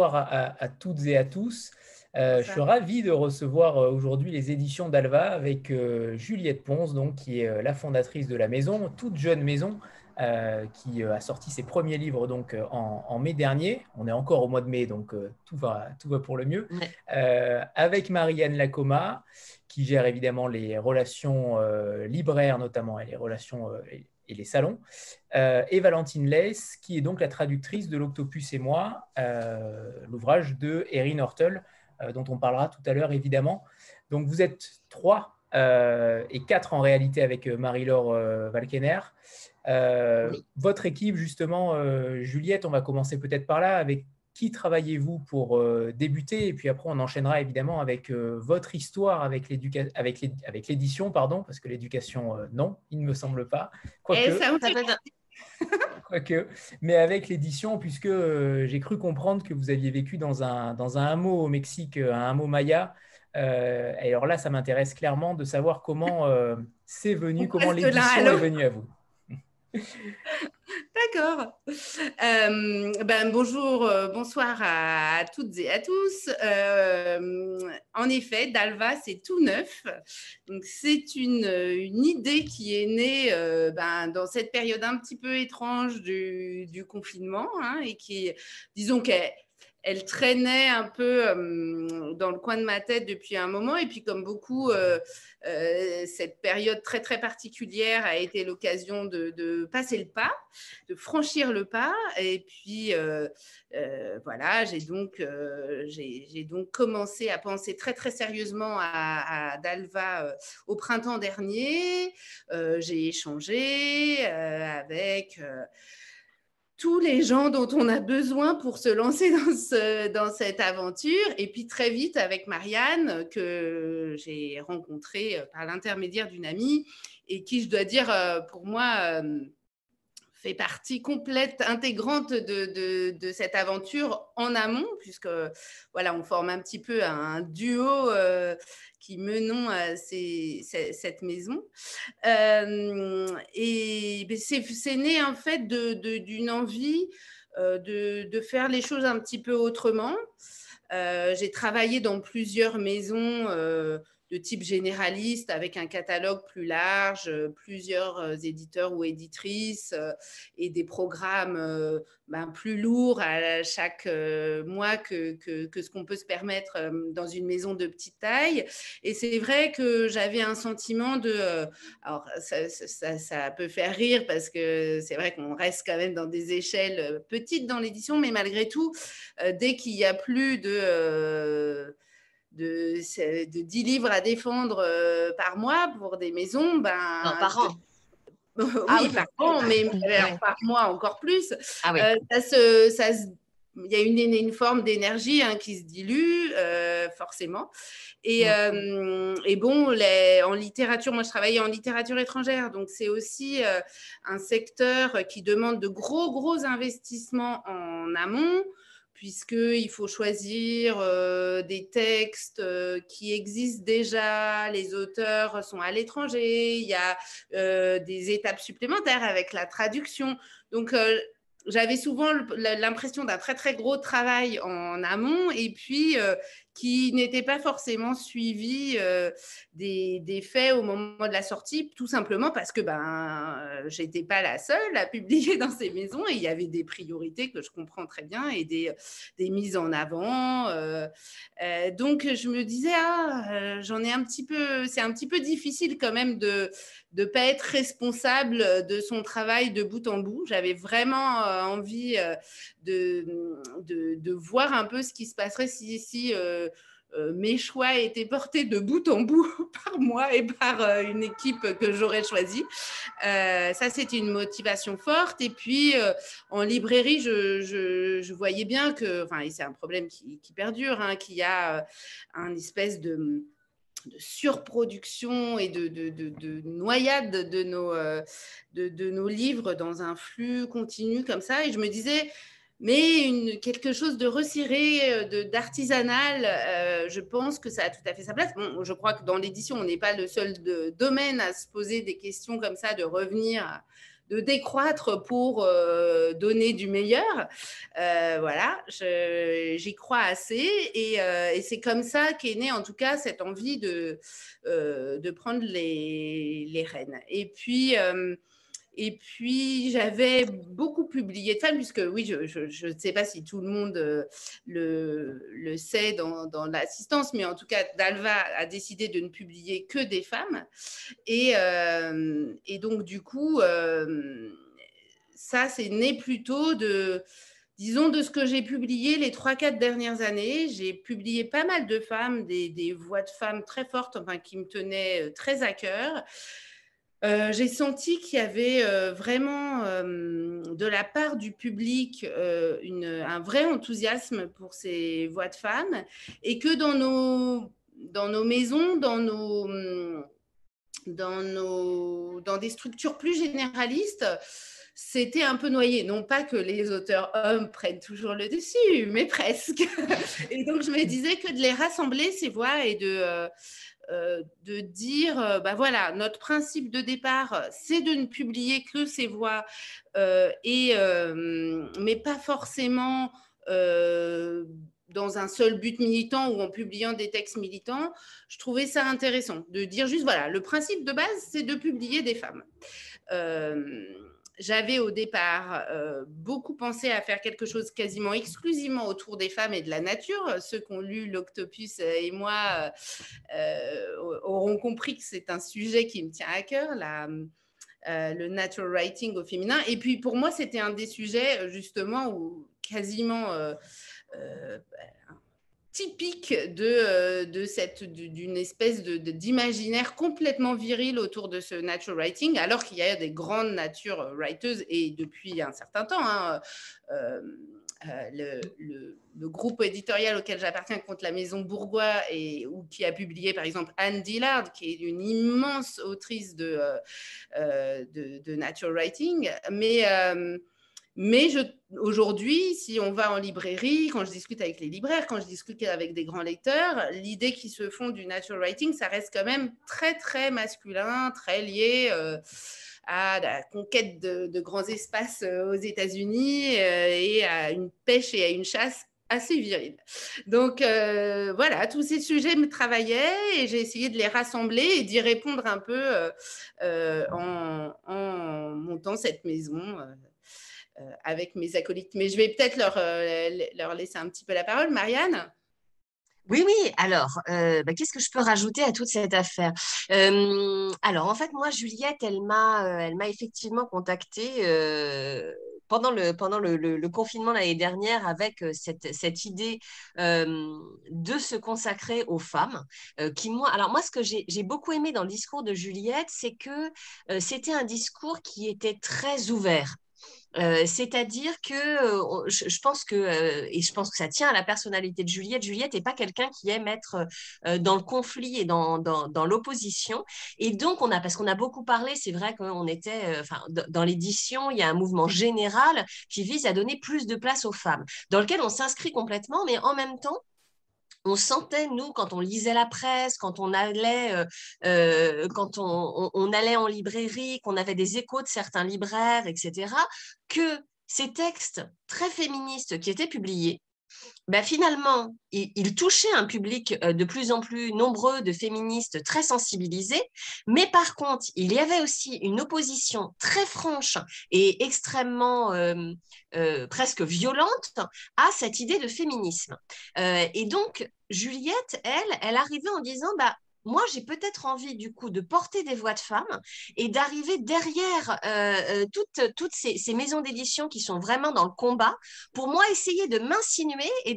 bonsoir à, toutes et à tous. Euh, je suis ravi de recevoir euh, aujourd'hui les éditions d'Alva avec euh, Juliette Ponce, donc, qui est la fondatrice de la maison, toute jeune maison, qui a sorti ses premiers livres donc, en, mai dernier. On est encore au mois de mai, donc tout, va, tout va pour le mieux. avec Marianne Lacoma, qui gère évidemment les relations libraires notamment et les relations et les salons, euh, et Valentine Leys, qui est donc la traductrice de L'Octopus et moi, euh, l'ouvrage de Erin Hortel, euh, dont on parlera tout à l'heure évidemment. Donc vous êtes trois et quatre en réalité avec Marie-Laure Valkener. Votre équipe, justement, Juliette, on va commencer peut-être par là, avec qui travaillez-vous pour euh, débuter? Et puis après, on enchaînera évidemment avec euh, votre histoire avec l'édition, pardon, parce que l'éducation, euh, non, il ne me semble pas. Quoique, quoique, mais avec l'édition, puisque j'ai cru comprendre que vous aviez vécu dans un, dans un hameau au Mexique, un hameau maya. et alors là, ça m'intéresse clairement de savoir comment c'est venu, comment l'édition est venue à vous. D'accord. Euh, ben, bonjour, euh, bonsoir à, toutes et à tous. Euh, en effet, Dalva, c'est tout neuf. C'est une, idée qui est née ben, dans cette période un petit peu étrange du, du confinement hein, et qui, disons qu'elle elle traînait un peu euh, dans le coin de ma tête depuis un moment. Et puis, comme beaucoup, euh, euh, cette période très, très particulière a été l'occasion de, passer le pas, de franchir le pas. Et puis, voilà, j'ai donc, j'ai donc commencé à penser très, très sérieusement à, à Dalva au printemps dernier. j'ai échangé avec tous les gens dont on a besoin pour se lancer dans, ce, dans cette aventure. Et puis très vite avec Marianne, que j'ai rencontrée euh, par l'intermédiaire d'une amie et qui, je dois dire, euh, pour moi, euh, fait partie complète, intégrante de, de, cette aventure en amont, puisque voilà, on forme un petit peu un duo qui menons cette maison. Euh, et ben, c'est né en fait d'une envie euh, de, faire les choses un petit peu autrement. Euh, j'ai travaillé dans plusieurs maisons de type généraliste avec un catalogue plus large, euh, plusieurs euh, éditeurs ou éditrices euh, et des programmes ben, plus lourds à chaque mois que, que, ce qu'on peut se permettre dans une maison de petite taille. Et c'est vrai que j'avais un sentiment de... Alors, ça, ça, ça, peut faire rire parce que c'est vrai qu'on reste quand même dans des échelles petites dans l'édition, mais malgré tout, dès qu'il n'y a plus de de, de 10 livres à défendre euh, par mois pour des maisons, ben, non, par an. oui, ah par an, mais par mois encore plus. Ah oui. Euh, ça se, il y a une, une forme d'énergie hein, qui se dilue, euh, forcément. Et, mm. et bon, les, en littérature, moi je travaillais en littérature étrangère, donc c'est aussi un secteur qui demande de gros, gros investissements en amont puisqu'il faut choisir euh, des textes euh, qui existent déjà, les auteurs sont à l'étranger, il y a euh, des étapes supplémentaires avec la traduction. Donc, j'avais souvent l'impression d'un très très gros travail en amont. Et puis qui n'était pas forcément suivi euh, des, faits au moment de la sortie, tout simplement parce que ben, euh, j'étais pas la seule à publier dans ces maisons et il y avait des priorités que je comprends très bien et des, des mises en avant. Euh, donc je me disais, ah, j'en ai un petit peu, c'est un petit peu difficile quand même de ne pas être responsable de son travail de bout en bout. J'avais vraiment envie de, de, de, voir un peu ce qui se passerait si, euh, mes choix étaient portés de bout en bout par moi et par euh, une équipe que j'aurais choisie. Euh, ça, c'était une motivation forte. Et puis, en librairie, je, voyais bien que, enfin, c'est un problème qui, perdure, hein, qu'il y a un espèce de surproduction et de, noyade de nos, de, nos livres dans un flux continu comme ça. Et je me disais, mais une, quelque chose de resserré, euh, d'artisanal, euh, je pense que ça a tout à fait sa place. je crois que dans l'édition, on n'est pas le seul domaine à se poser des questions comme ça, de revenir de décroître pour euh, donner du meilleur. Euh, voilà, j'y crois assez et, euh, et c'est comme ça qu'est née en tout cas cette envie de, de prendre les, les rênes. Et puis, et puis, j'avais beaucoup publié de femmes, puisque oui, je ne sais pas si tout le monde euh, le, le sait dans, dans l'assistance, mais en tout cas, Dalva a décidé de ne publier que des femmes. Et, euh, et donc, du coup, euh, ça, c'est né plutôt de, disons, de ce que j'ai publié les trois, quatre dernières années. J'ai publié pas mal de femmes, des, des voix de femmes très fortes, enfin, qui me tenaient très à cœur. Euh, j'ai senti qu'il y avait euh, vraiment euh, de la part du public un vrai enthousiasme pour ces voix de femmes et que dans nos, dans nos maisons, dans, nos, dans, nos, dans des structures plus généralistes, c'était un peu noyé. Non pas que les auteurs hommes prennent toujours le dessus, mais presque. Et donc, je me disais que de les rassembler, ces voix, et de, de dire, euh, bah voilà, notre principe de départ, c'est de ne publier que ces voix, euh, et, mais pas forcément dans un seul but militant ou en publiant des textes militants. Je trouvais ça intéressant de dire juste, voilà, le principe de base, c'est de publier des femmes. J'avais au départ euh, beaucoup pensé à faire quelque chose quasiment exclusivement autour des femmes et de la nature. Ceux qui ont lu L'Octopus et moi euh, auront compris que c'est un sujet qui me tient à cœur, euh, le natural writing au féminin. Et puis pour moi, c'était un des sujets justement où quasiment typique de, euh, d'une espèce de, d'imaginaire complètement viril autour de ce natural writing, alors qu'il y a des grandes natures writers et depuis un certain temps. Hein, euh, euh, le, le, groupe éditorial auquel j'appartiens contre la maison Bourgois et ou qui a publié par exemple Anne Dillard qui est une immense autrice de, de, de, natural writing mais mais aujourd'hui, si on va en librairie, quand je discute avec les libraires, quand je discute avec des grands lecteurs, l'idée qui se font du natural writing, ça reste quand même très, très masculin, très lié euh, à la conquête de, grands espaces euh, aux États-Unis euh, et à une pêche et à une chasse assez virile. Donc voilà, tous ces sujets me travaillaient et j'ai essayé de les rassembler et d'y répondre un peu en, montant cette maison avec mes acolytes. Mais je vais peut-être leur, euh, leur laisser un petit peu la parole. Marianne? Oui, oui. Alors, euh, bah, qu'est-ce que je peux rajouter à toute cette affaire? Alors, en fait, moi, Juliette, elle m'a, effectivement contactée pendant le, pendant le, confinement l'année dernière avec cette, cette idée de se consacrer aux femmes. qui moi, alors moi, ce que j'ai, j'ai beaucoup aimé dans le discours de Juliette, c'est que c'était un discours qui était très ouvert. C'est-à-dire que euh, je, pense que, euh, et je pense que ça tient à la personnalité de Juliette, Juliette n'est pas quelqu'un qui aime être dans le conflit et dans, dans, l'opposition. Et donc, on a, parce qu'on a beaucoup parlé, c'est vrai qu'on était, enfin, dans l'édition, il y a un mouvement général qui vise à donner plus de place aux femmes, dans lequel on s'inscrit complètement, mais en même temps, on sentait, nous, quand on lisait la presse, quand on allait, euh, euh, quand on, allait en librairie, qu'on avait des échos de certains libraires, etc., que ces textes très féministes qui étaient publiés ben finalement, il, touchait un public euh, de plus en plus nombreux de féministes très sensibilisés, mais par contre, il y avait aussi une opposition très franche et extrêmement euh, euh, presque violente à cette idée de féminisme. et donc, Juliette, elle, elle arrivait en disant, bah, moi, j'ai peut-être envie du coup de porter des voix de femmes et d'arriver derrière euh, euh, toutes, ces, maisons d'édition qui sont vraiment dans le combat pour moi essayer de m'insinuer et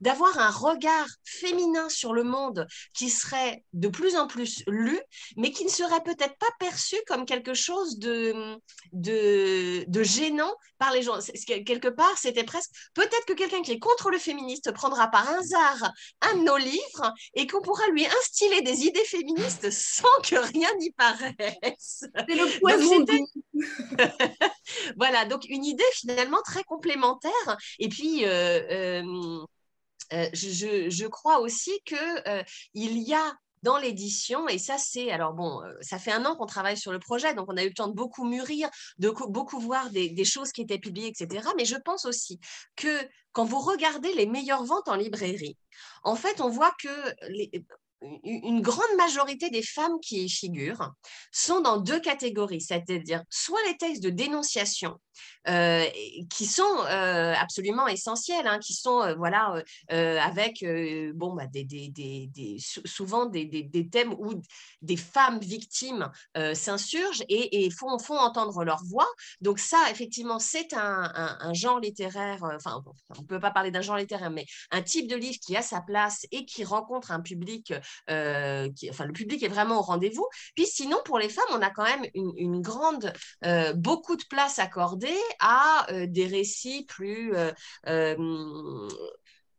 d'avoir un regard féminin sur le monde qui serait de plus en plus lu, mais qui ne serait peut-être pas perçu comme quelque chose de, de gênant par les gens. Quelque part, c'était presque peut-être que quelqu'un qui est contre le féministe prendra par hasard un de nos livres et qu'on pourra lui instiller des idées féministes sans que rien n'y paraisse. C'est le poison. voilà, donc une idée finalement très complémentaire. Et puis, euh, euh, euh, je, je, crois aussi qu'il il y a dans l'édition. Et ça, c'est, alors bon, ça fait un an qu'on travaille sur le projet, donc on a eu le temps de beaucoup mûrir, de beaucoup voir des, des choses qui étaient publiées, etc. Mais je pense aussi que quand vous regardez les meilleures ventes en librairie, en fait, on voit que les, une grande majorité des femmes qui y figurent sont dans deux catégories, c'est-à-dire soit les textes de dénonciation euh, qui sont euh, absolument essentiels, hein, qui sont euh, voilà avec bon bah, des, des, des, souvent des, thèmes où des femmes victimes s'insurgent et, font, font, entendre leur voix. Donc ça, effectivement, c'est un, un, genre littéraire. Enfin, on ne peut pas parler d'un genre littéraire, mais un type de livre qui a sa place et qui rencontre un public. Qui, enfin, le public est vraiment au rendez-vous. Puis sinon, pour les femmes, on a quand même une, grande, beaucoup de place accordée à euh, des récits plus... Euh, euh,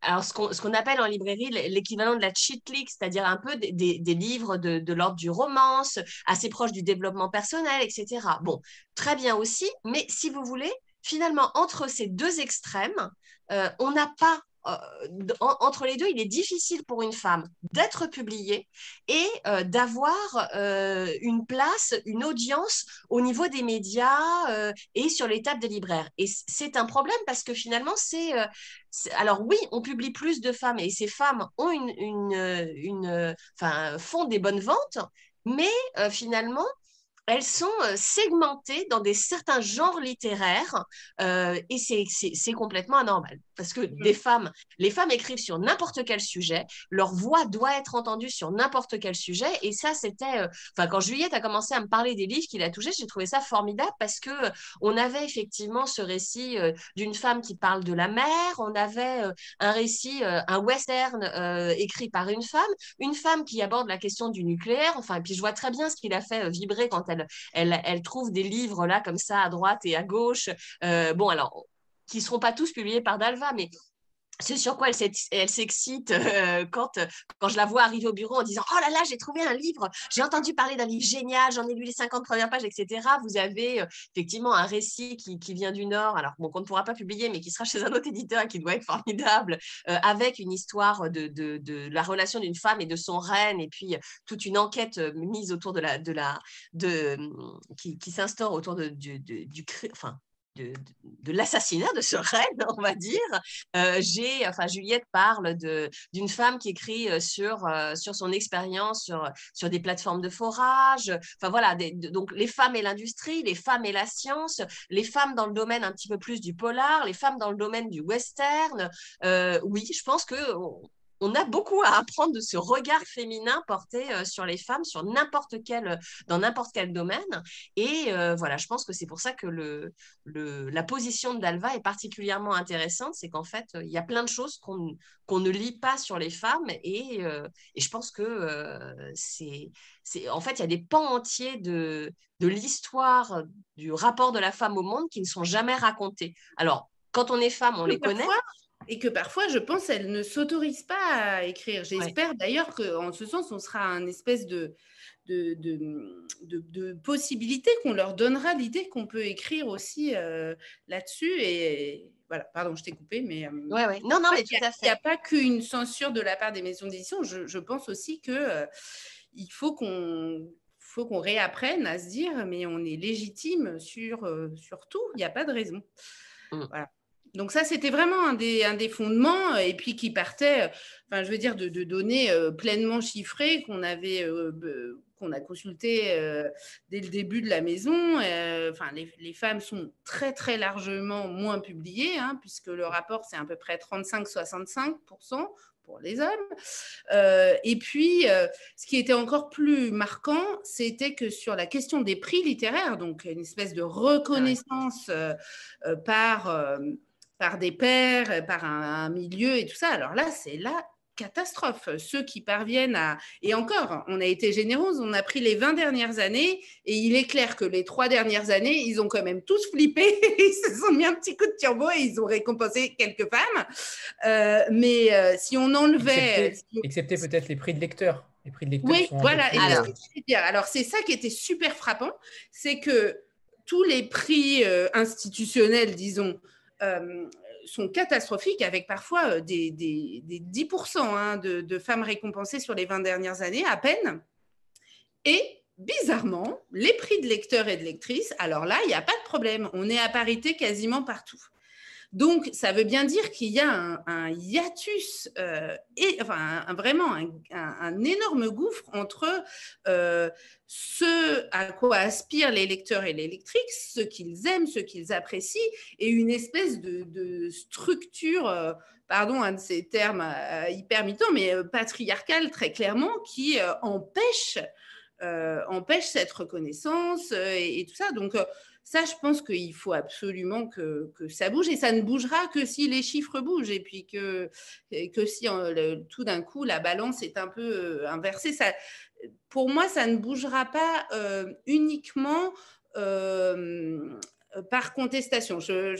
alors, ce qu'on appelle en librairie l'équivalent de la cheat leak, c'est-à-dire un peu des, livres de, l'ordre du romance, assez proches du développement personnel, etc. Bon, très bien aussi, mais si vous voulez, finalement, entre ces deux extrêmes, on n'a pas euh, entre les deux, il est difficile pour une femme d'être publiée et euh, d'avoir euh, une place, une audience au niveau des médias et sur les tables des libraires. Et c'est un problème parce que finalement, c'est... alors oui, on publie plus de femmes et ces femmes ont une font des bonnes ventes, mais finalement, elles sont euh, segmentées dans des certains genres littéraires euh, et c'est complètement anormal. Parce que des femmes, les femmes écrivent sur n'importe quel sujet, leur voix doit être entendue sur n'importe quel sujet et ça c'était, euh, enfin quand Juliette a commencé à me parler des livres qu'il a touchés, j'ai trouvé ça formidable parce que on avait effectivement ce récit d'une femme qui parle de la mer, on avait un récit, un western écrit par une femme, une femme qui aborde la question du nucléaire, enfin et puis je vois très bien ce qu'il a fait vibrer quand elle, elle, trouve des livres là comme ça à droite et à gauche. Euh, bon, alors, qui ne seront pas tous publiés par Dalva, mais c'est sur quoi elle s'excite euh, quand, quand je la vois arriver au bureau en disant Oh là là, j'ai trouvé un livre, j'ai entendu parler d'un livre génial, j'en ai lu les 50 premières pages, etc. Vous avez euh, effectivement un récit qui, vient du Nord, alors qu'on ne pourra pas publier, mais qui sera chez un autre éditeur et qui doit être formidable, euh, avec une histoire de, la relation d'une femme et de son reine, et puis toute une enquête mise autour de la. De la de, qui, s'instaure autour du, de, l'assassinat de ce reine, on va dire. Euh, j'ai, enfin, Juliette parle d'une femme qui écrit euh, sur, euh, sur son expérience sur, sur des plateformes de forage. Enfin voilà, donc les femmes et l'industrie, les femmes et la science, les femmes dans le domaine un petit peu plus du polar, les femmes dans le domaine du western. oui, je pense que a beaucoup à apprendre de ce regard féminin porté euh, sur les femmes, sur n'importe quel, dans n'importe quel domaine. Et euh, voilà, je pense que c'est pour ça que le, la position d'Alva est particulièrement intéressante, c'est qu'en fait, il y a plein de choses qu'on ne lit pas sur les femmes, et, euh, je pense que c'est, en fait, il y a des pans entiers de, de l'histoire du rapport de la femme au monde qui ne sont jamais racontés. Alors, quand on est femme, on les connaît et que parfois, je pense, elles ne s'autorisent pas à écrire. J'espère d'ailleurs qu'en ce sens, on sera un espèce de, de, de, possibilité qu'on leur donnera l'idée qu'on peut écrire aussi euh, là-dessus. Et voilà, pardon, je t'ai coupé, mais. Euh, ouais, ouais. Non, non, mais tout à fait. Il n'y a pas qu'une censure de la part des maisons d'édition. Je, pense aussi que euh, il faut qu'on faut qu'on réapprenne à se dire, mais on est légitime sur, sur tout, il n'y a pas de raison. Mmh. Voilà. Donc ça, c'était vraiment un des, fondements, et puis qui partait, enfin, je veux dire, de, données euh, pleinement chiffrées qu'on avait, euh, qu'on a consultées euh, dès le début de la maison. enfin, les, femmes sont très, très largement moins publiées, hein, puisque le rapport, c'est à peu près 35-65% pour les hommes. et puis, ce qui était encore plus marquant, c'était que sur la question des prix littéraires, donc une espèce de reconnaissance par par des pairs, euh, par un, milieu et tout ça. Alors là, c'est la catastrophe. Ceux qui parviennent à... Et encore, on a été généreux, on a pris les 20 dernières années, et il est clair que les trois dernières années, ils ont quand même tous flippé, ils se sont mis un petit coup de turbo et ils ont récompensé quelques femmes. Euh, mais euh, si on enlevait... Excepté, peut-être les prix de lecteurs. Les prix de lecteurs oui, voilà. Alors, c'est ça qui était super frappant, c'est que tous les prix institutionnels, disons, euh, sont catastrophiques, avec parfois des, 10% hein, de, de, femmes récompensées sur les 20 dernières années, à peine. Et bizarrement, les prix de lecteurs et de lectrices, alors là, il n'y a pas de problème. On est à parité quasiment partout. Donc, ça veut bien dire qu'il y a un, hiatus, euh, et, enfin, vraiment un, énorme gouffre entre euh, ce à quoi aspirent les lecteurs et les ce qu'ils aiment, ce qu'ils apprécient, et une espèce de, structure, euh, pardon, un de ces termes hyper mais patriarcale très clairement, qui empêche, empêche cette reconnaissance et, et tout ça. Donc, ça, je pense qu'il faut absolument que, ça bouge et ça ne bougera que si les chiffres bougent et puis que, que si euh, tout d'un coup la balance est un peu euh, inversée. Pour moi, ça ne bougera pas euh, uniquement par contestation. Je,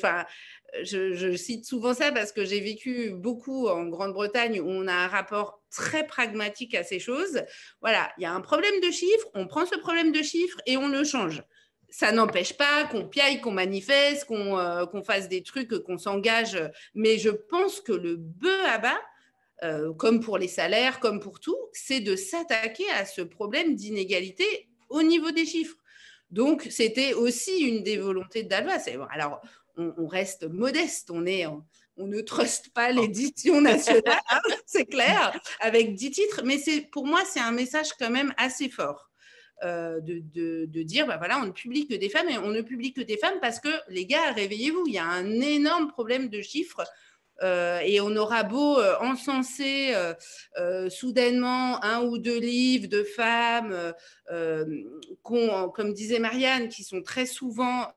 je, cite souvent ça parce que j'ai vécu beaucoup en Grande-Bretagne où on a un rapport très pragmatique à ces choses. Voilà, il y a un problème de chiffres, on prend ce problème de chiffres et on le change ça n'empêche pas qu'on piaille, qu'on manifeste, euh, qu'on fasse des trucs, qu'on s'engage. Mais je pense que le bœuf à bas, euh, comme pour les salaires, comme pour tout, c'est de s'attaquer à ce problème d'inégalité au niveau des chiffres. Donc, c'était aussi une des volontés d'Alva. Alors, on, reste modeste, on, est, on, ne truste pas l'édition nationale, hein, c'est clair, avec dix titres, mais pour moi, c'est un message quand même assez fort. Euh, de, dire, bah voilà, on ne publie que des femmes et on ne publie que des femmes parce que, les gars, réveillez-vous, il y a un énorme problème de chiffres euh, et on aura beau euh, encenser euh, soudainement un ou deux livres de femmes, comme disait Marianne, qui sont très souvent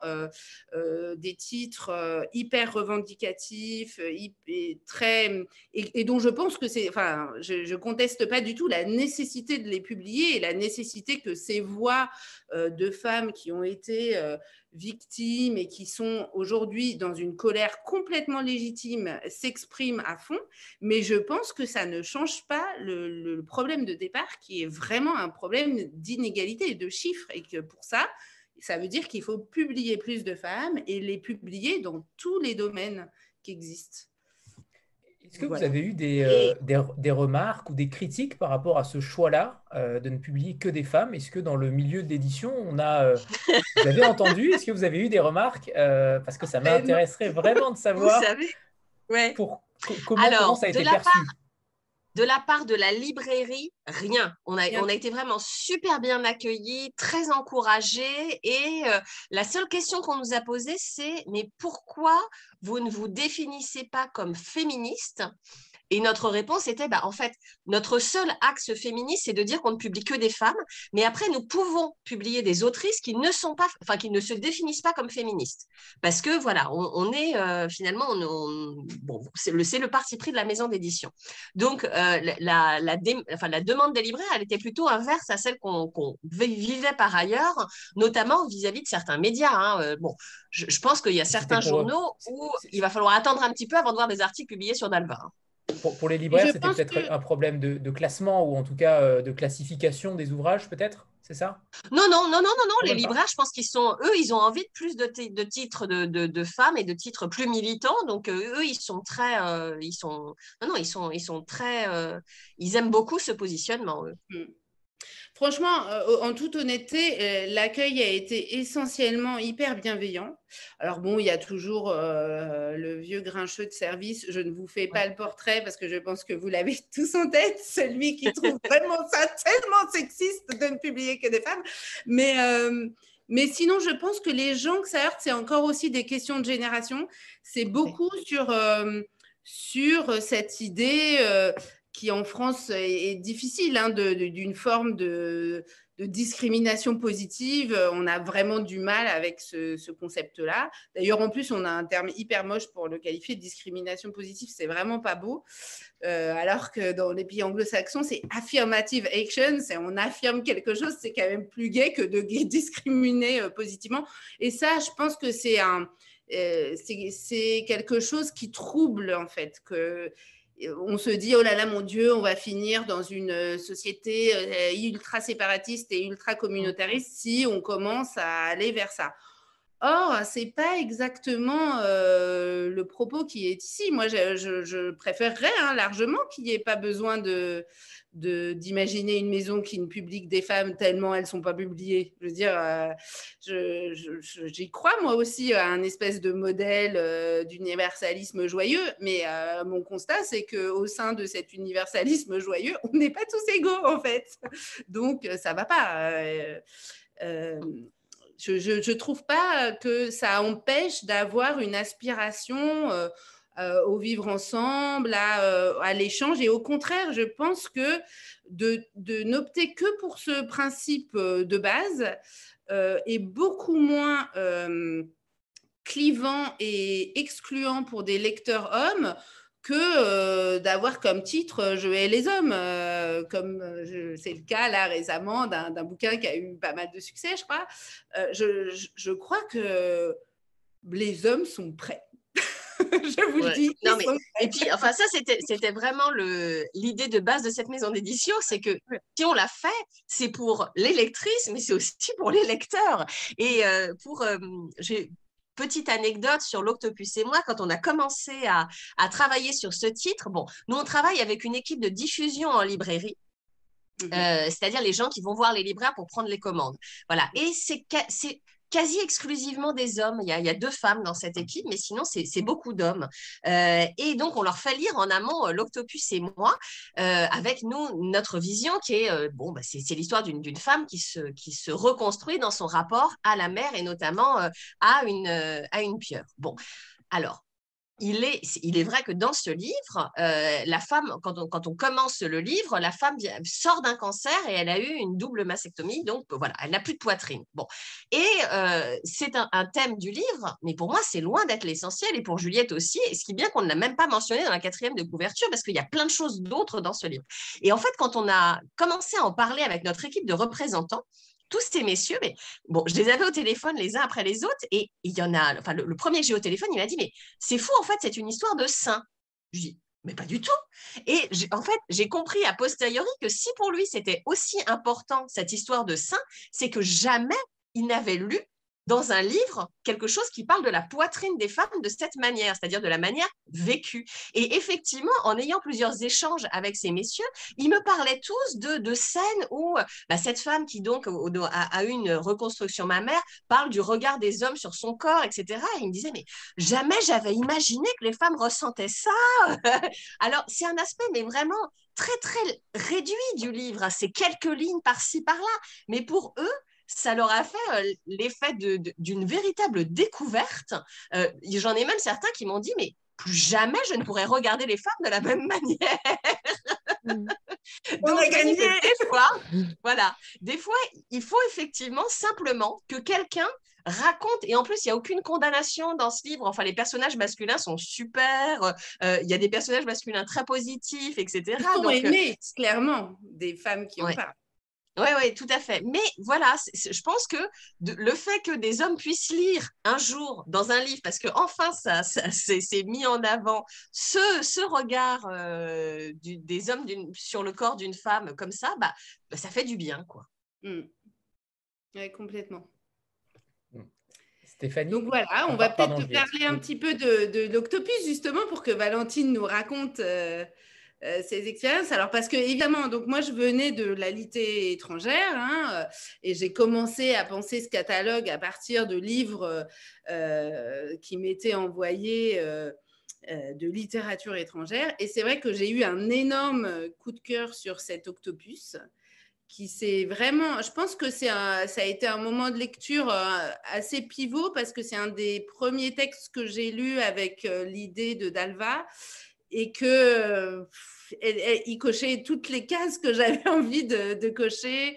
des titres hyper revendicatifs, et, très, et, dont je pense que c'est, enfin, je ne conteste pas du tout la nécessité de les publier et la nécessité que ces voix de femmes qui ont été victimes et qui sont aujourd'hui dans une colère complètement légitime s'expriment à fond, mais je pense que ça ne change pas le, problème de départ qui est vraiment un problème d'inégalité et de chiffres et que pour ça, ça veut dire qu'il faut publier plus de femmes et les publier dans tous les domaines qui existent. Est-ce que vous avez eu euh, des, des, remarques ou des critiques par rapport à ce choix-là euh, de ne publier que des femmes? Est-ce que dans le milieu d'édition, on a, euh, vous avez entendu? Est-ce que vous avez eu des remarques Parce que ça m'intéresserait vraiment de savoir vous savez ouais. pour, comment, ça a été perçu? De la part de la librairie, rien. On a, on a été vraiment super bien accueillis, très encouragés. Et euh, la seule question qu'on nous a posée, c'est mais pourquoi vous ne vous définissez pas comme féministe? Et notre réponse était, bah, en fait, notre seul axe féministe, c'est de dire qu'on ne publie que des femmes, mais après, nous pouvons publier des autrices qui ne sont pas, enfin, qui ne se définissent pas comme féministes. Parce que, voilà, on, est euh, finalement, bon, c'est le, le, parti pris de la maison d'édition. Donc, euh, la, la, enfin, la, demande des libraires, elle était plutôt inverse à celle qu'on vivait par ailleurs, notamment vis-à-vis de certains médias. Hein. Euh, bon, je, je, pense qu'il y a certains journaux où il va falloir attendre un petit peu avant de voir des articles publiés sur Dalva. Pour, les libraires, c'était peut-être un problème de, classement ou en tout cas euh, de classification des ouvrages, peut-être C'est ça? Non, non, non, non, non, non. Les libraires, je pense qu'ils sont, eux, ils ont envie de plus de, de titres de, femmes et de titres plus militants. Donc, euh, eux, ils sont très. Euh, ils sont, non, non, ils sont, ils sont très. ils aiment beaucoup ce positionnement, eux. Mm. Franchement, euh, en toute honnêteté, euh, l'accueil a été essentiellement hyper bienveillant. Alors bon, il y a toujours euh, le vieux grincheux de service. Je ne vous fais pas le portrait parce que je pense que vous l'avez tous en tête, celui qui trouve vraiment ça tellement sexiste de ne publier que des femmes. Mais, mais sinon, je pense que les gens que ça heurte, c'est encore aussi des questions de génération. C'est beaucoup sur, sur cette idée qui en France est, difficile, hein, d'une forme de, discrimination positive. On a vraiment du mal avec ce, concept-là. D'ailleurs, en plus, on a un terme hyper moche pour le qualifier de discrimination positive. C'est vraiment pas beau. Euh, alors que dans les pays anglo-saxons, c'est affirmative action. C'est on affirme quelque chose. C'est quand même plus gay que de discriminer euh, positivement. Et ça, je pense que c'est un euh, c'est quelque chose qui trouble en fait que on se dit, oh là là, mon Dieu, on va finir dans une euh, société euh, ultra séparatiste et ultra communautariste si on commence à aller vers ça. Or, c'est pas exactement le propos qui est ici. Moi, je, préférerais hein, largement qu'il n'y ait pas besoin d'imaginer une maison qui ne publie des femmes tellement elles ne sont pas publiées. Je veux dire, euh, j'y crois moi aussi à un espèce de modèle euh, d'universalisme joyeux, mais euh, mon constat, c'est qu'au sein de cet universalisme joyeux, on n'est pas tous égaux en fait. Donc, ça ne va pas. Je ne trouve pas que ça empêche d'avoir une aspiration euh, au vivre ensemble, euh, à, l'échange. Et au contraire, je pense que de, n'opter que pour ce principe euh, de base est beaucoup moins clivant et excluant pour des lecteurs hommes que d'avoir comme titre Je hais les hommes, comme c'est le cas là récemment d'un bouquin qui a eu pas mal de succès, je crois. je, crois que les hommes sont prêts. je vous le dis. et puis, enfin, ça, c'était vraiment l'idée de base de cette maison d'édition, c'est que si on l'a fait, c'est pour les lectrices, mais c'est aussi pour les lecteurs. Et euh, pour, euh, j'ai petite anecdote sur l'Octopus et moi, quand on a commencé à, à, travailler sur ce titre, bon, nous on travaille avec une équipe de diffusion en librairie. Mhm. Euh, c'est-à-dire les gens qui vont voir les libraires pour prendre les commandes. Voilà. Et c'est quasi exclusivement des hommes. Il y, a, deux femmes dans cette équipe, mais sinon, c'est beaucoup d'hommes. Euh, et donc, on leur fait lire en amont euh, l'Octopus et moi, euh, avec nous, notre vision qui est, bon, bah, c'est l'histoire d'une femme qui se, qui se reconstruit dans son rapport à la mer et notamment à, une, à une pieuvre. Bon, alors, il est, vrai que dans ce livre, euh, la femme, quand on, commence le livre, la femme sort d'un cancer et elle a eu une double mastectomie, donc voilà, elle n'a plus de poitrine. Bon, et euh, c'est un, thème du livre, mais pour moi, c'est loin d'être l'essentiel et pour Juliette aussi, ce qui est bien qu'on ne l'a même pas mentionné dans la quatrième de couverture parce qu'il y a plein de choses d'autres dans ce livre. Et en fait, quand on a commencé à en parler avec notre équipe de représentants, tous ces messieurs, mais bon, je les avais au téléphone les uns après les autres, et il y en a, enfin, le, premier que j'ai au téléphone, il m'a dit, mais c'est fou, en fait, c'est une histoire de saint. Je dis, mais pas du tout. Et en fait, j'ai compris a posteriori que si pour lui c'était aussi important cette histoire de saint, c'est que jamais il n'avait lu dans un livre quelque chose qui parle de la poitrine des femmes de cette manière, c'est-à-dire de la manière vécue. Et effectivement, en ayant plusieurs échanges avec ces messieurs, ils me parlaient tous de, scènes où bah, cette femme qui donc a, eu une reconstruction mammaire parle du regard des hommes sur son corps, etc. Et il me disait, mais jamais j'avais imaginé que les femmes ressentaient ça. Alors, c'est un aspect, mais vraiment très, très réduit du livre. C'est quelques lignes par-ci, par-là. Mais pour eux, ça leur a fait euh, l'effet d'une véritable découverte. Euh, j'en ai même certains qui m'ont dit, mais plus jamais je ne pourrais regarder les femmes de la même manière. On a gagné des fois. Voilà, des fois, il faut effectivement simplement que quelqu'un raconte, et en plus, il n'y a aucune condamnation dans ce livre. Enfin, les personnages masculins sont super. Euh, il y a des personnages masculins très positifs, etc. Ils sont aimés, clairement, des femmes qui en parlent. Oui, oui, tout à fait. Mais voilà, je pense que le fait que des hommes puissent lire un jour dans un livre, parce que enfin ça, c'est mis en avant, ce, ce regard euh, des hommes sur le corps d'une femme comme ça, bah, bah, ça fait du bien, quoi. Mmh. Oui, complètement. Mmh. Stéphanie Donc voilà, on va peut-être parler un petit peu de, de l'octopus, justement, pour que Valentine nous raconte euh, euh, ces expériences. Alors parce que évidemment, donc moi je venais de la litté étrangère hein, euh, et j'ai commencé à penser ce catalogue à partir de livres euh, qui m'étaient envoyés. de littérature étrangère. Et c'est vrai que j'ai eu un énorme coup de cœur sur cet octopus qui s'est vraiment, je pense que ça a été un moment de lecture assez pivot parce que c'est un des premiers textes que j'ai lu avec l'idée de Dalva et que il cochait toutes les cases que j'avais envie de, cocher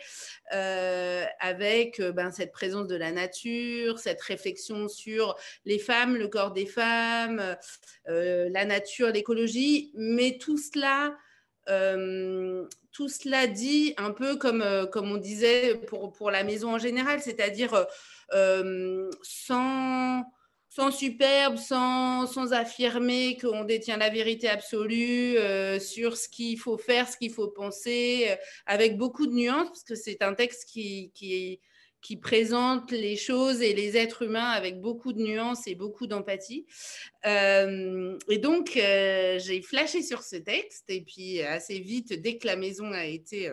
euh, avec euh, ben, cette présence de la nature, cette réflexion sur les femmes, le corps des femmes, euh, la nature, l'écologie, mais tout cela, tout cela dit un peu comme, comme on disait pour, pour la maison en général, c'est-à-dire sans sans superbe, sans, affirmer qu'on détient la vérité absolue euh, sur ce qu'il faut faire, ce qu'il faut penser, euh, avec beaucoup de nuances, parce que c'est un texte qui, présente les choses et les êtres humains avec beaucoup de nuances et beaucoup d'empathie. Euh, et donc, j'ai flashé sur ce texte et puis assez vite, dès que la maison a été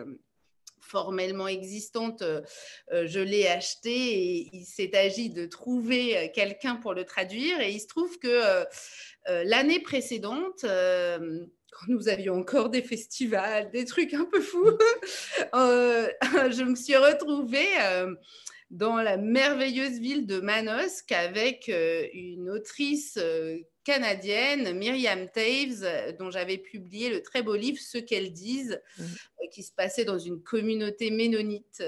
formellement existante, je l'ai acheté et il s'est agi de trouver quelqu'un pour le traduire. Et il se trouve que l'année précédente, quand nous avions encore des festivals, des trucs un peu fous, je me suis retrouvée dans la merveilleuse ville de Manosque avec euh, une autrice euh, canadienne, Myriam Taves, euh, dont j'avais publié le très beau livre Ce qu'elles disent, mmh. qui se passait dans une communauté ménonite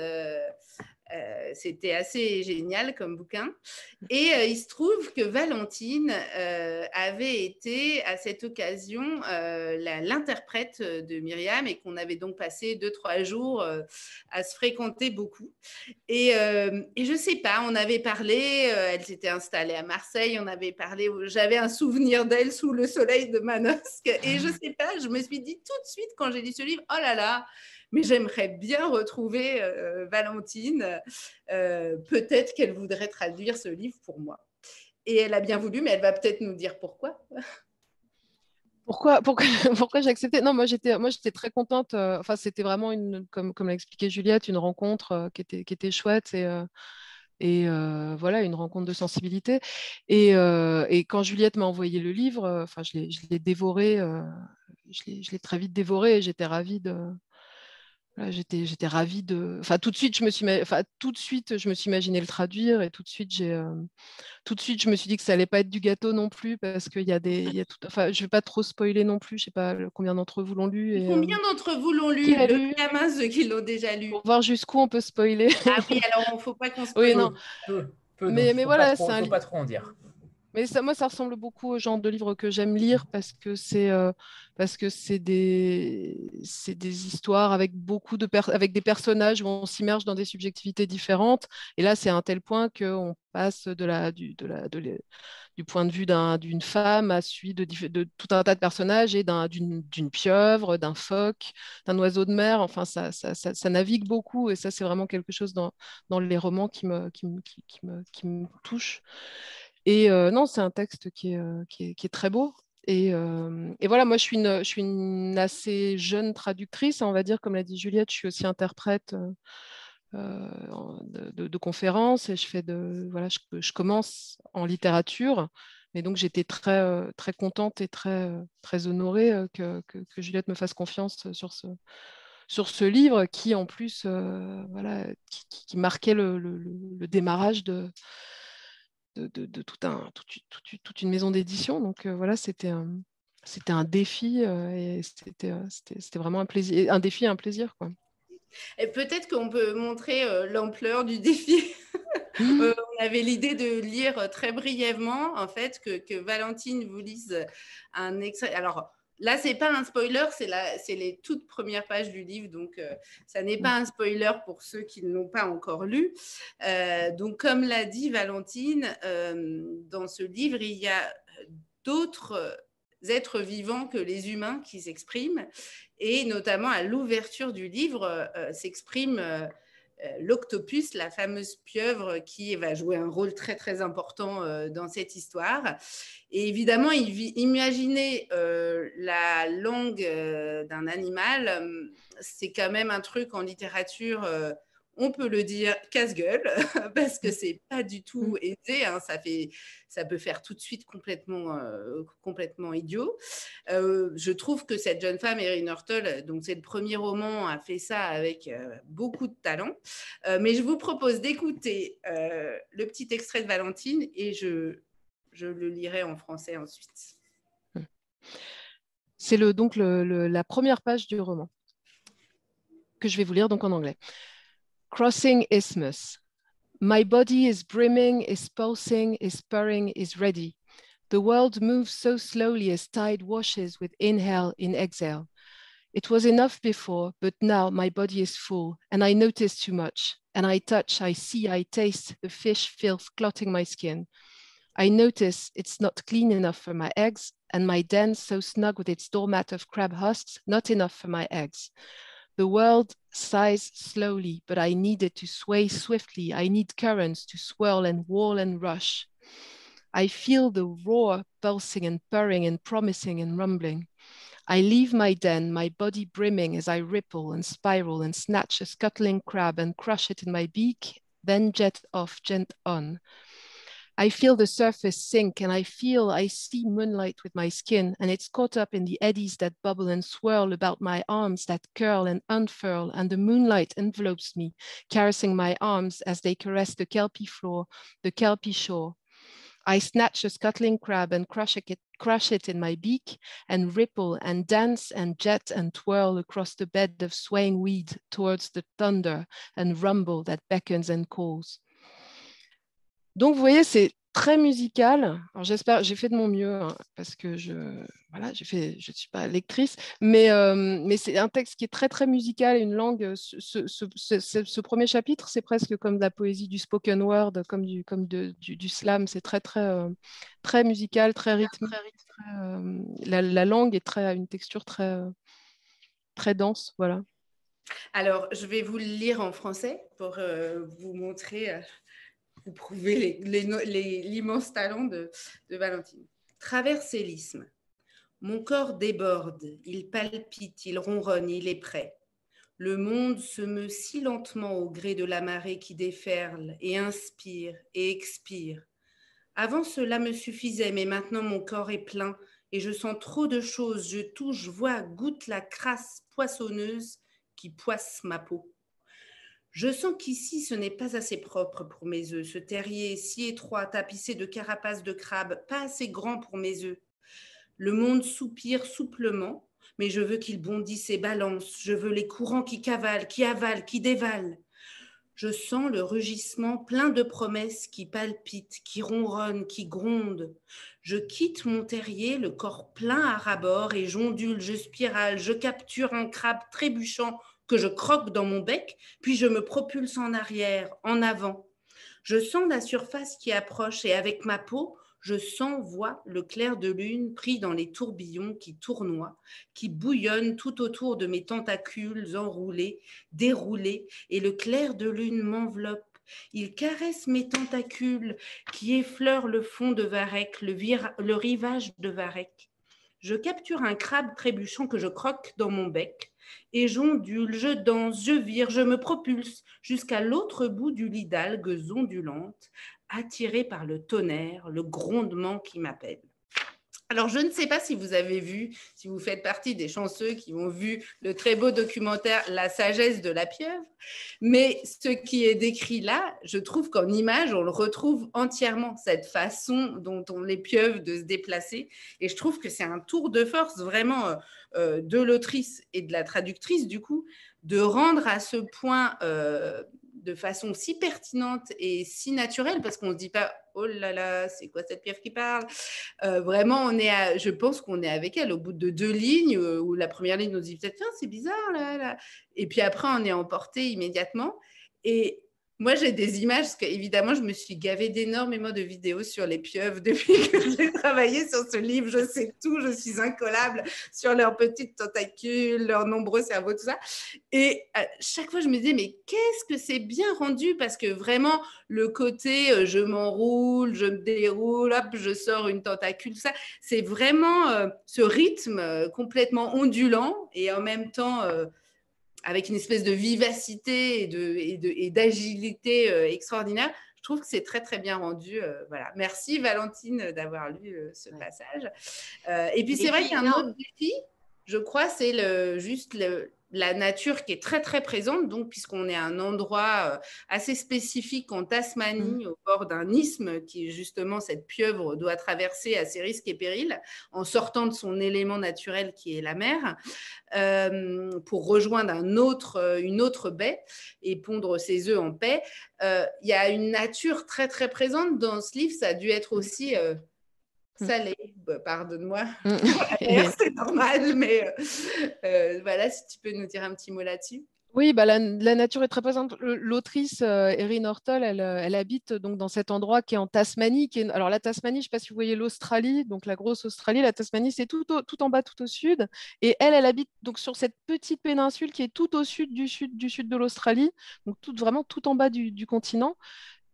euh, c'était assez génial comme bouquin. Et euh, il se trouve que Valentine euh, avait été à cette occasion l'interprète de Myriam et qu'on avait donc passé deux, trois jours à se fréquenter beaucoup. Et, et je ne sais pas, on avait parlé, elle s'était installée à Marseille, on avait parlé, j'avais un souvenir d'elle sous le soleil de Manosque. Et je ne sais pas, je me suis dit tout de suite quand j'ai lu ce livre, oh là là, mais j'aimerais bien retrouver euh, Valentine. Euh, peut-être qu'elle voudrait traduire ce livre pour moi. Et elle a bien voulu, mais elle va peut-être nous dire pourquoi. Pourquoi, pourquoi, pourquoi j'ai accepté? Non, moi j'étais, moi j'étais très contente. Euh, enfin, c'était vraiment une, comme, comme l'a expliqué Juliette, une rencontre qui était, qui était chouette et, et voilà, une rencontre de sensibilité. Et, quand Juliette m'a envoyé le livre, enfin, je l'ai, dévoré, je l'ai très vite dévoré. Et j'étais ravie de, J'étais, j'étais ravie de. Enfin, tout de suite, je me suis, enfin, tout de suite, je me suis imaginé le traduire et tout de suite, j'ai, euh, tout de suite, je me suis dit que ça allait pas être du gâteau non plus parce qu'il y a des, il y a tout. Enfin, je vais pas trop spoiler non plus. Je sais pas combien d'entre vous l'ont lu. Et, combien euh, d'entre vous l'ont lu Le gamin, ceux qui l'ont déjà lu? Pour voir jusqu'où on peut spoiler. Ah oui, alors il faut pas qu'on spoile. Oui, non. Peu, peu, mais, mais voilà, c'est un. Faut pas trop en dire. Mais ça, moi, ça ressemble beaucoup au genre de livre que j'aime lire parce que c'est euh, des des histoires avec beaucoup de avec des personnages où on s'immerge dans des subjectivités différentes. Et là, c'est à un tel point qu'on passe du point de vue d'une femme à celui de, tout un tas de personnages et d'une pieuvre, d'un phoque, d'un oiseau de mer. Enfin, ça, ça, navigue beaucoup et ça, c'est vraiment quelque chose dans, dans les romans qui me, qui, qui, qui me, qui me touche. Et euh, non, c'est un texte qui est, euh, qui est, très beau. Et, euh, et, voilà, moi, je suis, une, je suis une assez jeune traductrice, on va dire, comme l'a dit Juliette, je suis aussi interprète de, conférences et je fais de, voilà, je, commence en littérature. Et donc, j'étais très, très contente et très, très honorée que, que, Juliette me fasse confiance sur ce, sur ce livre qui, en plus, voilà, qui, marquait le, le démarrage de, de, tout un, toute, une maison d'édition. Donc euh, voilà, c'était un, c'était un défi euh, et c'était, euh, c'était, c'était vraiment un plaisir, un défi et un plaisir. Quoi. Et peut-être qu'on peut montrer l'ampleur du défi. Mmh. on avait l'idée de lire très brièvement, en fait, que, que Valentine vous lise un extrait. Alors, Là, c'est pas un spoiler, c'est les toutes premières pages du livre, donc euh, ça n'est pas un spoiler pour ceux qui ne l'ont pas encore lu. Euh, donc, comme l'a dit Valentine, euh, dans ce livre, il y a d'autres êtres vivants que les humains qui s'expriment, et notamment à l'ouverture du livre s'exprime euh, l'octopus, la fameuse pieuvre qui va jouer un rôle très très important euh, dans cette histoire. Et évidemment, imaginer euh, la langue d'un animal, c'est quand même un truc en littérature on peut le dire casse-gueule parce que c'est pas du tout mm. aisé. Hein. ça, fait, ça peut faire tout de suite complètement, euh, complètement idiot. Euh, je trouve que cette jeune femme, Erin Hurtle, donc c'est le premier roman, a fait ça avec euh, beaucoup de talent. mais je vous propose d'écouter le petit extrait de Valentine et je, je le lirai en français ensuite. C'est le, donc la première page du roman que je vais vous lire donc en anglais. Crossing isthmus. My body is brimming, is pulsing, is purring, is ready. The world moves so slowly as tide washes with inhale in exhale. It was enough before, but now my body is full, and I notice too much. And I touch, I see, I taste the fish filth clotting my skin. I notice it's not clean enough for my eggs, and my den so snug with its doormat of crab husks, not enough for my eggs. The world sighs slowly, but I need it to sway swiftly. I need currents to swirl and whirl and rush. I feel the roar pulsing and purring and promising and rumbling. I leave my den, my body brimming as I ripple and spiral and snatch a scuttling crab and crush it in my beak, then jet off, gent on. I feel the surface sink and I feel I see moonlight with my skin and it's caught up in the eddies that bubble and swirl about my arms that curl and unfurl and the moonlight envelopes me, caressing my arms as they caress the kelpie floor, the kelpie shore. I snatch a scuttling crab and crush it, crush it in my beak and ripple and dance and jet and twirl across the bed of swaying weed towards the thunder and rumble that beckons and calls. Donc, vous voyez, c'est très musical. Alors, j'espère, j'ai fait de mon mieux hein, parce que je, voilà, j'ai fait, je ne suis pas lectrice, mais, euh, mais c'est un texte qui est très, très musical, une langue. Ce, ce, ce, premier chapitre, c'est presque comme de la poésie du spoken word, comme du, comme de, du, slam. C'est très, très, euh, très musical, très rythmé. Très, euh, la, la, langue est très, une texture très, très dense. Voilà. Alors, je vais vous le lire en français pour vous montrer vous prouvez l'immense talent de, de Valentine. Traverser l'isthme. Mon corps déborde, il palpite, il ronronne, il est prêt. Le monde se meut si lentement au gré de la marée qui déferle et inspire et expire. Avant cela me suffisait, mais maintenant mon corps est plein et je sens trop de choses. Je touche, vois, goûte la crasse poissonneuse qui poisse ma peau. Je sens qu'ici, ce n'est pas assez propre pour mes œufs. Ce terrier si étroit, tapissé de carapaces de crabe, pas assez grand pour mes œufs. Le monde soupire souplement, mais je veux qu'il bondisse et balance. Je veux les courants qui cavalent, qui avalent, qui dévalent. Je sens le rugissement plein de promesses qui palpitent, qui ronronnent, qui grondent. Je quitte mon terrier, le corps plein à rabord, et j'ondule, je spirale, je capture un crabe trébuchant que je croque dans mon bec, puis je me propulse en arrière, en avant. Je sens la surface qui approche et avec ma peau, je sens, vois le clair de lune pris dans les tourbillons qui tournoient, qui bouillonnent tout autour de mes tentacules enroulés, déroulés, et le clair de lune m'enveloppe. Il caresse mes tentacules qui effleurent le fond de Varec, le, rivage de Varec. Je capture un crabe trébuchant que je croque dans mon bec et j'ondule, je danse, je vire, je me propulse jusqu'à l'autre bout du lit d'algues ondulantes, attiré par le tonnerre, le grondement qui m'appelle. Alors, je ne sais pas si vous avez vu, si vous faites partie des chanceux qui ont vu le très beau documentaire La sagesse de la pieuvre, mais ce qui est décrit là, je trouve qu'en image, on le retrouve entièrement, cette façon dont on les pieuvre de se déplacer. Et je trouve que c'est un tour de force vraiment euh, euh, de l'autrice et de la traductrice, du coup, de rendre à ce point euh, de façon si pertinente et si naturelle, parce qu'on ne se dit pas, oh là là, c'est quoi cette pierre qui parle? Euh, Vraiment, on est je pense qu'on est avec elle au bout de deux lignes, où la première ligne nous dit peut-être, c'est bizarre, là, là. Et puis après, on est emporté immédiatement. Et moi, j'ai des images, parce qu'évidemment, je me suis gavée d'énormément de vidéos sur les pieuvres depuis que j'ai travaillé sur ce livre. Je sais tout, je suis incollable sur leurs petites tentacules, leurs nombreux cerveaux, tout ça. Et à chaque fois, je me disais, mais qu'est-ce que c'est bien rendu? Parce que vraiment, le côté euh, je m'enroule, je me déroule, hop, je sors une tentacule, tout ça, c'est vraiment euh, ce rythme euh, complètement ondulant et en même temps avec une espèce de vivacité et d'agilité euh, extraordinaire. Je trouve que c'est très très bien rendu. Euh, voilà. Merci Valentine d'avoir lu euh, ce passage. et puis c'est vrai qu'il y a un autre défi, je crois, c'est le, juste le, la nature qui est très très présente, donc puisqu'on est à un endroit euh, assez spécifique en Tasmanie, mmh. au bord d'un isthme qui justement cette pieuvre doit traverser à ses risques et périls, en sortant de son élément naturel qui est la mer, euh, pour rejoindre un autre, euh, une autre baie et pondre ses œufs en paix. Il y a une nature très très présente dans ce livre, ça a dû être aussi Mm. Salé. Bah, pardonne-moi. Mm. c'est normal, mais euh, euh, voilà, si tu peux nous dire un petit mot là-dessus. Oui, bah, la, nature est très présente. L'autrice euh, Erin Hortel, elle, habite donc dans cet endroit qui est en Tasmanie. Qui est... Alors la Tasmanie, je ne sais pas si vous voyez l'Australie, donc la grosse Australie. La Tasmanie, c'est tout, tout en bas, tout au sud. Et elle, elle habite donc sur cette petite péninsule qui est tout au sud du sud, du sud de l'Australie, donc tout, vraiment tout en bas du, continent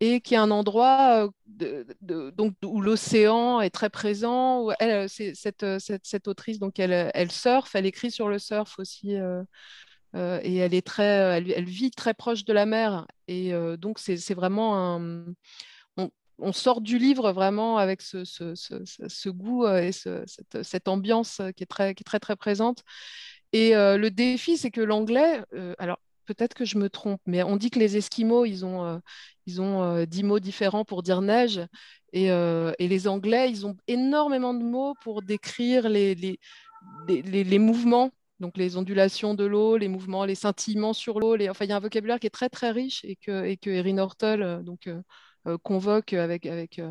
et qui est un endroit euh, donc, où l'océan est très présent. Où elle, cette, cette, autrice, donc elle, surfe, elle écrit sur le surf aussi. Euh, et elle, est très, elle, vit très proche de la mer. Et euh, donc, c'est vraiment. On, sort du livre vraiment avec ce, goût euh, et cette, cette, ambiance qui est très, qui est très, très présente. Et le défi, c'est que l'anglais, alors peut-être que je me trompe, mais on dit que les Esquimaux, ils ont, ils ont dix mots différents pour dire neige. Et, et, les Anglais, ils ont énormément de mots pour décrire les, les, les, mouvements donc les ondulations de l'eau, les mouvements, les scintillements sur l'eau. Enfin, il y a un vocabulaire qui est très très riche et que, et que Erin Hortel euh, donc, euh, euh, convoque avec, avec,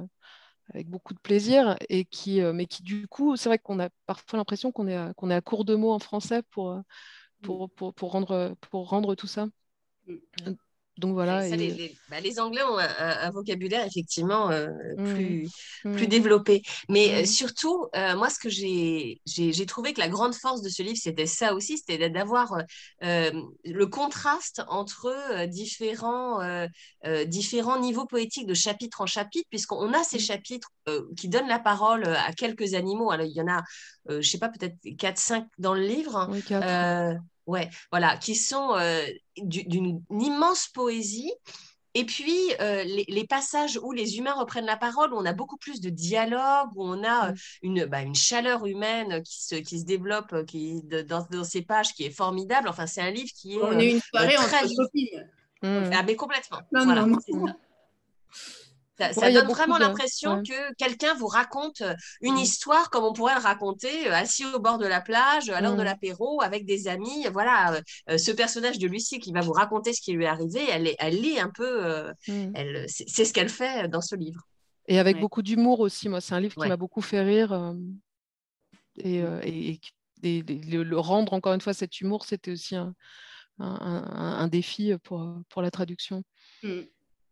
avec beaucoup de plaisir et qui, mais qui du coup, c'est vrai qu'on a parfois l'impression qu'on est, qu'on est à court de mots en français pour, pour, pour, pour rendre, pour rendre tout ça. Mm. Donc voilà. Bah, les, Anglais ont un, vocabulaire effectivement euh, plus, mmh. plus développé. Mais euh, mmh. surtout, euh, moi, ce que j'ai trouvé que la grande force de ce livre, c'était ça aussi, c'était d'avoir le contraste entre différents, différents niveaux poétiques de chapitre en chapitre, puisqu'on a ces chapitres qui donnent la parole à quelques animaux. Alors, il y en a, je ne sais pas, peut-être 4-5 dans le livre. Oui, Ouais, voilà, qui sont euh, d'une immense poésie. Et puis, euh, les, passages où les humains reprennent la parole, où on a beaucoup plus de dialogue, où on a euh, une, bah, une chaleur humaine qui se, qui se développe qui, dans, dans, ces pages qui est formidable. Enfin, c'est un livre qui est. On est une soirée très... entre copines. Ah, mais complètement. Non, voilà. non, non. Ça, donne vraiment l'impression que quelqu'un vous raconte euh, une mm. histoire comme on pourrait le raconter euh, assis au bord de la plage, à l'heure de mm. l'apéro, avec des amis. Voilà, euh, ce personnage de Lucie qui va vous raconter ce qui lui est arrivé, elle, elle lit un peu, mm. elle, c'est ce qu'elle fait dans ce livre. Et avec beaucoup d'humour aussi. Moi, c'est un livre qui m'a beaucoup fait rire. et, et, le, rendre, encore une fois, cet humour, c'était aussi un, un, un, défi pour, pour la traduction.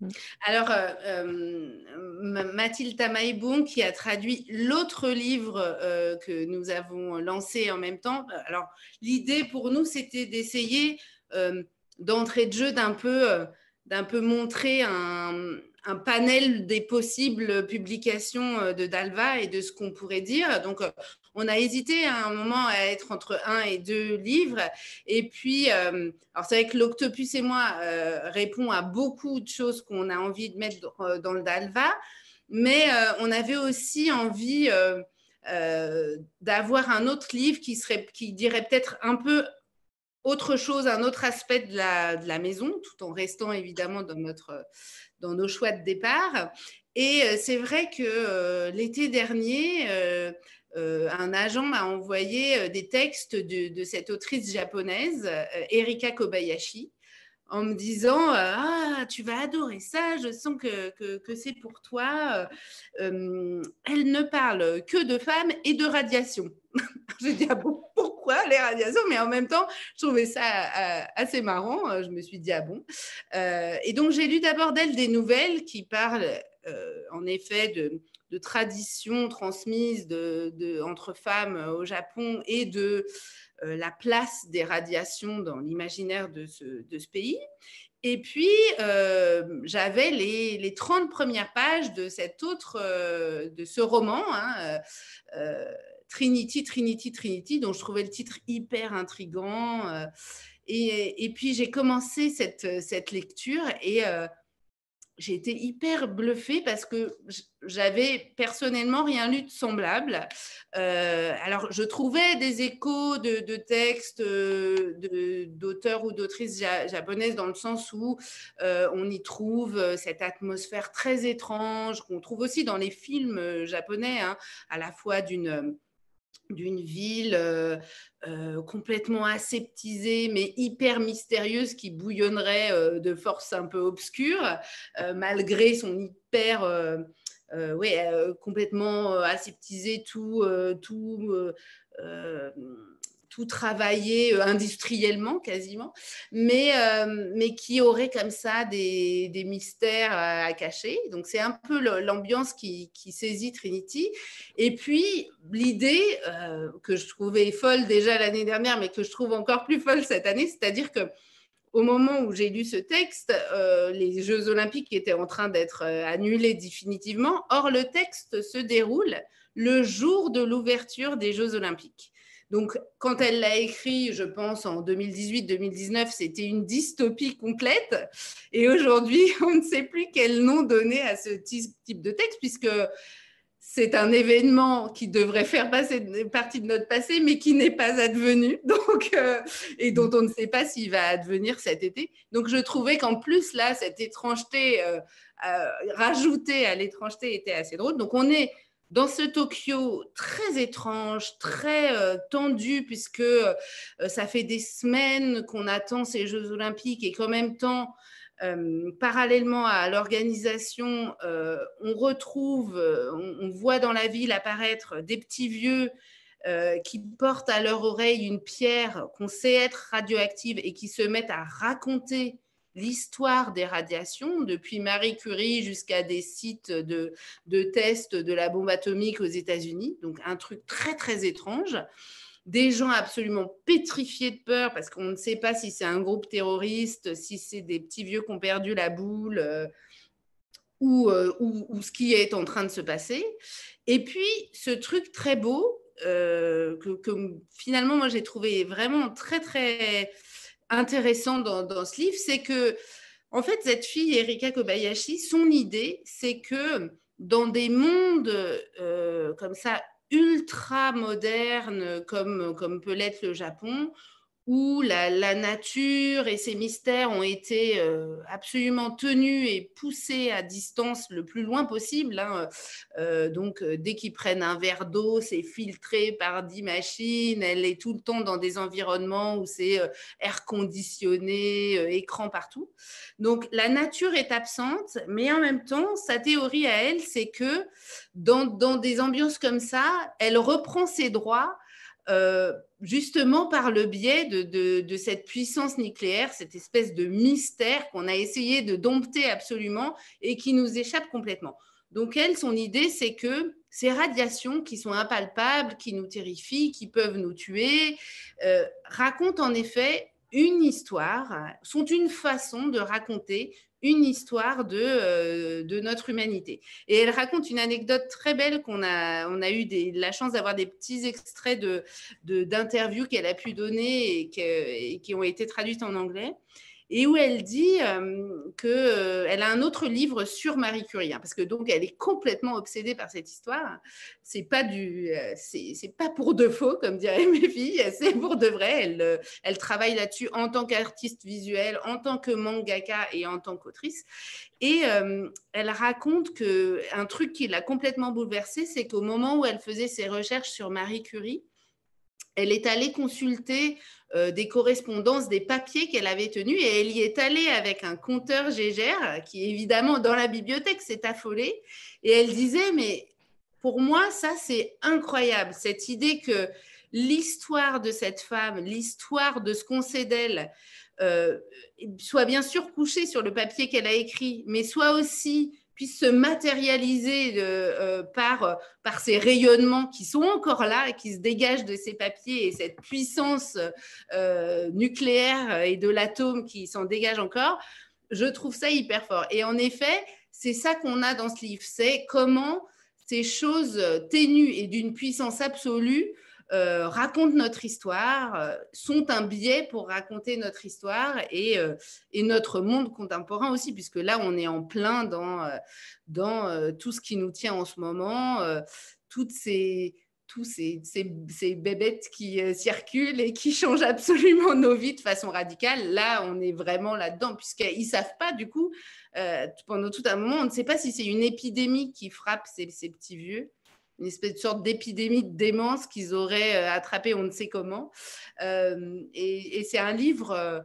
Mmh. Alors, euh, euh, Mathilde Tamaïboum, qui a traduit l'autre livre euh, que nous avons lancé en même temps. Alors, l'idée pour nous, c'était d'essayer d'entrée de jeu d'un peu, d'un peu montrer un, panel des possibles publications de Dalva et de ce qu'on pourrait dire. On a hésité à un moment à être entre un et deux livres. Et puis, euh, alors c'est vrai que l'Octopus et moi répond à beaucoup de choses qu'on a envie de mettre dans, le Dalva, mais on avait aussi envie d'avoir un autre livre qui, serait, qui dirait peut-être un peu autre chose, un autre aspect de la, de la, maison, tout en restant évidemment dans, notre, dans nos choix de départ. Et euh, c'est vrai que euh, l'été dernier, euh, un agent m'a envoyé des textes de, cette autrice japonaise, Erika Kobayashi, en me disant Ah, tu vas adorer ça, je sens que, que, que c'est pour toi. elle ne parle que de femmes et de radiation. J'ai dit Ah bon, pourquoi les radiations? Mais en même temps, je trouvais ça assez marrant. Je me suis dit Ah bon? et donc, j'ai lu d'abord d'elle des nouvelles qui parlent en effet de, de traditions transmises entre femmes au Japon et de euh, la place des radiations dans l'imaginaire de ce, pays. Et puis, euh, j'avais les, les, 30 premières pages de cet autre, euh, de ce roman, hein, Trinity, Trinity, Trinity, dont je trouvais le titre hyper intrigant. Et, et, puis, j'ai commencé cette, cette lecture et j'ai été hyper bluffée parce que j'avais personnellement rien lu de semblable. Euh, alors, je trouvais des échos de, textes euh, d'auteurs ou d'autrices japonaises dans le sens où euh, on y trouve cette atmosphère très étrange qu'on trouve aussi dans les films japonais, hein, à la fois d'une d'une ville euh, euh, complètement aseptisée mais hyper mystérieuse qui bouillonnerait euh, de force un peu obscure malgré son hyper ouais, complètement aseptisé tout tout tout travaillé euh, industriellement quasiment, mais, euh, mais qui aurait comme ça des, des mystères à cacher. Donc c'est un peu l'ambiance qui, qui, saisit Trinity. Et puis l'idée que je trouvais folle déjà l'année dernière, mais que je trouve encore plus folle cette année, c'est-à-dire que au moment où j'ai lu ce texte, les Jeux olympiques étaient en train d'être annulés définitivement. Or, le texte se déroule le jour de l'ouverture des Jeux olympiques. Donc, quand elle l'a écrit, je pense en 2018-2019, c'était une dystopie complète. Et aujourd'hui, on ne sait plus quel nom donner à ce type de texte, puisque c'est un événement qui devrait faire partie de notre passé, mais qui n'est pas advenu, donc, euh, et dont on ne sait pas s'il va advenir cet été. Donc, je trouvais qu'en plus, là, cette étrangeté euh, euh, rajoutée à l'étrangeté était assez drôle. Donc, on est dans ce Tokyo très étrange, très euh, tendu, puisque euh, ça fait des semaines qu'on attend ces Jeux olympiques et qu'en même temps, euh, parallèlement à l'organisation, on retrouve, on, on, voit dans la ville apparaître des petits vieux qui portent à leur oreille une pierre qu'on sait être radioactive et qui se mettent à raconter l'histoire des radiations, depuis Marie Curie jusqu'à des sites de, de tests de la bombe atomique aux États-Unis. Donc un truc très très étrange. Des gens absolument pétrifiés de peur parce qu'on ne sait pas si c'est un groupe terroriste, si c'est des petits vieux qui ont perdu la boule. Euh, euh, ou, ou, ce qui est en train de se passer. Et puis, ce truc très beau, euh, que, que, finalement, moi, j'ai trouvé vraiment très, très intéressant dans, ce livre, c'est que, en fait, cette fille, Erika Kobayashi, son idée, c'est que dans des mondes euh, comme ça, ultra modernes, comme, comme peut l'être le Japon, où la, nature et ses mystères ont été euh, absolument tenus et poussés à distance le plus loin possible. Hein. Euh, donc, euh, dès qu'ils prennent un verre d'eau, c'est filtré par dix machines. Elle est tout le temps dans des environnements où c'est air conditionné, écran partout. Donc, la nature est absente, mais en même temps, sa théorie à elle, c'est que dans, dans des ambiances comme ça, elle reprend ses droits euh, justement par le biais de, cette puissance nucléaire, cette espèce de mystère qu'on a essayé de dompter absolument et qui nous échappe complètement. Donc elle, son idée, c'est que ces radiations qui sont impalpables, qui nous terrifient, qui peuvent nous tuer, euh, racontent en effet une histoire, sont une façon de raconter une histoire de, euh, de notre humanité. Et elle raconte une anecdote très belle qu'on a, on a eu la chance d'avoir des petits extraits de, d'interviews qu'elle a pu donner et, et, qui ont été traduites en anglais et où elle dit euh, qu'elle euh, a un autre livre sur Marie Curie, hein, parce que donc elle est complètement obsédée par cette histoire. C'est pas du, euh, c'est pas pour de faux, comme diraient mes filles, c'est pour de vrai. Elle, elle travaille là-dessus en tant qu'artiste visuelle, en tant que mangaka et en tant qu'autrice. Et elle raconte que un truc qui l'a complètement bouleversée, c'est qu'au moment où elle faisait ses recherches sur Marie Curie, elle est allée consulter euh, des correspondances, des papiers qu'elle avait tenus et elle y est allée avec un compteur Gégère qui évidemment dans la bibliothèque s'est affolé. Et elle disait mais pour moi ça c'est incroyable cette idée que l'histoire de cette femme, l'histoire de ce qu'on sait d'elle euh, soit bien sûr couchée sur le papier qu'elle a écrit mais soit aussi se matérialiser euh, par, par ces rayonnements qui sont encore là et qui se dégagent de ces papiers et cette puissance euh, nucléaire et de l'atome qui s'en dégage encore, je trouve ça hyper fort. Et en effet, c'est ça qu'on a dans ce livre, c'est comment ces choses ténues et d'une puissance absolue euh, racontent notre histoire, euh, sont un biais pour raconter notre histoire et, euh, et, notre monde contemporain aussi, puisque là, on est en plein dans, dans tout ce qui nous tient en ce moment, toutes ces tous ces, ces, ces, bébêtes qui circulent et qui changent absolument nos vies de façon radicale. Là, on est vraiment là-dedans, puisqu'ils ne savent pas, du coup, pendant tout un moment, on ne sait pas si c'est une épidémie qui frappe ces, ces petits vieux une espèce de sorte d'épidémie de démence qu'ils auraient euh, attrapé on ne sait comment. Euh, et, c'est un livre, euh,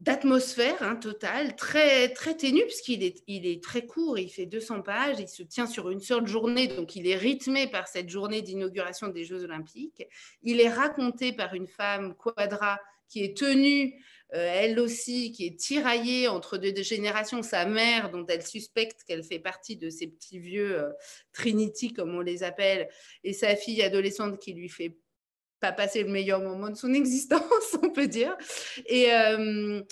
d'atmosphère hein, totale, très, très ténue, puisqu'il est, il est très court, il fait 200 pages, il se tient sur une seule journée, donc il est rythmé par cette journée d'inauguration des Jeux olympiques. Il est raconté par une femme, Quadra, qui est tenue, elle aussi, qui est tiraillée entre deux, générations, sa mère, dont elle suspecte qu'elle fait partie de ces petits vieux euh, Trinity, comme on les appelle, et sa fille adolescente qui lui fait pas passé le meilleur moment de son existence, on peut dire. Et euh,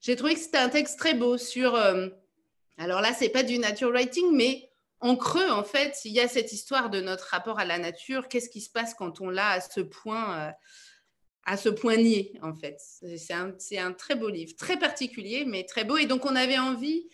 j'ai trouvé que c'était un texte très beau sur. Euh, alors là, c'est pas du nature writing, mais en creux, en fait, il y a cette histoire de notre rapport à la nature. Qu'est-ce qui se passe quand on l'a à ce point, euh, à ce point nié, en fait. C'est un, très beau livre, très particulier, mais très beau. Et donc, on avait envie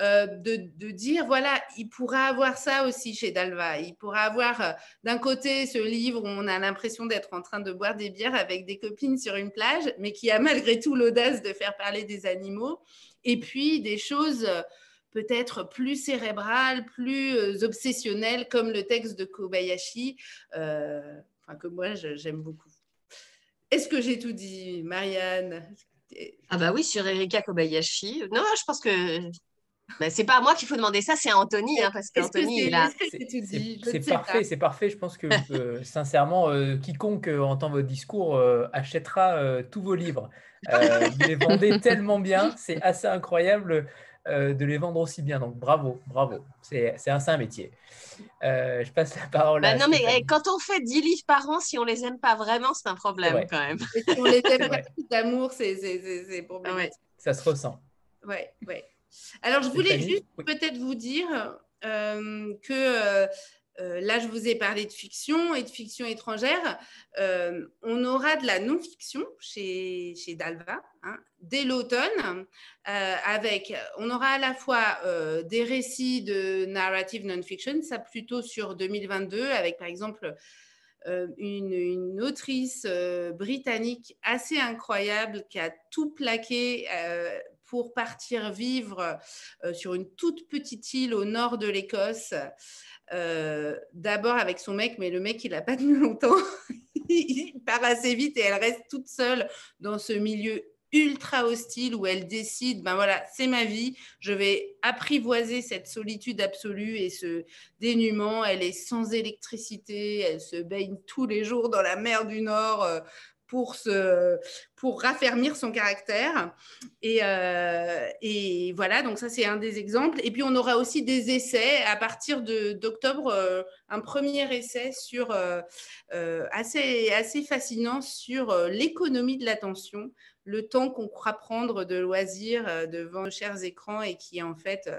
euh, de, dire, voilà, il pourra avoir ça aussi chez Dalva. Il pourra avoir euh, d'un côté ce livre où on a l'impression d'être en train de boire des bières avec des copines sur une plage, mais qui a malgré tout l'audace de faire parler des animaux. Et puis des choses euh, peut-être plus cérébrales, plus obsessionnelles, comme le texte de Kobayashi, que moi j'aime beaucoup. Est-ce que j'ai tout dit, Marianne? Ah bah oui, sur Erika Kobayashi. Non, je pense que ben, c'est pas à moi qu'il faut demander ça, c'est à Anthony, hein, parce qu'Anthony, il a. C'est parfait, c'est parfait. Je pense que euh, sincèrement, euh, quiconque euh, entend votre discours achètera tous vos livres. vous les vendez tellement bien, c'est assez incroyable de les vendre aussi bien. Donc bravo, bravo. C'est un, un métier. je passe la parole bah, à. Non, mais eh, quand on fait 10 livres par an, si on les aime pas vraiment, c'est un problème quand même. si on les aime pas d'amour, c'est problématique. Ça se ressent. Ouais, ouais. Alors, je voulais juste peut-être vous dire euh, que euh, euh, là, je vous ai parlé de fiction et de fiction étrangère. on aura de la non-fiction chez, chez Dalva hein, dès l'automne, avec, on aura à la fois des récits de narrative non-fiction, ça plutôt sur 2022, avec par exemple une, une, autrice britannique assez incroyable qui a tout plaqué pour partir vivre euh, sur une toute petite île au nord de l'Écosse. Euh, d'abord avec son mec, mais le mec, il n'a pas tenu longtemps. il part assez vite et elle reste toute seule dans ce milieu ultra hostile où elle décide, ben voilà, c'est ma vie, je vais apprivoiser cette solitude absolue et ce dénuement. Elle est sans électricité, elle se baigne tous les jours dans la mer du Nord. Euh, pour, se, pour raffermir son caractère. Et, euh, et voilà, donc ça c'est un des exemples. Et puis on aura aussi des essais à partir d'octobre, euh, un premier essai sur, euh, assez, assez fascinant sur l'économie de l'attention, le temps qu'on croit prendre de loisirs devant de chers écrans et qui en fait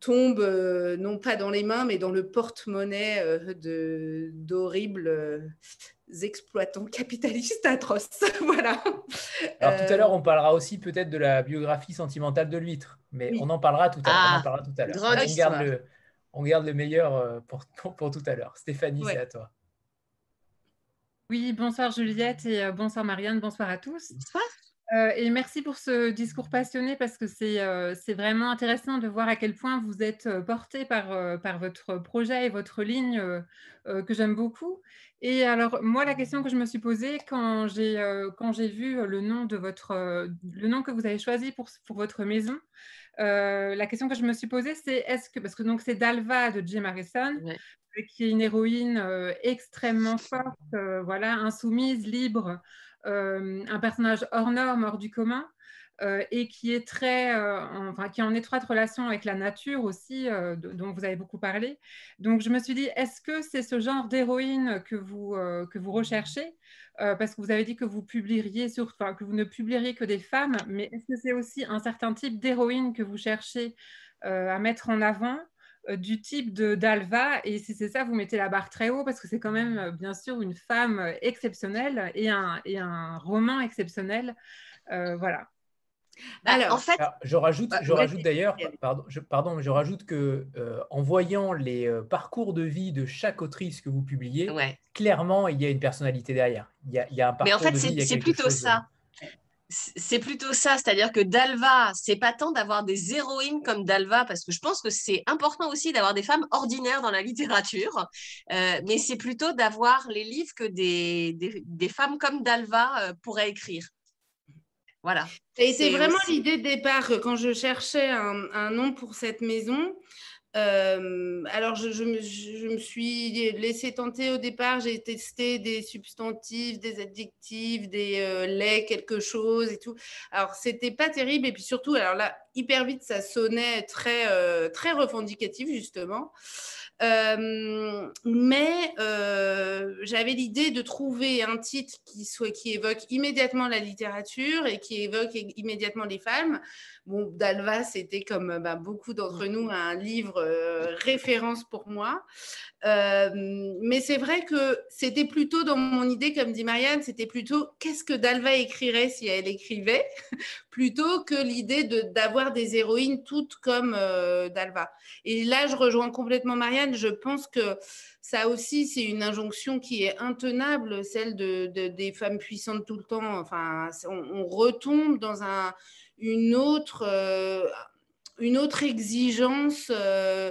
tombe non pas dans les mains, mais dans le porte-monnaie d'horribles exploitants capitalistes atroces. voilà. Alors tout à l'heure, on parlera aussi peut-être de la biographie sentimentale de l'huître, mais on en parlera tout à l'heure. on, parlera tout à l'heure. On, garde le, on garde le meilleur euh, pour, pour, tout à l'heure. Stéphanie, c'est à toi. Oui, bonsoir Juliette et euh, bonsoir Marianne, bonsoir à tous. Bonsoir. Euh, et merci pour ce discours passionné parce que c'est vraiment intéressant de voir à quel point vous êtes porté par, par votre projet et votre ligne que j'aime beaucoup. Et alors, moi, la question que je me suis posée quand j'ai euh, vu le nom de votre euh, le nom que vous avez choisi pour, pour votre maison, euh, la question que je me suis posée, c'est est-ce que parce que donc c'est Dalva de Jim Harrison, qui est une héroïne extrêmement forte, voilà, insoumise, libre, un personnage hors norme, hors du commun. Euh, et qui est très, euh, en, enfin, qui est en étroite relation avec la nature aussi, euh, dont vous avez beaucoup parlé. Donc, je me suis dit, est-ce que c'est ce genre d'héroïne que vous que vous recherchez? Parce que vous avez dit que vous publieriez enfin, que vous ne publieriez que des femmes, mais est-ce que c'est aussi un certain type d'héroïne que vous cherchez à mettre en avant? Du type de d'Alva et si c'est ça, vous mettez la barre très haut parce que c'est quand même bien sûr une femme exceptionnelle et un, et un roman exceptionnel. voilà. Bah, alors, en fait, je rajoute, je rajoute d'ailleurs, pardon, je, pardon, je rajoute que euh, en voyant les euh, parcours de vie de chaque autrice que vous publiez, clairement, il y a une personnalité derrière. Il y a, il y a un parcours Mais en fait, c'est plutôt ça. C'est plutôt ça, c'est-à-dire que Dalva, c'est pas tant d'avoir des héroïnes comme Dalva, parce que je pense que c'est important aussi d'avoir des femmes ordinaires dans la littérature, euh, mais c'est plutôt d'avoir les livres que des, des, des, femmes comme Dalva pourraient écrire. Voilà. Et c'est vraiment l'idée de départ quand je cherchais un, nom pour cette maison. Euh, alors, je, me, suis laissé tenter au départ. J'ai testé des substantifs, des adjectifs, des euh, laits, quelque chose et tout. Alors, c'était pas terrible. Et puis surtout, alors là, hyper vite, ça sonnait très, euh, très revendicatif, justement. Mais j'avais l'idée de trouver un titre qui, soit, qui évoque immédiatement la littérature et qui évoque immédiatement les femmes. Bon, Dalva, c'était comme bah, beaucoup d'entre nous un livre euh, référence pour moi. mais c'est vrai que c'était plutôt dans mon idée, comme dit Marianne, c'était plutôt qu'est-ce que Dalva écrirait si elle écrivait, plutôt que l'idée d'avoir des héroïnes toutes comme Dalva. Et là, je rejoins complètement Marianne je pense que ça aussi, c'est une injonction qui est intenable, celle de, des femmes puissantes tout le temps. Enfin, on, retombe dans un, une, autre, euh, une autre exigence. Euh,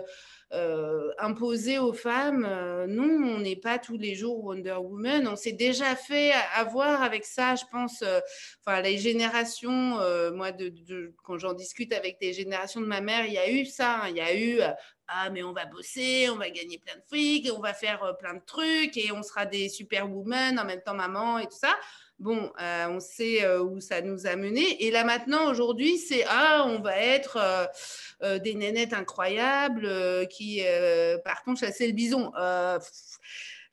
euh, imposée aux femmes. non, on n'est pas tous les jours Wonder Woman. On s'est déjà fait avoir avec ça, je pense. les générations, moi, de, quand j'en discute avec des générations de ma mère, il y a eu ça. Hein. il y a eu ah mais on va bosser, on va gagner plein de fric, on va faire euh, plein de trucs et on sera des superwomen en même temps maman et tout ça. Bon, euh, on sait euh, où ça nous a mené. Et là maintenant, aujourd'hui, c'est ah, on va être des nénettes incroyables qui partons chasser le bison.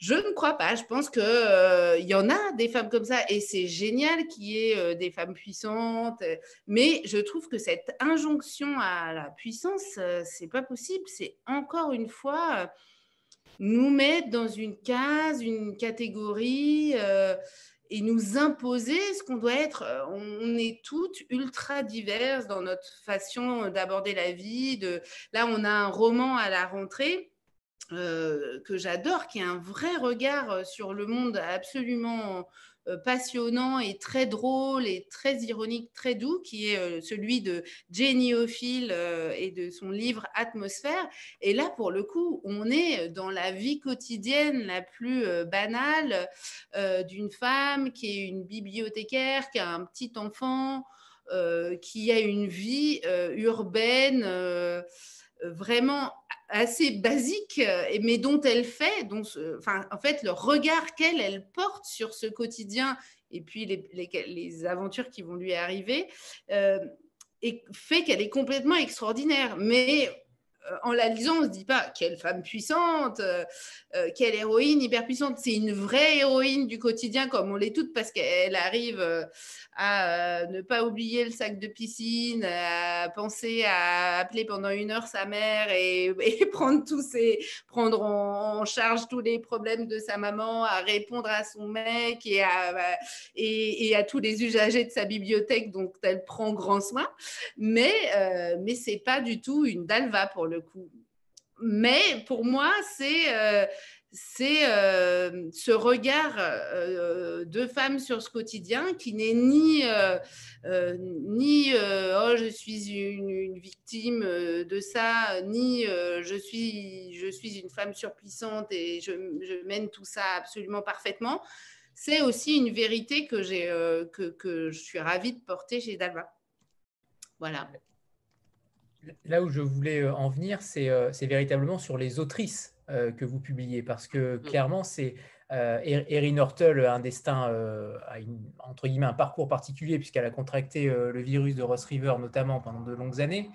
Je ne crois pas. Je pense qu'il euh, y en a des femmes comme ça et c'est génial qu'il y ait euh, des femmes puissantes. Mais je trouve que cette injonction à la puissance, euh, c'est pas possible. C'est encore une fois nous mettre dans une case, une catégorie et nous imposer ce qu'on doit être. On est toutes ultra diverses dans notre façon d'aborder la vie. De... Là, on a un roman à la rentrée euh, que j'adore, qui a un vrai regard euh, sur le monde absolument euh, passionnant et très drôle et très ironique, très doux, qui est celui de Jenny Ophil et de son livre Atmosphère. Et là, pour le coup, on est dans la vie quotidienne la plus banale d'une femme qui est une bibliothécaire, qui a un petit enfant, qui a une vie urbaine vraiment assez basique, euh, mais dont elle fait, dont, en fait, le regard qu'elle elle porte sur ce quotidien et puis les, aventures qui vont lui arriver, euh, fait qu'elle est complètement extraordinaire. Mais en la lisant, on ne se dit pas quelle femme puissante, quelle héroïne hyper puissante. C'est une vraie héroïne du quotidien, comme on l'est toutes, parce qu'elle arrive à euh, ne pas oublier le sac de piscine, à penser à appeler pendant une heure sa mère et, prendre tous ses, prendre en, charge tous les problèmes de sa maman, à répondre à son mec et à, tous les usagers de sa bibliothèque dont elle prend grand soin. Mais, euh, mais c'est pas du tout une dalva pour le coup. Mais pour moi, c'est euh, euh, ce regard euh, de femme sur ce quotidien qui n'est ni, ni oh, je suis une, victime de ça, ni je, suis, je suis une femme surpuissante et je, je mène tout ça absolument parfaitement. C'est aussi une vérité que, j'ai, que, que je suis ravie de porter chez Dalva. Voilà. Là où je voulais en venir, c'est, c'est véritablement sur les autrices euh, que vous publiez parce que mm. clairement, c'est euh, Erin Hortel un destin, euh, entre guillemets, un parcours particulier puisqu'elle a contracté le virus de Ross River notamment pendant de longues années.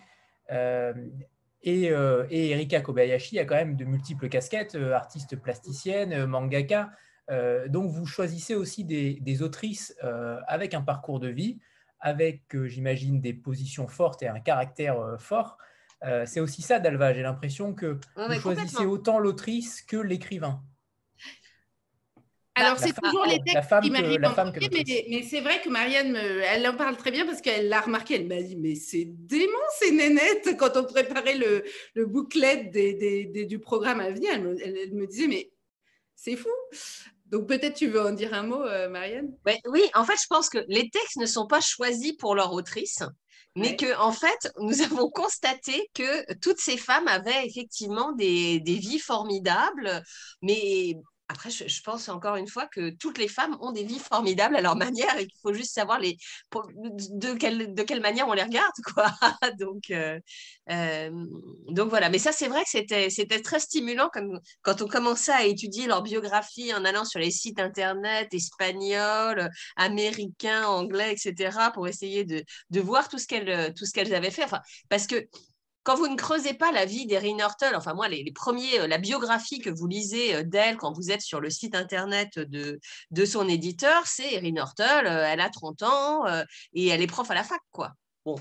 Et, Erika Kobayashi a quand même de multiples casquettes, artiste plasticienne, mangaka. donc vous choisissez aussi des, autrices avec un parcours de vie, avec, j'imagine, des positions fortes et un caractère fort. Euh, c'est aussi ça, Dalva. J'ai l'impression que vous choisissez autant l'autrice que l'écrivain. Alors, c'est toujours les textes qui m'arrivent mais, mais c'est vrai que Marianne, elle en parle très bien parce qu'elle l'a remarqué. Elle m'a dit, mais c'est dément ces nénettes. Quand on préparait le, le booklet du programme à venir, elle me, disait, mais c'est fou. Donc peut-être tu veux en dire un mot, euh, Marianne? Oui, en fait, je pense que les textes ne sont pas choisis pour leur autrice mais que en fait, nous avons constaté que toutes ces femmes avaient effectivement des, vies formidables, mais après, je, pense encore une fois que toutes les femmes ont des vies formidables à leur manière et qu'il faut juste savoir les, de, quelle, de quelle manière on les regarde. Quoi. donc, euh, euh, donc voilà. Mais ça, c'est vrai que c'était, très stimulant quand on commençait à étudier leur biographie en allant sur les sites internet espagnols, américains, anglais, etc., pour essayer de, de voir tout ce, qu'elles, tout ce qu'elles avaient fait. Enfin, parce que quand vous ne creusez pas la vie d'Erin Hurtle, enfin moi, les, premiers, euh, la biographie que vous lisez euh, d'elle quand vous êtes sur le site internet de, de son éditeur, c'est Erin Hurtle, euh, elle a 30 ans et elle est prof à la fac, quoi. Bon,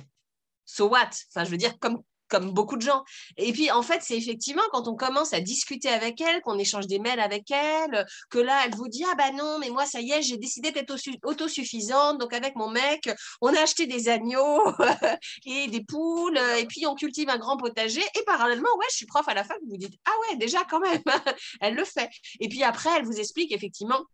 so what? Enfin, je veux dire, comme, comme beaucoup de gens. Et puis, en fait, c'est effectivement quand on commence à discuter avec elle, qu'on échange des mails avec elle, que là, elle vous dit Ah ben non, mais moi, ça y est, j'ai décidé d'être autosuffisante. Donc, avec mon mec, on a acheté des agneaux et des poules, et puis on cultive un grand potager. Et parallèlement, ouais, je suis prof à la fac. Vous vous dites Ah ouais, déjà, quand même, elle le fait. Et puis après, elle vous explique effectivement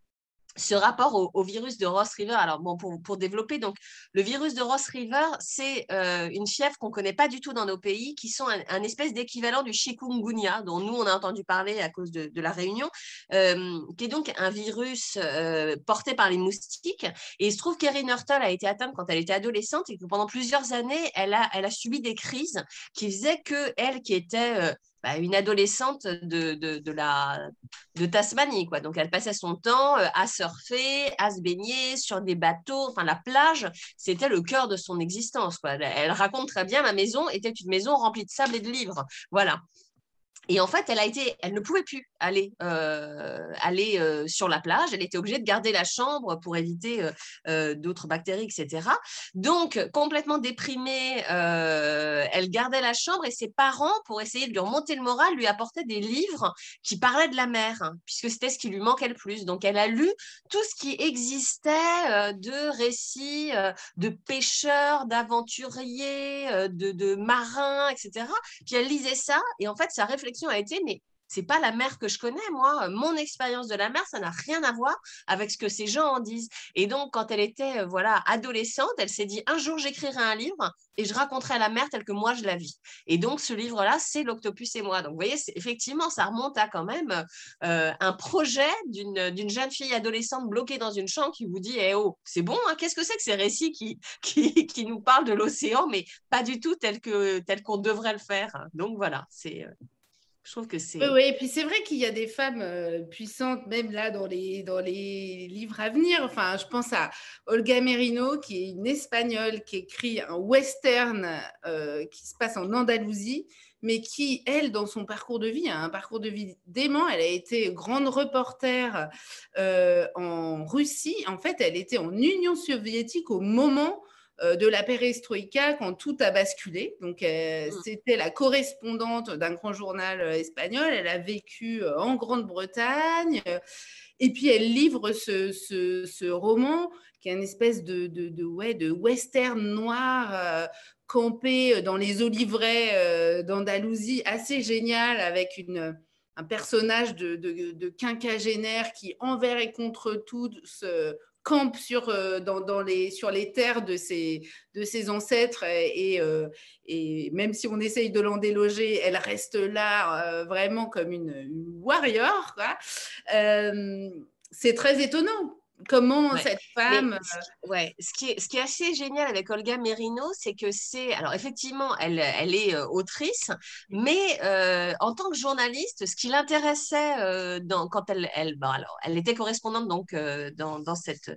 ce rapport au, virus de Ross River. Alors, bon, pour, développer, donc, le virus de Ross River, c'est euh, une fièvre qu'on ne connaît pas du tout dans nos pays, qui sont un, espèce d'équivalent du chikungunya, dont nous, on a entendu parler à cause de, la Réunion, euh, qui est donc un virus euh, porté par les moustiques. Et il se trouve qu'Erin Hurtle a été atteinte quand elle était adolescente et que pendant plusieurs années, elle a, elle a subi des crises qui faisaient que elle, qui était bah, une adolescente de, de, la, de Tasmanie. Quoi. Donc, elle passait son temps euh, à surfer, à se baigner sur des bateaux. Enfin, la plage, c'était le cœur de son existence. Quoi. Elle raconte très bien, ma maison était une maison remplie de sable et de livres. Voilà. Et en fait, elle a été, elle ne pouvait plus aller, euh, aller euh, sur la plage. Elle était obligée de garder la chambre pour éviter euh, d'autres bactéries, etc. Donc, complètement déprimée, elle gardait la chambre et ses parents, pour essayer de lui remonter le moral, lui apportaient des livres qui parlaient de la mer, hein, puisque c'était ce qui lui manquait le plus. Donc, elle a lu tout ce qui existait de récits de pêcheurs, d'aventuriers, de, de marins, etc. Puis elle lisait ça et en fait, sa réflexion a été, mais c'est pas la mer que je connais, moi. Mon expérience de la mer, ça n'a rien à voir avec ce que ces gens en disent. Et donc, quand elle était euh, voilà adolescente, elle s'est dit un jour j'écrirai un livre et je raconterai la mer telle que moi je la vis. Et donc, ce livre-là, c'est l'Octopus et moi. Donc, vous voyez, effectivement, ça remonte à quand même euh, un projet d'une jeune fille adolescente bloquée dans une chambre qui vous dit Eh oh, c'est bon, hein, qu'est-ce que c'est que ces récits qui, qui, qui nous parlent de l'océan, mais pas du tout tel qu'on tel qu'on devrait le faire. Donc, voilà, c'est. Euh, je trouve que c'est. Oui, et puis c'est vrai qu'il y a des femmes euh, puissantes, même là dans les, dans les livres à venir. Enfin, je pense à Olga Merino, qui est une espagnole, qui écrit un western euh, qui se passe en Andalousie, mais qui, elle, dans son parcours de vie, a un parcours de vie dément. Elle a été grande reporter euh, en Russie. En fait, elle était en Union soviétique au moment de la perestroïka quand tout a basculé. Donc, euh, mmh. c'était la correspondante d'un grand journal euh, espagnol. Elle a vécu en Grande-Bretagne. Et puis, elle livre ce, roman qui est une espèce de, de, western noir campé dans les oliveraies d'Andalousie, assez génial, avec une, un personnage de, quinquagénaire qui, envers et contre tout, se campe sur, euh, dans, les, sur les terres de ses, de ses ancêtres et, euh, et, même si on essaye de l'en déloger, elle reste là euh, vraiment comme une, warrior. c'est très étonnant Comment cette femme. Euh, ouais, ce qui, est, ce qui est assez génial avec Olga Merino, c'est que c'est. Alors, effectivement, elle, elle est euh, autrice, mais euh, en tant que journaliste, ce qui l'intéressait dans, quand elle. Elle, alors, elle était correspondante donc, dans, dans, cette,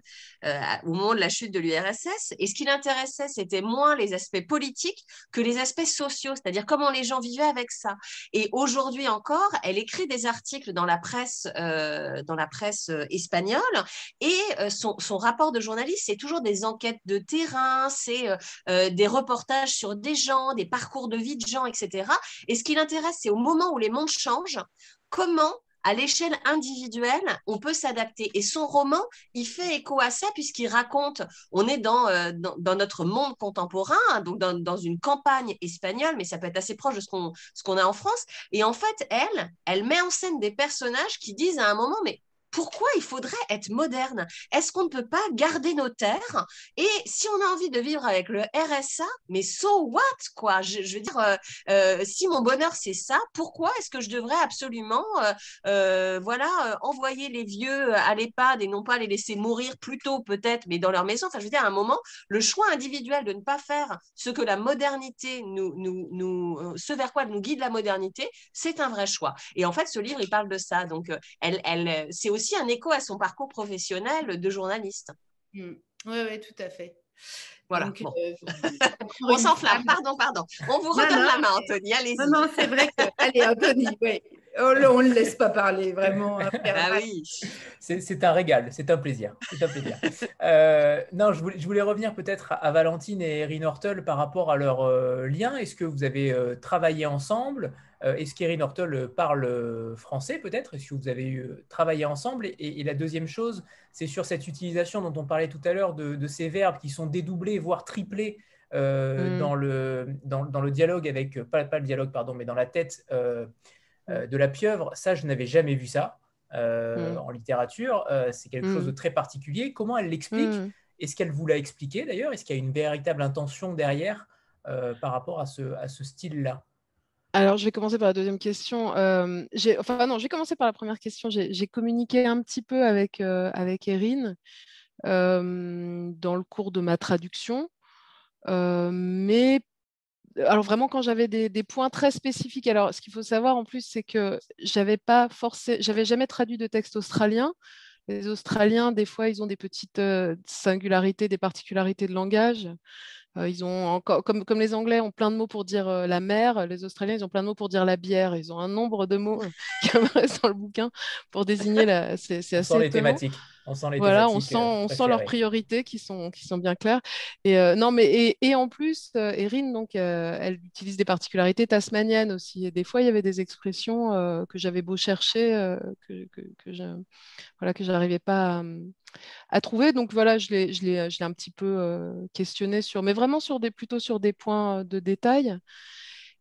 au moment de la chute de l'URSS, et ce qui l'intéressait, c'était moins les aspects politiques que les aspects sociaux, c'est-à-dire comment les gens vivaient avec ça. Et aujourd'hui encore, elle écrit des articles dans la presse, dans la presse espagnole, et euh, son, rapport de journaliste, c'est toujours des enquêtes de terrain, c'est euh, euh, des reportages sur des gens, des parcours de vie de gens, etc. Et ce qui l'intéresse, c'est au moment où les mondes changent, comment à l'échelle individuelle, on peut s'adapter. Et son roman, il fait écho à ça puisqu'il raconte, on est dans, dans, notre monde contemporain, donc dans, une campagne espagnole, mais ça peut être assez proche de ce qu'on a en France. Et en fait, elle, elle met en scène des personnages qui disent à un moment, mais pourquoi il faudrait être moderne? Est-ce qu'on ne peut pas garder nos terres? Et si on a envie de vivre avec le RSA, mais so what quoi? Je, veux dire, euh, euh, si mon bonheur c'est ça, pourquoi est-ce que je devrais absolument, euh, voilà, envoyer les vieux à l'EHPAD et non pas les laisser mourir plus tôt peut-être, mais dans leur maison? Enfin, je veux dire, à un moment, le choix individuel de ne pas faire ce que la modernité nous, nous, nous ce vers quoi nous guide la modernité, c'est un vrai choix. Et en fait, ce livre, il parle de ça. Donc, elle, elle, c'est aussi un écho à son parcours professionnel de journaliste. Oui, mmh. oui, tout à fait. Voilà. Euh, on s'enflamme, pardon, pardon. On vous redonne la main, Anthony. Allez-y. Non, non, c'est vrai que. Allez, Anthony, oui. Oh, on ne le laisse pas parler, vraiment. Ah oui. C'est un régal, c'est un plaisir. Un plaisir. Euh, non, je voulais, je voulais revenir peut-être à Valentine et Erin Hortel par rapport à leur euh, lien. Est-ce que vous avez travaillé ensemble? Euh, est-ce qu'Erin Hortel parle français peut-être? Est-ce que vous avez eu, travaillé ensemble? Et, la deuxième chose, c'est sur cette utilisation dont on parlait tout à l'heure de, ces verbes qui sont dédoublés, voire triplés euh, mm. dans, le, dans, le dialogue avec, pas, pas, le dialogue, pardon, mais dans la tête euh, mm. de la pieuvre. Ça, je n'avais jamais vu ça mm. en littérature. c'est quelque chose de très particulier. Comment elle l'explique? Est-ce qu'elle vous l'a expliqué d'ailleurs? Est-ce qu'il y a une véritable intention derrière par rapport à ce, à ce style-là? Alors, je vais commencer par la deuxième question. Euh, enfin, non, je vais commencer par la première question. J'ai communiqué un petit peu avec, euh, Erin euh, dans le cours de ma traduction. mais alors vraiment quand j'avais des, points très spécifiques. Alors, ce qu'il faut savoir en plus, c'est que j'avais pas j'avais jamais traduit de texte australien. Les Australiens, des fois, ils ont des petites singularités, des particularités de langage. Euh, ils ont encore, comme, comme les Anglais ont plein de mots pour dire euh, la mer, les Australiens, ils ont plein de mots pour dire la bière. Ils ont un nombre de mots qui apparaissent dans le bouquin pour désigner la. C'est assez. On les thématiques. On sent les voilà, on sent, on sent leurs priorités qui sont, qui sont bien claires. Et euh, non, mais et, et, en plus, Erin, donc, elle utilise des particularités tasmaniennes aussi. Et des fois, il y avait des expressions que j'avais beau chercher, que, que, que je, voilà, que j'arrivais pas à, à trouver. Donc voilà, je l'ai un petit peu euh, questionné sur, mais vraiment sur des, plutôt sur des points euh, de détail.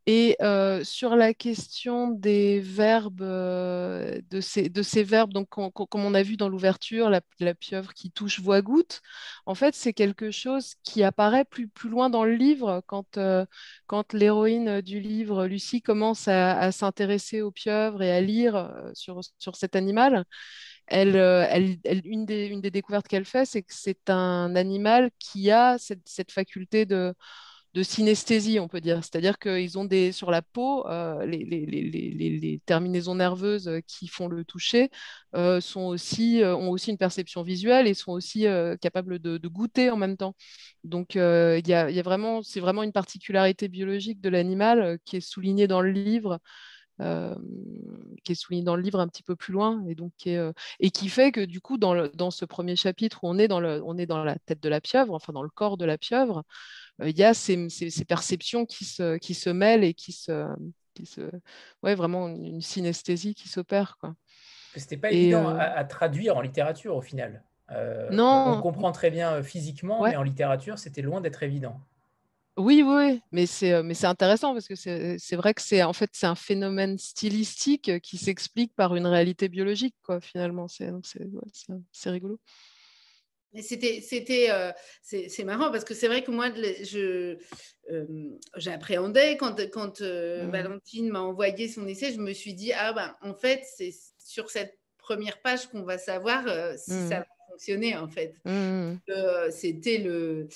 Et euh, sur la question des verbes, de, ces, de ces verbes, donc comme on a vu dans l'ouverture, la, pieuvre qui touche voix goutte, en fait, c'est quelque chose qui apparaît plus, plus loin dans le livre quand, quand l'héroïne du livre, Lucie, commence à, à s'intéresser aux pieuvres et à lire sur, sur cet animal. Euh, une, des, découvertes qu'elle fait, c'est que c'est un animal qui a cette, faculté de, synesthésie, on peut dire. C'est-à-dire qu'ils ont des, sur la peau, euh, les, terminaisons nerveuses qui font le toucher euh, sont aussi, ont aussi une perception visuelle et sont aussi capables de, goûter en même temps. Donc, y, y, a vraiment, c'est vraiment une particularité biologique de l'animal qui est soulignée dans le livre. Qui est souligné dans le livre un petit peu plus loin, et, donc, qui et qui fait que du coup, dans, le, dans, ce premier chapitre où on est dans, le, on est dans la tête de la pieuvre, enfin dans le corps de la pieuvre, il y a ces, ces, perceptions qui se, qui se mêlent et qui se... Qui se ouais, vraiment une synesthésie qui s'opère. Quoi. C'était pas évident à, traduire en littérature au final. non. On, comprend très bien physiquement, mais en littérature, c'était loin d'être évident. Oui, oui, mais c'est euh, mais c'est intéressant parce que c'est vrai que c'est en fait c'est un phénomène stylistique euh, qui s'explique par une réalité biologique quoi finalement c'est c'est rigolo. C'était c'était euh, c'est marrant parce que c'est vrai que moi je j'appréhendais quand quand mmh. Valentine m'a envoyé son essai je me suis dit ah ben en fait c'est sur cette première page qu'on va savoir si ça mmh. va fonctionner en fait. Mmh, c'était le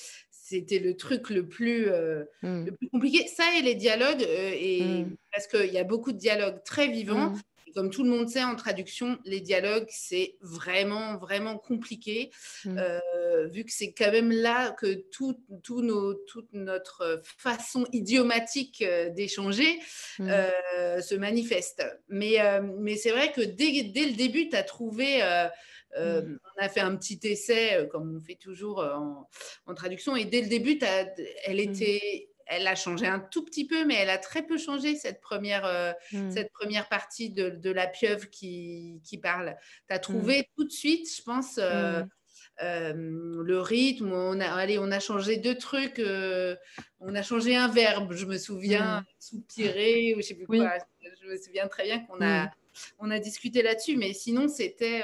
c'était le truc le plus, euh, mm. le plus compliqué. Ça et les dialogues, euh, et, mm. parce qu'il y a beaucoup de dialogues très vivants. Mm. comme tout le monde sait en traduction, les dialogues, c'est vraiment, vraiment compliqué, euh, vu que c'est quand même là que tout, tout nos, toute notre façon idiomatique d'échanger se manifeste. Mais, mais c'est vrai que dès, dès, le début, tu as trouvé euh, mm. On a fait un petit essai, euh, comme on fait toujours euh, en, traduction, et dès le début, elle mm. était, elle a changé un tout petit peu, mais elle a très peu changé cette première, mm. cette première partie de, la pieuvre qui, parle. Tu as trouvé tout de suite, je pense, le rythme. On a, allez, on a changé deux trucs. on a changé un verbe, je me souviens, soupirer, ou je sais plus quoi. Je me souviens très bien qu'on a on a discuté là-dessus, mais sinon, c'était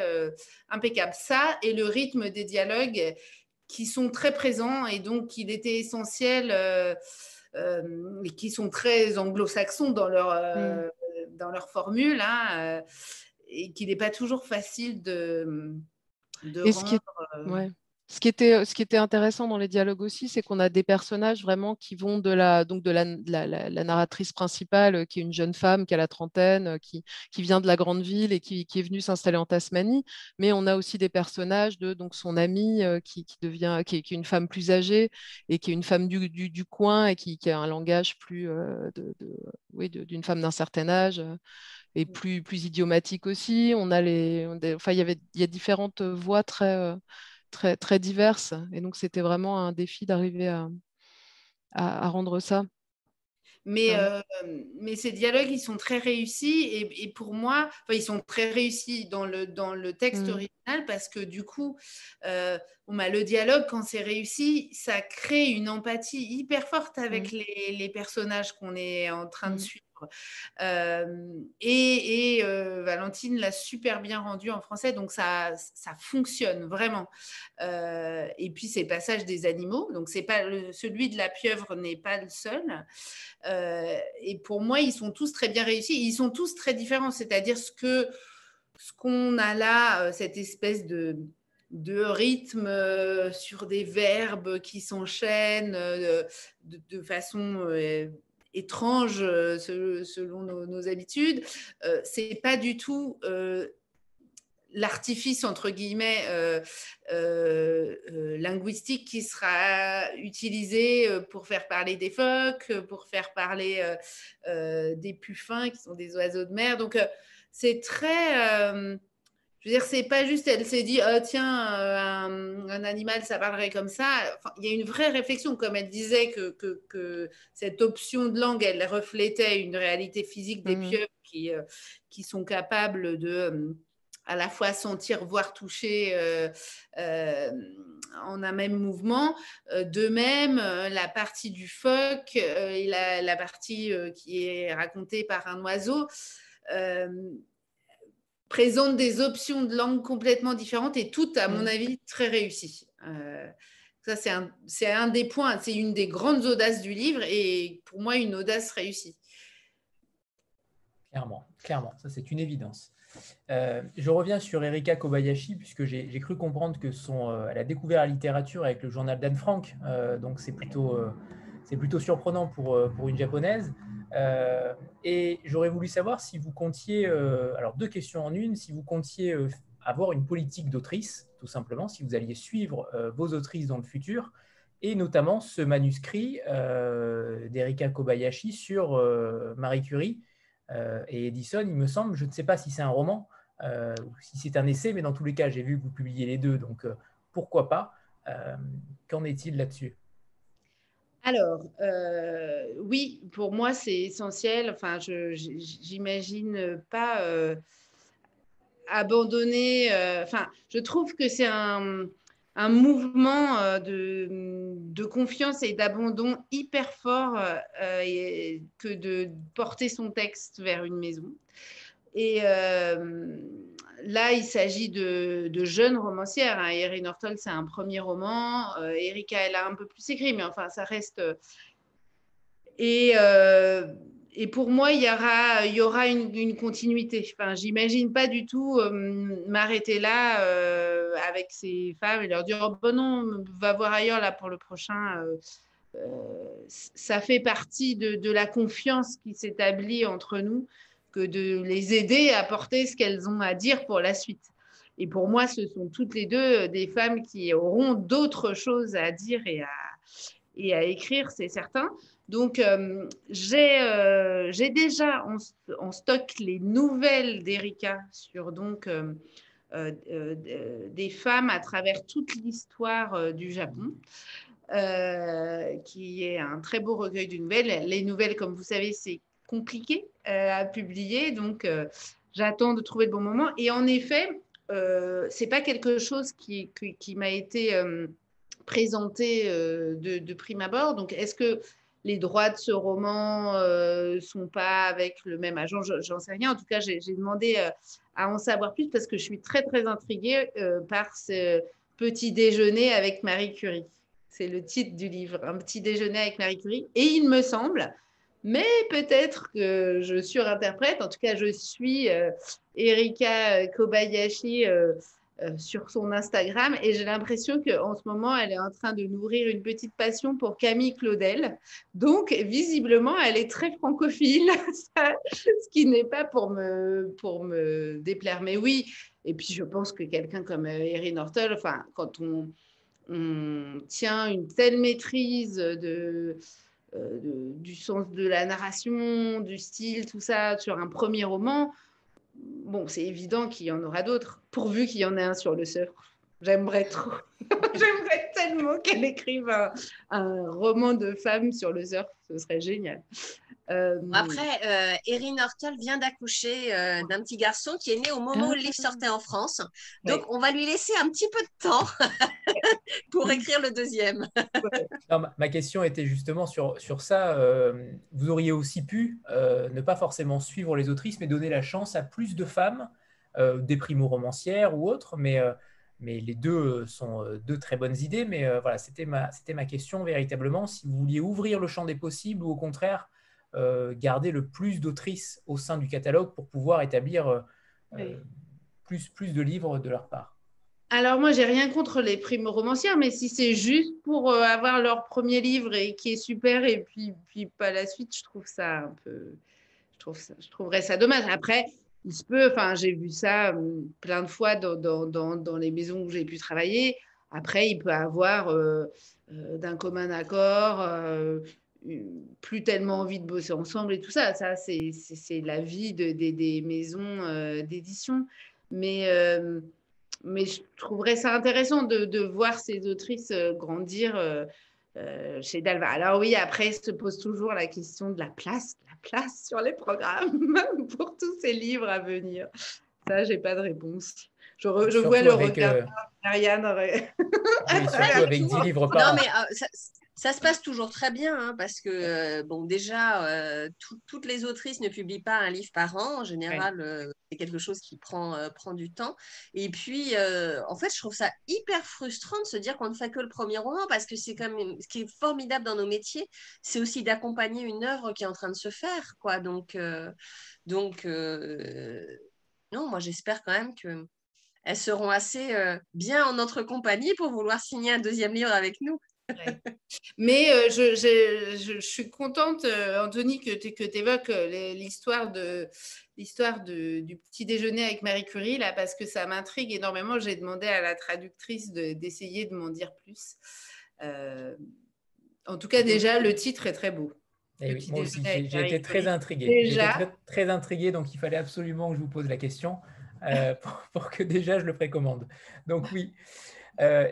impeccable. Ça et le rythme des dialogues qui sont très présents et donc il était essentiel, et qui sont très anglo-saxons dans leur, mm. dans leur formule, hein, et qu'il n'est pas toujours facile de, de rendre, ce qui, était, ce qui était intéressant dans les dialogues aussi, c'est qu'on a des personnages vraiment qui vont de la, donc de la, la, narratrice principale, euh, qui est une jeune femme qui a la trentaine, euh, qui, qui vient de la grande ville et qui, qui est venue s'installer en Tasmanie. Mais on a aussi des personnages de donc son amie euh, qui, qui, devient, qui est, une femme plus âgée et qui est une femme du, du, du coin et qui, a un langage plus de, de, oui, d'une femme d'un certain âge et mmh. plus, plus idiomatique aussi. On a les, enfin, il y avait, il y a différentes voix très très, très diverses. Et donc, c'était vraiment un défi d'arriver à, à, rendre ça. Mais, euh, mais ces dialogues, ils sont très réussis. Et, et pour moi, ils sont très réussis dans le, dans le texte mmh. original parce que du coup, euh, bah, le dialogue, quand c'est réussi, ça crée une empathie hyper forte avec mmh. les, les, personnages qu'on est en train de mmh. suivre et, Valentine l'a super bien rendu en français, donc ça, ça fonctionne vraiment. et puis c'est le passage des animaux, donc c'est pas celui de la pieuvre n'est pas le seul. et pour moi, ils sont tous très bien réussis. Ils sont tous très différents, c'est-à-dire ce que ce qu'on a là, cette espèce de de rythme sur des verbes qui s'enchaînent de, façon étrange euh, selon nos, habitudes. Euh, c'est pas du tout euh, l'artifice entre guillemets linguistique qui sera utilisé pour faire parler des phoques, pour faire parler des puffins qui sont des oiseaux de mer. Donc c'est très je veux dire, c'est pas juste, elle s'est dit, oh, tiens, euh, un, animal, ça parlerait comme ça. il y a une vraie réflexion, comme elle disait que, que, cette option de langue, elle reflétait une réalité physique des mmh. pieuvres qui, euh, qui sont capables de euh, à la fois sentir, voir, toucher en un même mouvement. de même, la partie du phoque et la, la partie qui est racontée par un oiseau présente des options de langue complètement différentes et toutes, à mon mm. avis, très réussies. Euh, ça, c'est un, un, des points, c'est une des grandes audaces du livre et pour moi, une audace réussie. Clairement, clairement, ça c'est une évidence. Euh, je reviens sur Erika Kobayashi, puisque j'ai cru comprendre que son, euh, elle a découvert la littérature avec le journal d'Anne Frank, donc c'est plutôt, c'est plutôt surprenant pour, pour une japonaise. Euh, et j'aurais voulu savoir si vous comptiez, euh, alors deux questions en une, si vous comptiez euh, avoir une politique d'autrice, tout simplement, si vous alliez suivre vos autrices dans le futur, et notamment ce manuscrit d'Erika Kobayashi sur Marie Curie et Edison, il me semble, je ne sais pas si c'est un roman, ou si c'est un essai, mais dans tous les cas, j'ai vu que vous publiez les deux, donc pourquoi pas Qu'en est-il là-dessus? Alors, euh, oui, pour moi, c'est essentiel. Enfin, j'imagine pas euh, abandonner. Euh, enfin, je trouve que c'est un, mouvement de, confiance et d'abandon hyper fort que de porter son texte vers une maison. Là, il s'agit de, jeunes romancières. Hein. Erin c'est un premier roman. Euh, Erika, elle a un peu plus écrit, mais enfin, ça reste. Euh, et, euh, et pour moi, il y aura, une, continuité. Enfin, j'imagine pas du tout m'arrêter là avec ces femmes et leur dire oh, bon non, va voir ailleurs là pour le prochain. ça fait partie de la confiance qui s'établit entre nous de les aider à porter ce qu'elles ont à dire pour la suite. Et pour moi, ce sont toutes les deux des femmes qui auront d'autres choses à dire et à, écrire, c'est certain. Donc, euh, euh, j'ai déjà en, stock les nouvelles d'Erika sur donc euh, des femmes à travers toute l'histoire du Japon. qui est un très beau recueil de nouvelles. Les nouvelles, comme vous savez, c'est compliqué euh, à publier. Donc, euh, j'attends de trouver le bon moment. Et en effet, euh, c'est pas quelque chose qui, m'a été présenté de, prime abord. Donc, est-ce que les droits de ce roman ne sont pas avec le même agent, j'en sais rien. En tout cas, j'ai demandé à en savoir plus parce que je suis très, très intriguée par ce petit déjeuner avec Marie Curie. C'est le titre du livre, Un petit déjeuner avec Marie Curie. Et il me semble, mais peut-être que je surinterprète, en tout cas, je suis Erika Kobayashi euh, sur son Instagram et j'ai l'impression qu'en ce moment, elle est en train de nourrir une petite passion pour Camille Claudel. Donc, visiblement, elle est très francophile, ce qui n'est pas pour me, pour me déplaire. Mais oui, et puis je pense que quelqu'un comme euh, Erin Hortel, enfin, quand on, tient une telle maîtrise de, euh, du sens de la narration, du style, tout ça, sur un premier roman, bon, c'est évident qu'il y en aura d'autres, pourvu qu'il y en ait un sur le surf. J'aimerais trop. J'aimerais tellement qu'elle écrive un, roman de femme sur le surf. Ce serait génial. Euh, Après, euh, Erin Hortel vient d'accoucher euh, d'un petit garçon qui est né au moment où le livre ah. sortait en France. Donc, on va lui laisser un petit peu de temps pour écrire le deuxième. ma, question était justement sur, sur ça. Euh, vous auriez aussi pu ne pas forcément suivre les autrices, mais donner la chance à plus de femmes, des primo-romancières ou autres. Mais mais les deux sont deux très bonnes idées. Mais voilà, c'était ma, ma question véritablement. Si vous vouliez ouvrir le champ des possibles ou au contraire garder le plus d'autrices au sein du catalogue pour pouvoir établir euh, euh, plus, plus de livres de leur part. Alors moi, j'ai rien contre les primo-romancières, mais si c'est juste pour avoir leur premier livre et qui est super et puis, puis pas la suite, je trouve ça un peu... Je, trouve ça, je trouverais ça dommage. Après, il se peut, enfin, j'ai vu ça plein de fois dans, dans, dans, les maisons où j'ai pu travailler. Après, il peut avoir d'un commun accord plus tellement envie de bosser ensemble et tout ça. Ça, c'est la vie de, des maisons euh, d'édition. Mais, euh, mais je trouverais ça intéressant de, de voir ces autrices euh, grandir chez Dalva. Alors oui, après, se pose toujours la question de la place, la place sur les programmes pour tous ces livres à venir. Ça, j'ai pas de réponse. Je, je vois le regard d'Ariane. oui, surtout avec 10 livres par non, Mais, ça se passe toujours très bien hein, parce que, euh, bon, déjà, euh, toutes les autrices ne publient pas un livre par an. En général, euh, c'est quelque chose qui prend, prend du temps. Et puis, en fait, je trouve ça hyper frustrant de se dire qu'on ne fait que le premier roman parce que c'est quand même ce qui est formidable dans nos métiers, c'est aussi d'accompagner une œuvre qui est en train de se faire, quoi. Donc, donc non, moi, j'espère quand même que elles seront assez bien en notre compagnie pour vouloir signer un deuxième livre avec nous. Mais euh, je, suis contente, euh, Anthony, que tu évoques euh, l'histoire de l'histoire du petit déjeuner avec Marie Curie, là, parce que ça m'intrigue énormément. J'ai demandé à la traductrice d'essayer de, m'en dire plus. en tout cas, déjà, le titre est très beau. Moi aussi, j'ai été très intriguée. Très, très intriguée, donc il fallait absolument que je vous pose la question pour, pour, que déjà je le précommande. Donc oui. Euh,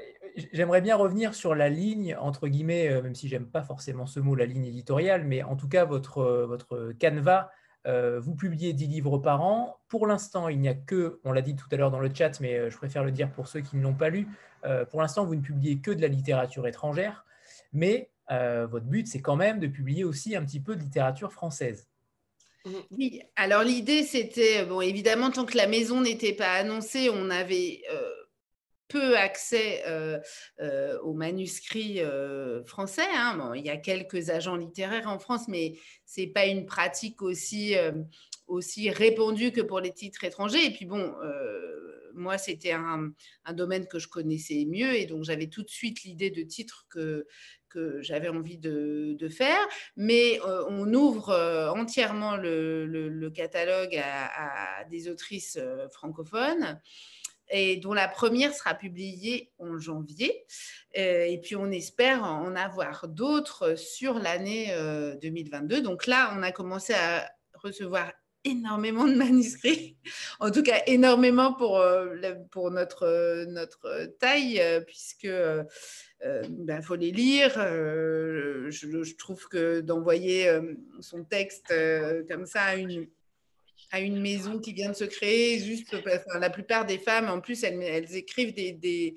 j'aimerais bien revenir sur la ligne, entre guillemets, euh, même si j'aime pas forcément ce mot, la ligne éditoriale, mais en tout cas, votre, euh, votre canevas, vous publiez 10 livres par an. Pour l'instant, il n'y a que, on l'a dit tout à l'heure dans le chat, mais je préfère le dire pour ceux qui ne l'ont pas lu, pour l'instant, vous ne publiez que de la littérature étrangère, mais votre but, c'est quand même de publier aussi un petit peu de littérature française. Oui, alors l'idée, c'était, bon, évidemment, tant que la maison n'était pas annoncée, on avait peu accès euh, euh, aux manuscrits euh, français. Hein. il y a quelques agents littéraires en France, mais ce n'est pas une pratique aussi, aussi répandue que pour les titres étrangers. Et puis bon, moi, c'était un, domaine que je connaissais mieux, et donc j'avais tout de suite l'idée de titres que, que j'avais envie de, faire. Mais on ouvre entièrement le, catalogue à, des autrices francophones et dont la première sera publiée en janvier. Euh, et puis on espère en avoir d'autres sur l'année 2022. Euh, Donc là, on a commencé à recevoir énormément de manuscrits, en tout cas énormément pour, euh, notre, notre taille, puisque il ben, faut les lire. Je, trouve que d'envoyer son texte comme ça à une, à une maison qui vient de se créer. Juste, la plupart des femmes, en plus, elles, écrivent des,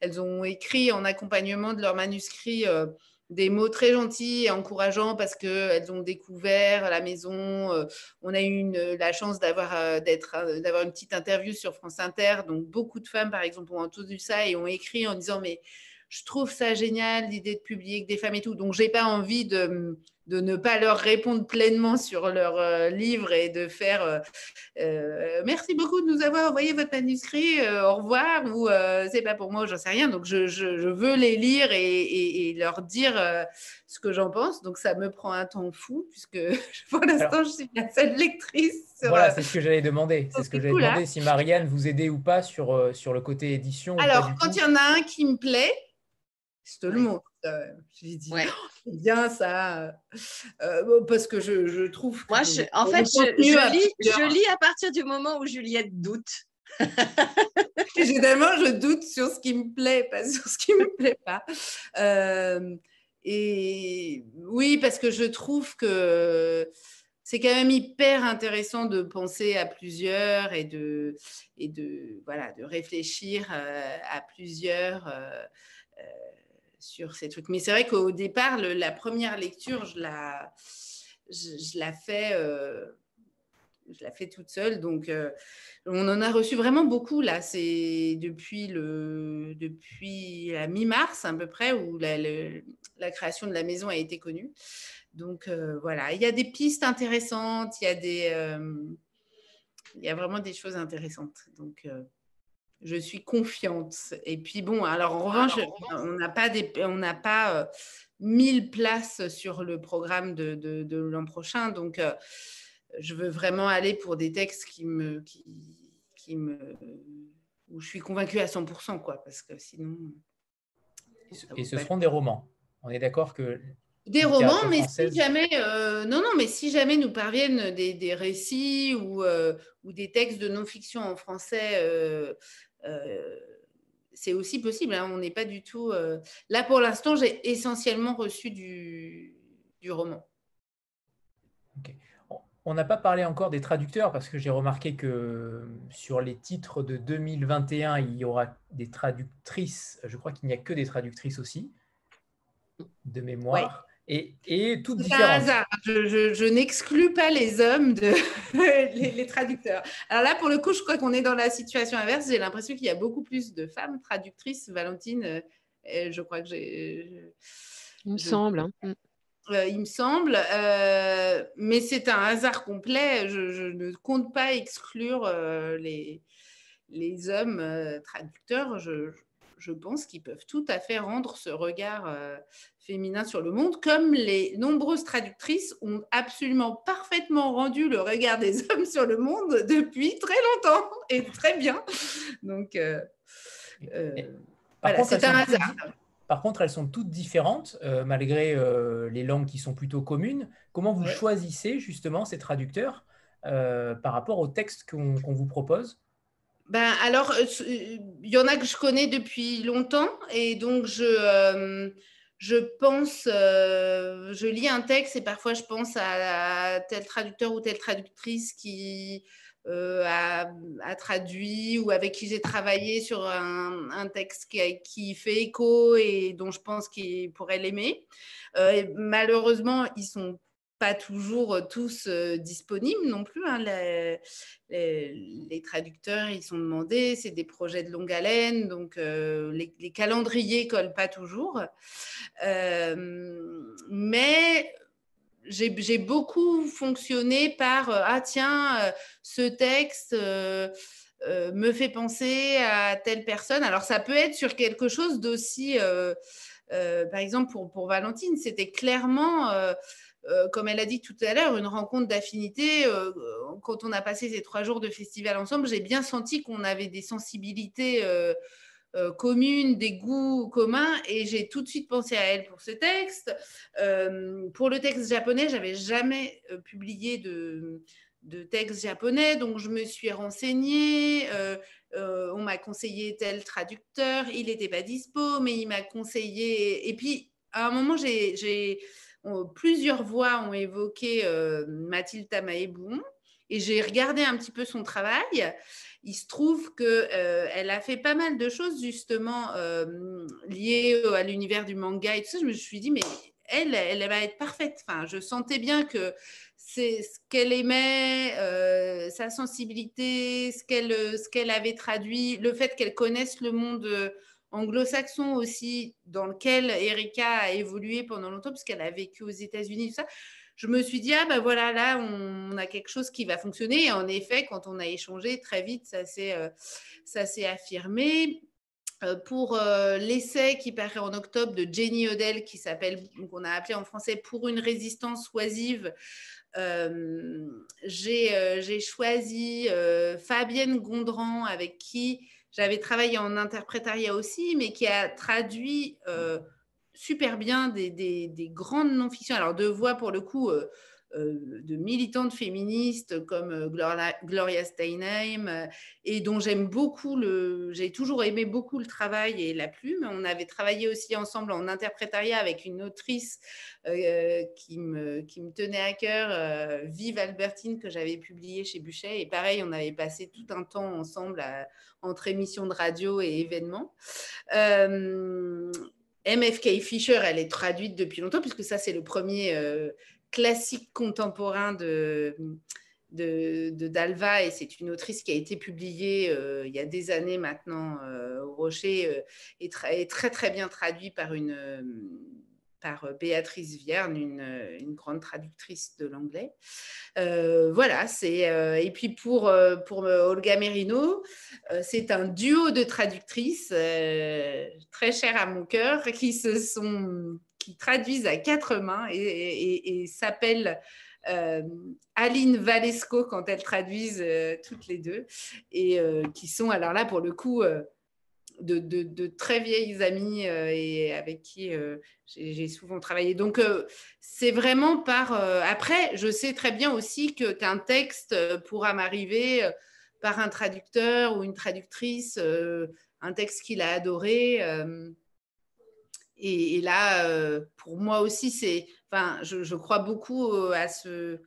elles ont écrit en accompagnement de leurs manuscrits euh, des mots très gentils et encourageants parce qu'elles ont découvert la maison. on a eu la chance d'avoir d'avoir une petite interview sur France Inter. Donc, beaucoup de femmes, par exemple, ont entendu ça et ont écrit en disant Mais je trouve ça génial, l'idée de publier avec des femmes et tout. Donc, j'ai pas envie de de ne pas leur répondre pleinement sur leur euh, livre et de faire euh, euh, merci beaucoup de nous avoir envoyé votre manuscrit, au revoir, ou c'est pas pour moi, j'en sais rien. Donc je, je, veux les lire et, et, leur dire ce que j'en pense. Donc ça me prend un temps fou, puisque pour l'instant, je suis la seule lectrice. voilà, c'est ce que j'allais demander. C'est ce que j'allais demander si Marianne vous aidait ou pas sur, sur le côté édition. Alors, quand il y en a un qui me plaît, je te le montre. J'ai dit, ouais. Oh, c'est bien ça. Euh, parce que je, je trouve. Moi, je, en fait, je, je, lis, je, lis, à partir du moment où Juliette doute. Généralement, je doute sur ce qui me plaît, pas sur ce qui ne me plaît pas. Euh, et oui, parce que je trouve que c'est quand même hyper intéressant de penser à plusieurs et de, et de, voilà, de réfléchir euh, à plusieurs sur ces trucs. Mais c'est vrai qu'au départ, la première lecture, je la, je, la fais. Euh, je la fais toute seule, donc euh, on en a reçu vraiment beaucoup là. C'est depuis le depuis la mi-mars à peu près où la, la, création de la maison a été connue. Donc euh, voilà, il y a des pistes intéressantes, il y a des il y a vraiment des choses intéressantes. Donc je suis confiante. Et puis bon, alors en revanche, on n'a pas, des, on n'a pas euh, 1000 places sur le programme de, de, l'an prochain. Donc, euh, je veux vraiment aller pour des textes qui me, qui, qui, me, où je suis convaincue à 100%, quoi, parce que sinon. Et ce seront des romans. On est d'accord que des romans, mais si jamais, euh, non, non, mais si jamais nous parviennent des, des récits ou, ou, des textes de non-fiction en français euh, c'est aussi possible. Hein. on n'est pas du tout. Euh, là, pour l'instant, j'ai essentiellement reçu du, roman. On n'a pas parlé encore des traducteurs parce que j'ai remarqué que sur les titres de 2021, il y aura des traductrices. Je crois qu'il n'y a que des traductrices aussi, de mémoire et, et toutes C'est un hasard. Je, n'exclus pas les hommes, de les, traducteurs. Alors là, pour le coup, je crois qu'on est dans la situation inverse. J'ai l'impression qu'il y a beaucoup plus de femmes traductrices. Valentine, euh, je crois que j'ai. Il me semble. Hein. Euh, il me semble, euh, mais c'est un hasard complet. Je, ne compte pas exclure les, les hommes traducteurs. Je, je pense qu'ils peuvent tout à fait rendre ce regard euh, féminin sur le monde, comme les nombreuses traductrices ont absolument parfaitement rendu le regard des hommes sur le monde depuis très longtemps et très bien. Donc, euh, euh, voilà, c'est un hasard. Par contre, elles sont toutes différentes, malgré les langues qui sont plutôt communes. Comment vous choisissez justement ces traducteurs par rapport au texte qu'on vous propose? Ben, alors, euh, euh, il y en a que je connais depuis longtemps et donc je, euh, je pense, je lis un texte et parfois je pense à, tel traducteur ou telle traductrice qui a, traduit ou avec qui j'ai travaillé sur un, texte qui, qui, fait écho et dont je pense qu'il pourrait l'aimer. malheureusement, ils sont pas toujours euh, tous euh, disponibles non plus. Hein. Les, traducteurs, ils sont demandés, c'est des projets de longue haleine, donc euh, les, les, calendriers collent pas toujours. mais j'ai beaucoup fonctionné par ah tiens, ce texte. me fait penser à telle personne. Alors, ça peut être sur quelque chose d'aussi, par exemple, pour, pour Valentine, c'était clairement euh, comme elle a dit tout à l'heure, une rencontre d'affinité. Euh, quand on a passé ces trois jours de festival ensemble, j'ai bien senti qu'on avait des sensibilités euh, communes, des goûts communs, et j'ai tout de suite pensé à elle pour ce texte. pour le texte japonais, j'avais jamais publié de, de texte japonais, donc je me suis renseignée. on m'a conseillé tel traducteur, il n'était pas dispo, mais il m'a conseillé. Et puis, à un moment, j'ai plusieurs voix ont évoqué euh, Mathilde Tamaébou. Et j'ai regardé un petit peu son travail. Il se trouve qu'elle euh, a fait pas mal de choses justement euh, liées à l'univers du manga et tout ça. Je me suis dit, mais elle, elle va être parfaite. Enfin, je sentais bien que c'est ce qu'elle aimait, sa sensibilité, ce qu'elle ce qu'elle avait traduit, le fait qu'elle connaisse le monde anglo-saxon aussi, dans lequel Erika a évolué pendant longtemps, parce qu'elle a vécu aux États-Unis, tout ça je me suis dit, ah ben voilà, là, on, a quelque chose qui va fonctionner. Et en effet, quand on a échangé, très vite, ça s'est, euh, affirmé. Euh, pour euh, l'essai qui paraît en octobre de Jenny Odell, qui s'appelle, qu'on a appelé en français Pour une résistance oisive, j'ai choisi Fabienne Gondran, avec qui j'avais travaillé en interprétariat aussi, mais qui a traduit super bien des, des, grandes non-fictions. Alors, de voix, pour le coup, euh, euh, de militantes féministes comme euh, Gloria, Steinem, et dont j'aime beaucoup le. J'ai toujours aimé beaucoup le travail et la plume. On avait travaillé aussi ensemble en interprétariat avec une autrice qui, me, qui me tenait à cœur, Vive Albertine, que j'avais publiée chez Buchet. Et pareil, on avait passé tout un temps ensemble entre émissions de radio et événements. MFK Fisher, elle est traduite depuis longtemps, puisque ça, c'est le premier euh, classique contemporain de, Dalva, et c'est une autrice qui a été publiée euh, il y a des années maintenant euh, au Rocher, et, très, très bien traduit par une par euh, Béatrice Vierne, une, grande traductrice de l'anglais. Euh, voilà, c'est euh, et puis pour pour Olga Merino, c'est un duo de traductrices très cher à mon cœur qui se sont qui traduisent à quatre mains et, s'appellent Aline Valesco quand elles traduisent toutes les deux et qui sont alors là pour le coup de, très vieilles amies euh, et avec qui euh, j'ai souvent travaillé. Donc, euh, c'est vraiment par... après, je sais très bien aussi qu'un texte pourra m'arriver par un traducteur ou une traductrice, un texte qu'il a adoré. Et, là, pour moi aussi, c'est... Enfin, je, crois beaucoup à ce,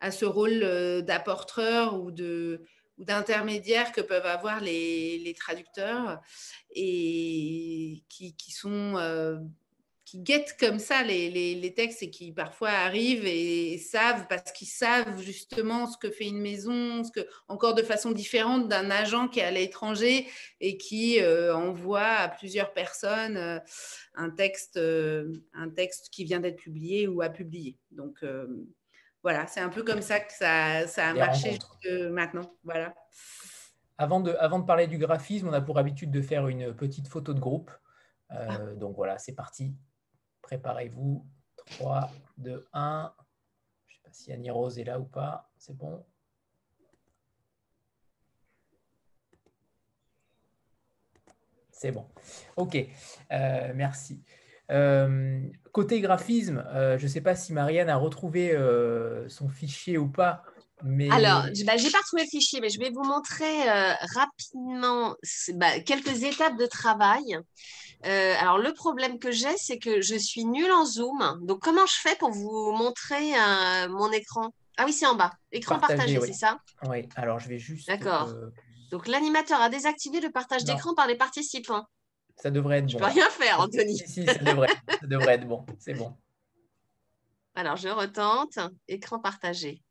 à ce rôle d'apporteur ou de ou que peuvent avoir les, traducteurs et qui, sont euh, qui guettent comme ça les, textes et qui parfois arrivent et, savent parce qu'ils savent justement ce que fait une maison, ce que encore de façon différente d'un agent qui est à l'étranger et qui euh, envoie à plusieurs personnes euh, un texte un texte qui vient d'être publié ou à publier. Donc voilà, c'est un peu comme ça que ça, ça a marché maintenant. Voilà. Avant de, avant de parler du graphisme, on a pour habitude de faire une petite photo de groupe. Euh, ah. Donc voilà, c'est parti. Préparez-vous. 3, 2, 1. Je ne sais pas si Annie Rose est là ou pas. C'est bon. C'est bon. OK. Euh, merci. Euh, côté graphisme, euh, je ne sais pas si Marianne a retrouvé son fichier ou pas. Mais... Alors, bah, je n'ai pas retrouvé le fichier, mais je vais vous montrer rapidement bah, quelques étapes de travail. Alors, le problème que j'ai, c'est que je suis nulle en Zoom. Donc, comment je fais pour vous montrer mon écran? Ah oui, c'est en bas. Écran partagé, c'est ça? Oui, alors je vais juste. D'accord. Donc, l'animateur a désactivé le partage d'écran par les participants. Ça devrait être je bon. Je peux rien faire, Anthony. Si, ça devrait, ça devrait être bon. C'est bon. Alors, je retente. Écran partagé.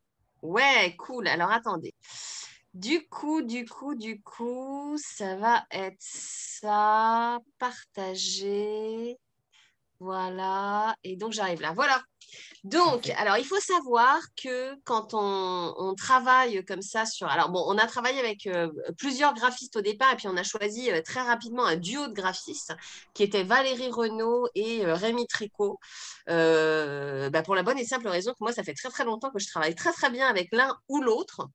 Ouais, cool. Alors, attendez. Du coup, du coup, du coup, ça va être ça. Partager. Voilà. Et donc, j'arrive là. Voilà. Donc, alors, il faut savoir que quand on, travaille comme ça sur... Alors, bon, on a travaillé avec euh, plusieurs graphistes au départ et puis on a choisi euh, très rapidement un duo de graphistes qui était Valérie Renaud et euh, Rémi Tricot. Bah, pour la bonne et simple raison que moi, ça fait très, très longtemps que je travaille très, très bien avec l'un ou l'autre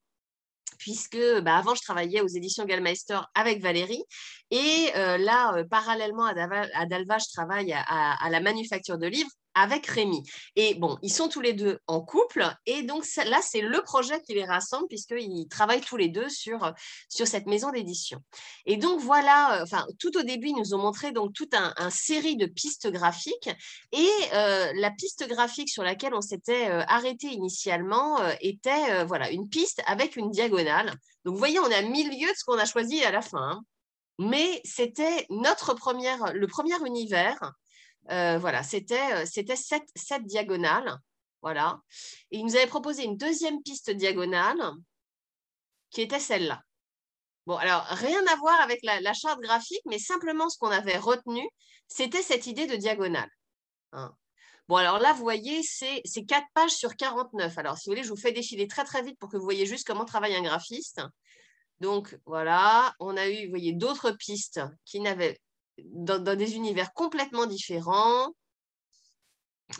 puisque bah, avant, je travaillais aux éditions Gallmeister avec Valérie. Et là, parallèlement à Dalva, je travaille à, la manufacture de livres avec Rémi. Et bon, ils sont tous les deux en couple. Et donc là, c'est le projet qui les rassemble puisqu'ils travaillent tous les deux sur, sur cette maison d'édition. Et donc voilà, euh, enfin, tout au début, ils nous ont montré donc toute un, série de pistes graphiques. Et euh, la piste graphique sur laquelle on s'était euh, arrêté initialement était voilà, une piste avec une diagonale. Donc vous voyez, on a milieu de ce qu'on a choisi à la fin. Hein. Mais c'était notre première, le premier univers euh, voilà, c'était euh, c'était sept, diagonales. Voilà. Et il nous avait proposé une deuxième piste diagonale qui était celle-là. Bon, alors, rien à voir avec la, charte graphique, mais simplement ce qu'on avait retenu, c'était cette idée de diagonale. Hein. Bon, alors là, vous voyez, c'est 4 pages sur 49. Alors, si vous voulez, je vous fais défiler très, très vite pour que vous voyez juste comment travaille un graphiste. Donc, voilà, on a eu, vous voyez, d'autres pistes qui n'avaient dans, des univers complètement différents.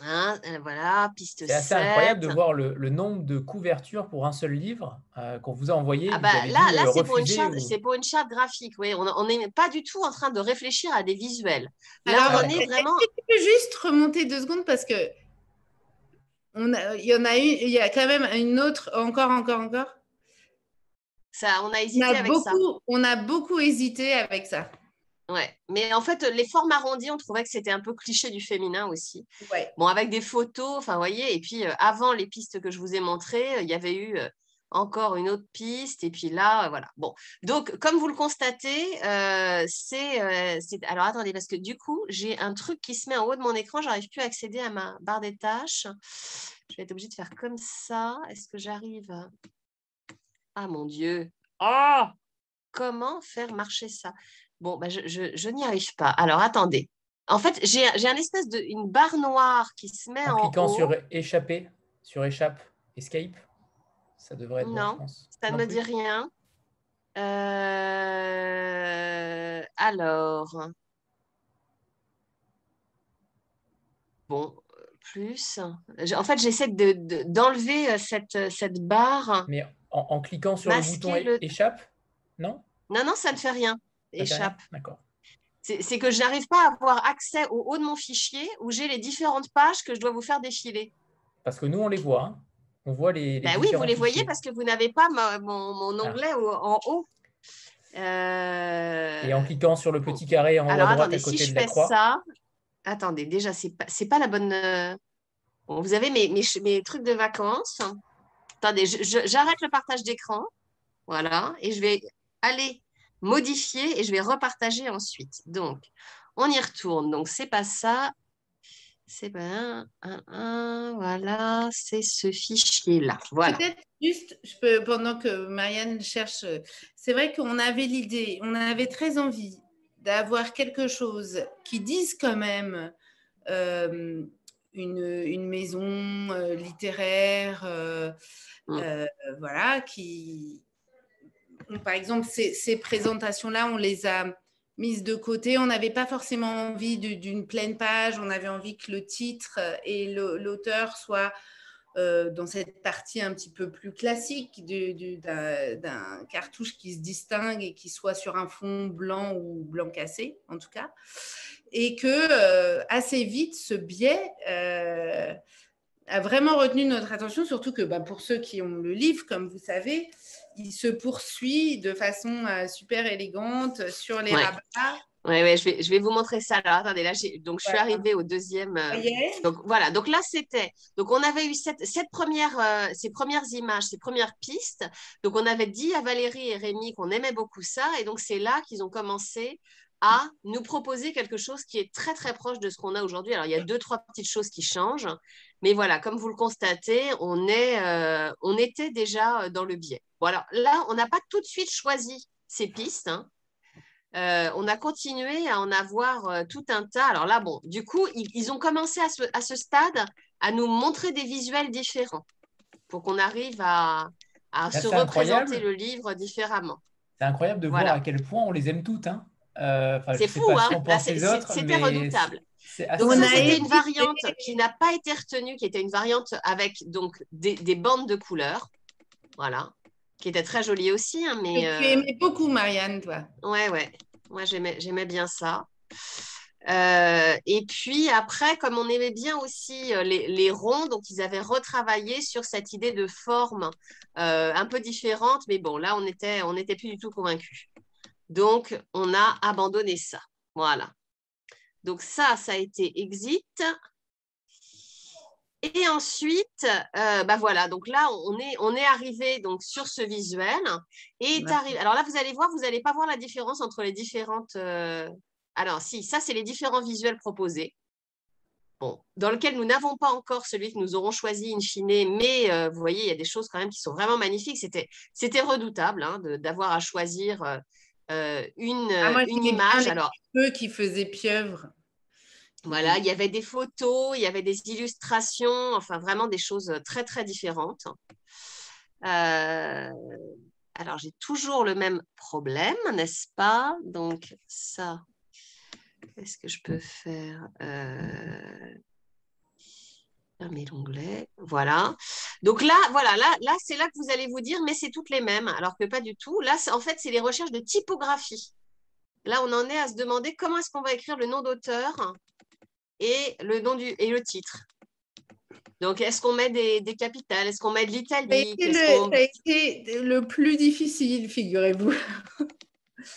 Hein, euh, voilà, piste C'est assez incroyable de voir le, nombre de couvertures pour un seul livre euh, qu'on vous a envoyé. Ah bah, là, là c'est pour, une charte, pour une charte graphique. Oui. On n'est pas du tout en train de réfléchir à des visuels. Là, on est vraiment. Tu peux juste remonter deux secondes parce que on a, il y en a une, il y a quand même une autre, encore, encore, encore. Ça, on a hésité avec beaucoup, ça. On a beaucoup hésité avec ça. Ouais, mais en fait, les formes arrondies, on trouvait que c'était un peu cliché du féminin aussi. Bon, avec des photos, enfin, vous voyez, et puis euh, avant les pistes que je vous ai montrées, euh, il y avait eu euh, encore une autre piste, et puis là, voilà. Bon, donc, comme vous le constatez, c'est. alors, attendez, parce que du coup, j'ai un truc qui se met en haut de mon écran, j'arrive plus à accéder à ma barre des tâches. Je vais être obligée de faire comme ça. Est-ce que j'arrive Ah, mon Dieu! Ah! Comment faire marcher ça? Bon, bah, je, n'y arrive pas. Alors, attendez. En fait, j'ai un espèce de une barre noire qui se met en, en cliquant sur échapper, sur échappe, escape, ça devrait être Non, ça ne me dit rien. Euh, alors, bon, plus. En fait, j'essaie d'enlever euh, cette, cette barre. Mais en, cliquant sur le bouton échappe, non? Non, non, ça ne fait rien échappe. C'est que je n'arrive pas à avoir accès au haut de mon fichier où j'ai les différentes pages que je dois vous faire défiler. Parce que nous, on les voit. Hein. On voit les. ben oui, vous les voyez parce que vous n'avez pas mon, ah. onglet en haut. Euh, Et en cliquant sur le petit carré en haut à droite à côté si je fais Ça... Attendez, déjà, ce n'est pas, pas la bonne. Euh, vous avez mes, mes, mes, trucs de vacances. Attendez, j'arrête le partage d'écran. Voilà. Et je vais aller modifier et je vais repartager ensuite. Donc, on y retourne. Donc, c'est pas ça. C'est pas un, voilà, c'est ce fichier-là. Voilà. Peut-être juste, je peux, pendant que Marianne cherche, c'est vrai qu'on avait l'idée, on avait très envie d'avoir quelque chose qui dise quand même euh, une, maison euh, littéraire, euh, mm. voilà, qui, par exemple, ces, présentations-là, on les a mises de côté. On n'avait pas forcément envie d'une pleine page. On avait envie que le titre et l'auteur soient euh, dans cette partie un petit peu plus classique d'un cartouche qui se distingue et qui soit sur un fond blanc ou blanc cassé, en tout cas. Et que euh, assez vite, ce biais euh, a vraiment retenu notre attention, surtout que bah, pour ceux qui ont le livre, comme vous savez, il se poursuit de façon euh, super élégante sur les rabats. Oui, ouais, je, vais, je vais vous montrer ça. Alors, attendez, là, donc je suis arrivée au deuxième. Euh, donc voilà, donc là, c'était. Donc on avait eu cette, cette première, euh, ces premières images, ces premières pistes. Donc on avait dit à Valérie et Rémi qu'on aimait beaucoup ça. Et donc c'est là qu'ils ont commencé à nous proposer quelque chose qui est très très proche de ce qu'on a aujourd'hui. Alors il y a deux trois petites choses qui changent, mais voilà, comme vous le constatez, on est, euh, on était déjà dans le biais. Voilà, là on n'a pas tout de suite choisi ces pistes. Hein. Euh, on a continué à en avoir euh, tout un tas. Alors là, bon, du coup, ils, ont commencé à ce, à ce, stade à nous montrer des visuels différents pour qu'on arrive à, à se représenter le livre différemment. C'est incroyable de voir à quel point on les aime toutes. Hein. Euh, c'est fou, hein C'était redoutable. Donc, c'était une variante qui n'a pas été retenue, qui était une variante avec donc des, des bandes de couleurs. Voilà. Qui était très jolie aussi. Hein, mais, tu euh, aimais beaucoup, Marianne, toi. Ouais, ouais. Moi, j'aimais bien ça. Euh, et puis après, comme on aimait bien aussi les, ronds, donc ils avaient retravaillé sur cette idée de forme euh, un peu différente, mais bon, là, on était, on n'était plus du tout convaincus. Donc, on a abandonné ça. Voilà. Donc ça, ça a été exit. Et ensuite, bah voilà, donc là, on est, on est arrivé donc, sur ce visuel. Et Alors là, vous allez voir, vous n'allez pas voir la différence entre les différentes alors, si, ça, c'est les différents visuels proposés. Bon, dans lequel nous n'avons pas encore celui que nous aurons choisi in fine, mais euh, vous voyez, il y a des choses quand même qui sont vraiment magnifiques. C'était, c'était redoutable hein, d'avoir à choisir euh, euh, une, ah, une image. Alors, qui faisaient pieuvre. Voilà, il y avait des photos, il y avait des illustrations, enfin vraiment des choses très très différentes. alors j'ai toujours le même problème, n'est-ce pas? Donc ça, Qu'est-ce que je peux faire? Euh... Fermer l'onglet. Voilà. Donc là, voilà, là, là c'est là que vous allez vous dire, mais c'est toutes les mêmes, alors que pas du tout. Là, en fait, c'est les recherches de typographie. Là, on en est à se demander comment est-ce qu'on va écrire le nom d'auteur et le nom du et le titre. Donc, est-ce qu'on met des, capitales? Est-ce qu'on met de l'Italie Ça a été le plus difficile, figurez-vous.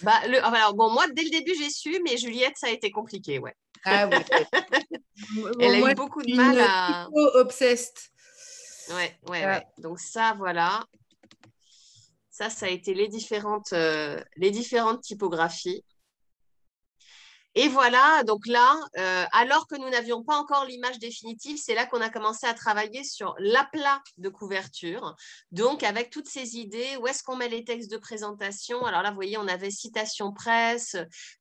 Bah, le, alors, bon, moi, dès le début, j'ai su, mais Juliette, ça a été compliqué, ouais. Ah Elle a eu beaucoup de mal à. obsessed. Ouais, ouais, ouais. Donc, ça, voilà. Ça, ça a été les différentes, euh, les différentes typographies. Et voilà, donc là, euh, alors que nous n'avions pas encore l'image définitive, c'est là qu'on a commencé à travailler sur l'aplat de couverture. Donc, avec toutes ces idées, où est-ce qu'on met les textes de présentation? Alors là, vous voyez, on avait citation presse,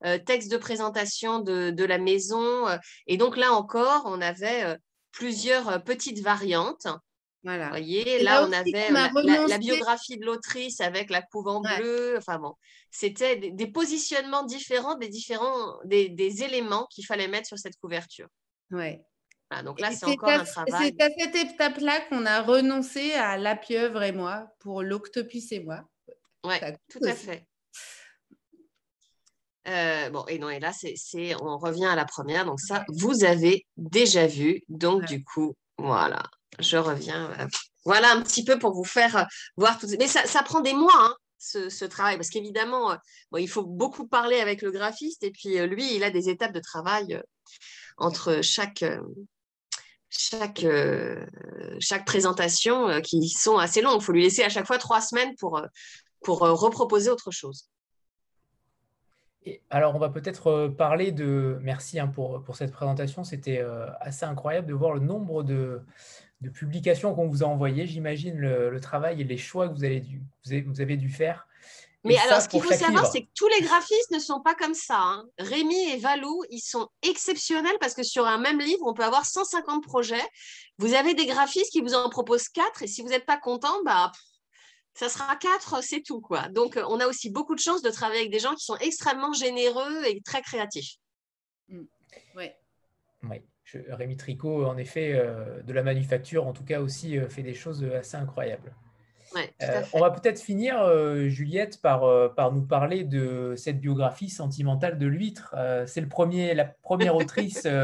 euh, texte de présentation de, la maison. Euh, et donc là encore, on avait plusieurs petites variantes. Voilà. Vous voyez, là, on avait la, biographie de l'autrice avec la couve en bleu. Enfin bon, c'était des, positionnements différents des différents des, éléments qu'il fallait mettre sur cette couverture. Ouais. donc là, c'est encore un travail. C'est à cette étape-là qu'on a renoncé à La Pieuvre et moi pour l'Octopus et moi. Oui, tout à fait. Euh, bon, et non, et là, c'est, on revient à la première. Donc, ça, vous avez déjà vu. Donc, du coup, voilà je reviens. Euh, voilà un petit peu pour vous faire euh, voir tout Mais ça, prend des mois, hein, ce, travail, parce qu'évidemment, euh, il faut beaucoup parler avec le graphiste, et puis lui, il a des étapes de travail entre chaque, présentation qui sont assez longues. Il faut lui laisser à chaque fois trois semaines pour, reproposer autre chose. Alors, on va peut-être parler de. Merci hein, pour, pour, cette présentation. C'était assez incroyable de voir le nombre de, de publications qu'on vous a envoyées. J'imagine le, travail et les choix que vous avez dû, vous avez, dû faire. Mais alors, ce qu'il faut savoir, c'est que tous les graphistes ne sont pas comme ça. Hein. Rémi et Valou, ils sont exceptionnels parce que sur un même livre, on peut avoir 150 projets. Vous avez des graphistes qui vous en proposent 4 et si vous n'êtes pas content, bah, ça sera 4, c'est tout. quoi. Donc, on a aussi beaucoup de chance de travailler avec des gens qui sont extrêmement généreux et très créatifs. Oui. Rémi Tricot, en effet, euh, de la manufacture, en tout cas aussi, euh, fait des choses assez incroyables. Euh, on va peut-être finir, Juliette, par, par nous parler de cette biographie sentimentale de l'huître. c'est le premier, la première autrice.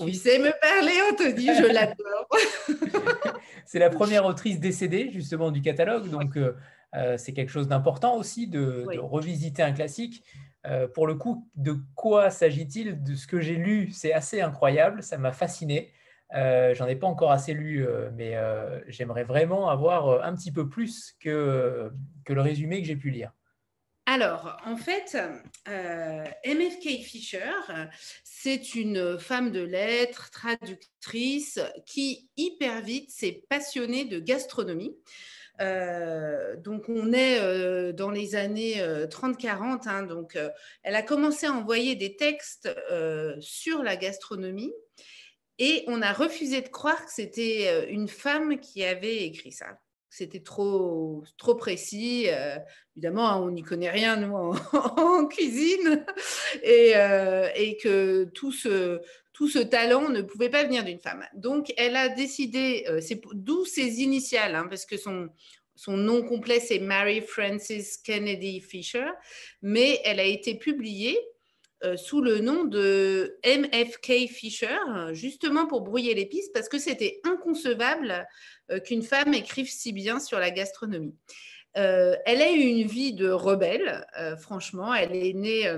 Tu sais me parler, Anthony, je l'adore. c'est la première autrice décédée, justement, du catalogue. Donc, c'est quelque chose d'important aussi de, de, revisiter un classique. Euh, pour le coup, de quoi s'agit-il? De ce que j'ai lu, c'est assez incroyable, ça m'a fasciné. Euh, J'en ai pas encore assez lu, euh, mais j'aimerais vraiment avoir un petit peu plus que, que le résumé que j'ai pu lire. Alors, en fait, MFK Fisher, c'est une femme de lettres, traductrice, qui hyper vite s'est passionnée de gastronomie. Euh, donc, on est euh, dans les années 30-40. Euh, hein, donc, elle a commencé à envoyer des textes sur la gastronomie et on a refusé de croire que c'était une femme qui avait écrit ça. C'était trop, trop précis. évidemment, on n'y connaît rien, nous, en, cuisine. Et, et, que tout ce, tout ce talent ne pouvait pas venir d'une femme. Donc, elle a décidé, c'est d'où ses initiales, hein, parce que son, nom complet, c'est Mary Frances Kennedy Fisher, mais elle a été publiée sous le nom de MFK Fisher, justement pour brouiller les pistes, parce que c'était inconcevable qu'une femme écrive si bien sur la gastronomie. elle a eu une vie de rebelle, franchement. Elle est née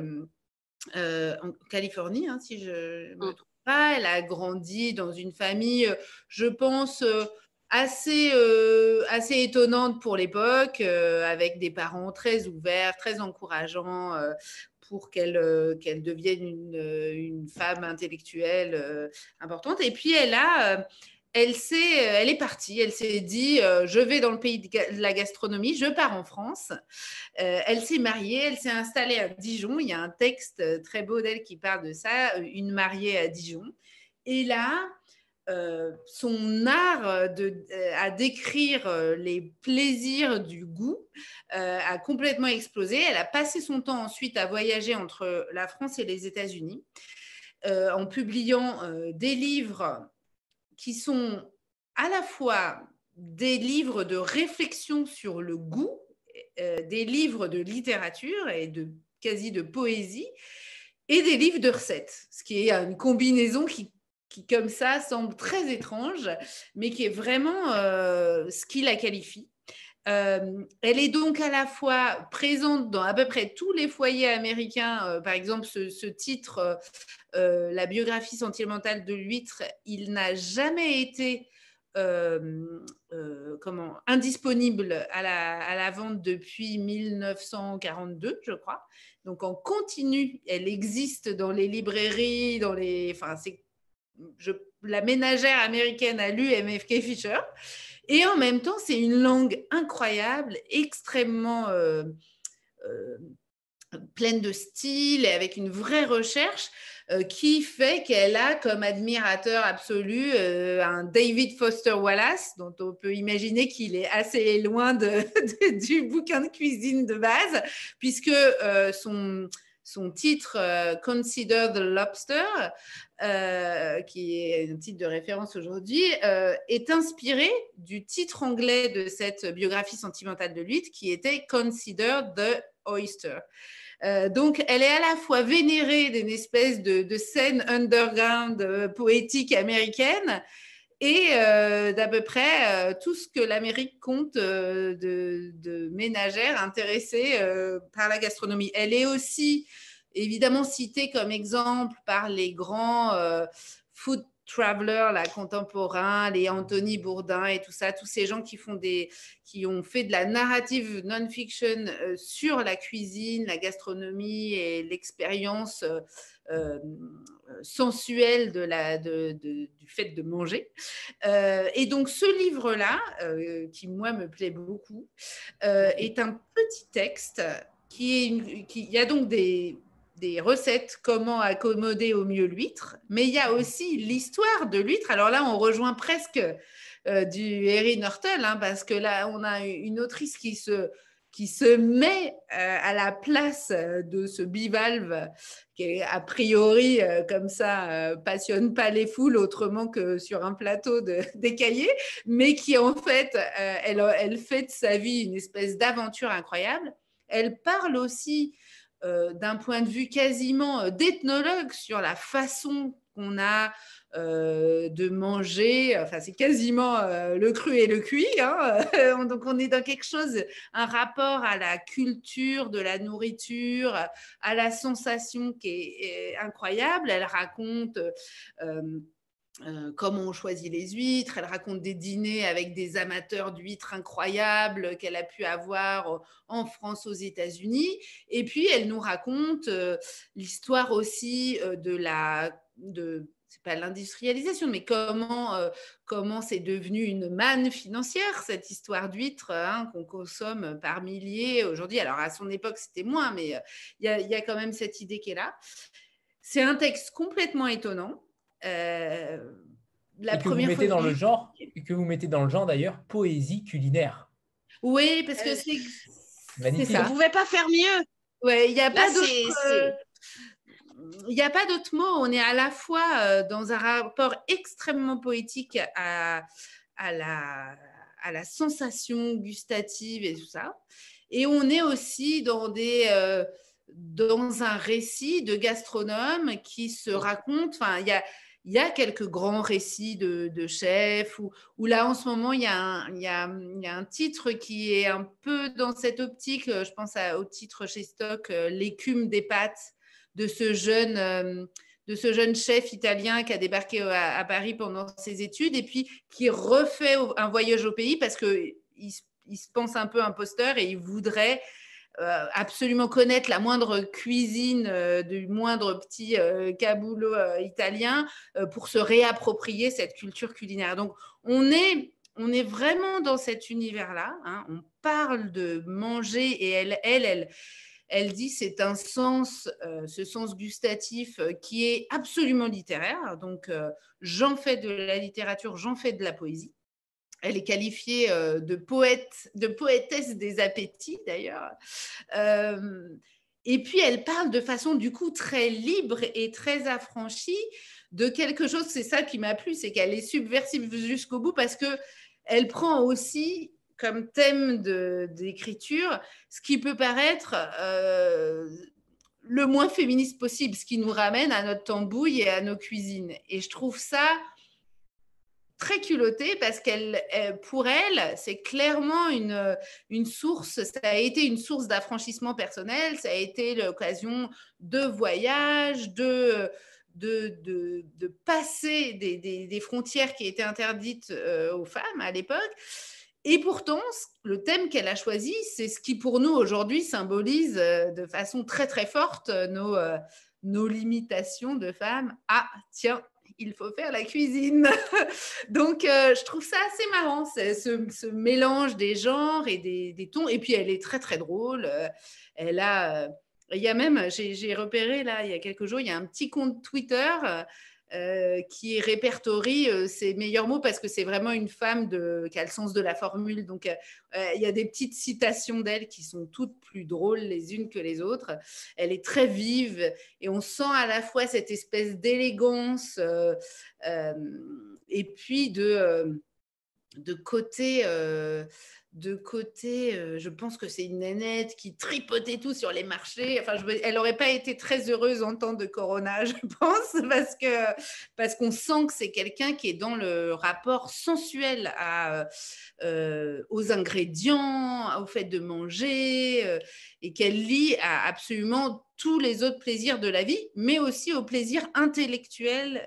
en Californie, hein, si je me mm. trompe Elle a grandi dans une famille, je pense, assez, euh, assez étonnante pour l'époque, euh, avec des parents très ouverts, très encourageants euh, pour qu'elle qu'elle devienne une, une, femme intellectuelle importante. Et puis elle a... elle, elle est partie, elle s'est dit, je vais dans le pays de la gastronomie, je pars en France. elle s'est mariée, elle s'est installée à Dijon. Il y a un texte très beau d'elle qui parle de ça, une mariée à Dijon. Et là, euh, son art euh, de, euh, à décrire les plaisirs du goût a complètement explosé. Elle a passé son temps ensuite à voyager entre la France et les États-Unis en publiant des livres qui sont à la fois des livres de réflexion sur le goût, des livres de littérature et de quasi de poésie, et des livres de recettes, ce qui est une combinaison qui qui comme ça semble très étrange, mais qui est vraiment euh, ce qui la qualifie. Euh, elle est donc à la fois présente dans à peu près tous les foyers américains. Euh, par exemple, ce, titre, La biographie sentimentale de l'huître, il n'a jamais été comment, indisponible à la, à la, vente depuis 1942, je crois. Donc en continu, elle existe dans les librairies, dans les, enfin c'est la ménagère américaine a lu MFK Fisher. Et en même temps, c'est une langue incroyable, extrêmement euh, euh, pleine de style et avec une vraie recherche euh, qui fait qu'elle a comme admirateur absolu un David Foster Wallace, dont on peut imaginer qu'il est assez loin du bouquin de cuisine de base, puisque son son titre euh, Consider the Lobster, euh, qui est un titre de référence aujourd'hui, euh, est inspiré du titre anglais de cette biographie sentimentale de l'huître qui était Consider the Oyster. donc, elle est à la fois vénérée d'une espèce de, scène underground poétique américaine et d'à peu près tout ce que l'Amérique compte de, de, ménagères intéressées par la gastronomie. Elle est aussi évidemment cité comme exemple par les grands euh, food travelers, contemporains, les Anthony Bourdin et tout ça, tous ces gens qui font des, qui ont fait de la narrative non-fiction euh, sur la cuisine, la gastronomie et l'expérience euh, sensuelle de la, de, du fait de manger. et donc ce livre-là, qui moi me plaît beaucoup, est un petit texte qui est, qui, il y a donc des des recettes, comment accommoder au mieux l'huître, mais il y a aussi l'histoire de l'huître. Alors là, on rejoint presque euh, du Harry Nortel, hein, parce que là, on a une autrice qui se, qui se met euh, à la place de ce bivalve qui, a priori, euh, comme ça, passionne pas les foules autrement que sur un plateau de, cahiers, mais qui, en fait, elle, elle fait de sa vie une espèce d'aventure incroyable. Elle parle aussi euh, d'un point de vue quasiment euh, d'ethnologue sur la façon qu'on a euh, de manger. Enfin, c'est quasiment le cru et le cuit. Hein. Donc, on est dans quelque chose, un rapport à la culture de la nourriture, à la sensation qui est, incroyable. Elle raconte euh, comment on choisit les huîtres. Elle raconte des dîners avec des amateurs d'huîtres incroyables qu'elle a pu avoir euh, en France, aux États-Unis. Et puis, elle nous raconte euh, l'histoire aussi de la... De, c'est pas l'industrialisation, mais comment comment c'est devenu une manne financière cette histoire d'huîtres hein, qu'on consomme par milliers aujourd'hui. Alors à son époque c'était moins, mais il y, y, a quand même cette idée qui est là. C'est un texte complètement étonnant euh, la que première vous mettez dans le genre, que vous mettez dans le genre d'ailleurs, poésie culinaire. Oui, parce que euh, c'est. Ça. Vous pouvez pas faire mieux. Ouais, il n'y a, pas d'autre. Il n'y a pas d'autre mot. On est à la fois euh, dans un rapport extrêmement poétique à, la, sensation gustative et tout ça. Et on est aussi dans dans un récit de gastronome qui se raconte. Enfin, il y a, quelques grands récits de, chefs, où, là en ce moment, il y, a un, titre qui est un peu dans cette optique, euh, je pense au titre chez Stock, euh, L'écume des pâtes de ce jeune... Euh, de ce jeune chef italien qui a débarqué à, Paris pendant ses études et puis qui refait un voyage au pays parce qu'il il se pense un peu imposteur et il voudrait euh, absolument connaître la moindre cuisine euh, du moindre petit caboulot italien pour se réapproprier cette culture culinaire. Donc, on est, on est vraiment dans cet univers-là. Hein. On parle de manger et elle, elle, elle dit c'est un sens, ce sens gustatif qui est absolument littéraire. Donc, j'en fais de la littérature, j'en fais de la poésie. Elle est qualifiée euh, de poète, de poétesse des appétits d'ailleurs. Euh, et puis elle parle de façon du coup très libre et très affranchie de quelque chose. C'est ça qui m'a plu, c'est qu'elle est subversive jusqu'au bout parce que elle prend aussi comme thème d'écriture ce qui peut paraître euh, le moins féministe possible, ce qui nous ramène à notre tambouille et à nos cuisines. Et je trouve ça très culottée parce qu'elle, pour elle, c'est clairement une, une source, ça a été une source d'affranchissement personnel, ça a été l'occasion de voyage, de, de, de, passer des, des, frontières qui étaient interdites euh, aux femmes à l'époque. Et pourtant, le thème qu'elle a choisi, c'est ce qui pour nous aujourd'hui symbolise euh, de façon très très forte nos, euh, nos limitations de femmes. Ah, tiens, il faut faire la cuisine. Donc, euh, je trouve ça assez marrant, ce, ce, mélange des genres et des, tons. Et puis, elle est très, très drôle. Euh, elle a, euh, il y a même, j'ai repéré là, il y a quelques jours, il y a un petit compte Twitter euh, qui répertorie euh, ses meilleurs mots parce que c'est vraiment une femme qui a le sens de la formule. Donc, euh, il y a des petites citations d'elle qui sont toutes plus drôles les unes que les autres. Elle est très vive et on sent à la fois cette espèce d'élégance et puis de, de côté de côté, euh, je pense que c'est une nénette qui tripotait tout sur les marchés. Enfin, elle n'aurait pas été très heureuse en temps de Corona, je pense, parce parce qu'on sent que c'est quelqu'un qui est dans le rapport sensuel à, euh, aux ingrédients, au fait de manger, euh, et qu'elle lie à absolument tous les autres plaisirs de la vie, mais aussi au plaisir intellectuel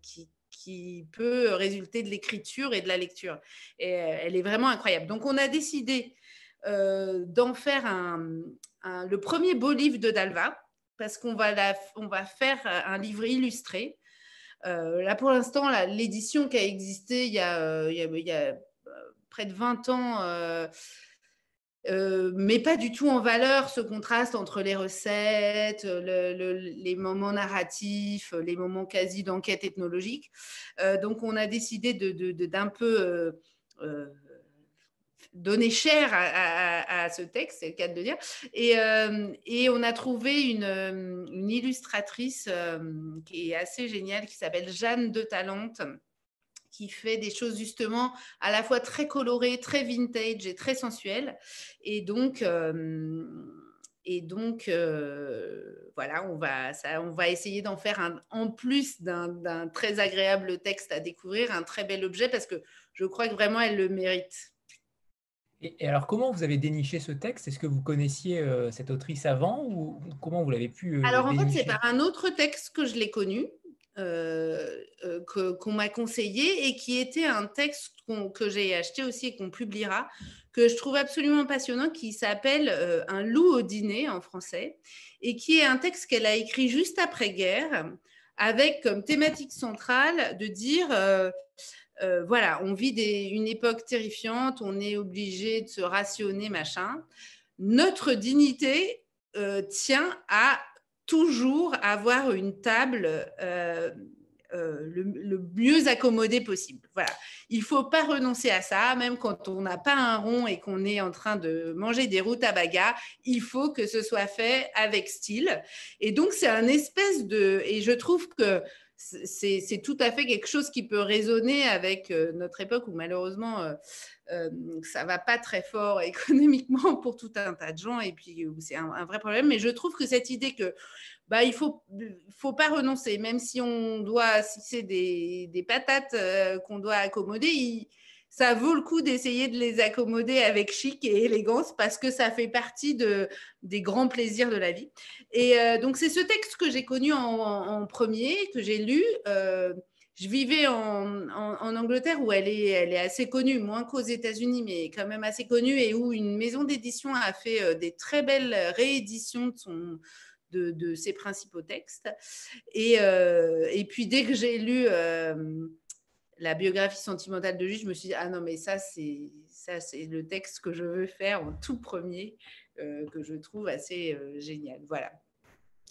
qui, qui peut résulter de l'écriture et de la lecture. Et euh, elle est vraiment incroyable. Donc, on a décidé euh, d'en faire un, le premier beau livre de Dalva, parce qu'on va, on va faire un livre illustré. Euh, là, pour l'instant, l'édition qui a existé il y a, il y a, près de 20 ans euh, mais pas du tout en valeur ce contraste entre les recettes, les moments narratifs, les moments quasi d'enquête ethnologique. Euh, donc, on a décidé d'un peu euh, donner cher à, ce texte, c'est le cas de le dire. Et, on a trouvé une illustratrice qui est assez géniale, qui s'appelle Jeanne de Talente qui fait des choses justement à la fois très colorées, très vintage et très sensuelles. Et donc, euh, et donc euh, voilà, on va, ça, on va essayer d'en faire un, en plus d'un très agréable texte à découvrir, un très bel objet parce que je crois que vraiment elle le mérite. Et, alors, comment vous avez déniché ce texte? Est-ce que vous connaissiez euh, cette autrice avant ou comment vous l'avez pu Alors, en fait, c'est par un autre texte que je l'ai connu. Euh, euh, qu'on m'a conseillé et qui était un texte que j'ai acheté aussi et qu'on publiera, que je trouve absolument passionnant, qui s'appelle euh, Un loup au dîner en français, et qui est un texte qu'elle a écrit juste après-guerre, avec comme thématique centrale de dire... voilà, on vit une époque terrifiante, on est obligé de se rationner, machin. Notre dignité tient à toujours avoir une table euh, euh, le, mieux accommodée possible. Voilà. Il ne faut pas renoncer à ça, même quand on n'a pas un rond et qu'on est en train de manger des routes à baga, il faut que ce soit fait avec style. Et donc, c'est un espèce de... Et je trouve que c'est tout à fait quelque chose qui peut résonner avec euh, notre époque où malheureusement euh, euh, ça va pas très fort économiquement pour tout un tas de gens et puis c'est un, vrai problème. Mais je trouve que cette idée que bah, il faut, faut pas renoncer, même si on doit, si c'est des, des, patates qu'on doit accommoder, ça vaut le coup d'essayer de les accommoder avec chic et élégance parce que ça fait partie de, des grands plaisirs de la vie. Et euh, donc, c'est ce texte que j'ai connu en, premier, que j'ai lu. Euh, je vivais en, Angleterre où elle est, assez connue, moins qu'aux États-Unis, mais quand même assez connue, et où une maison d'édition a fait euh, des très belles rééditions de ses principaux textes. Et, puis dès que j'ai lu la biographie sentimentale de lui, je me suis dit, ah non, mais ça, c'est ça, c'est le texte que je veux faire en tout premier, euh, que je trouve assez euh, génial. Voilà.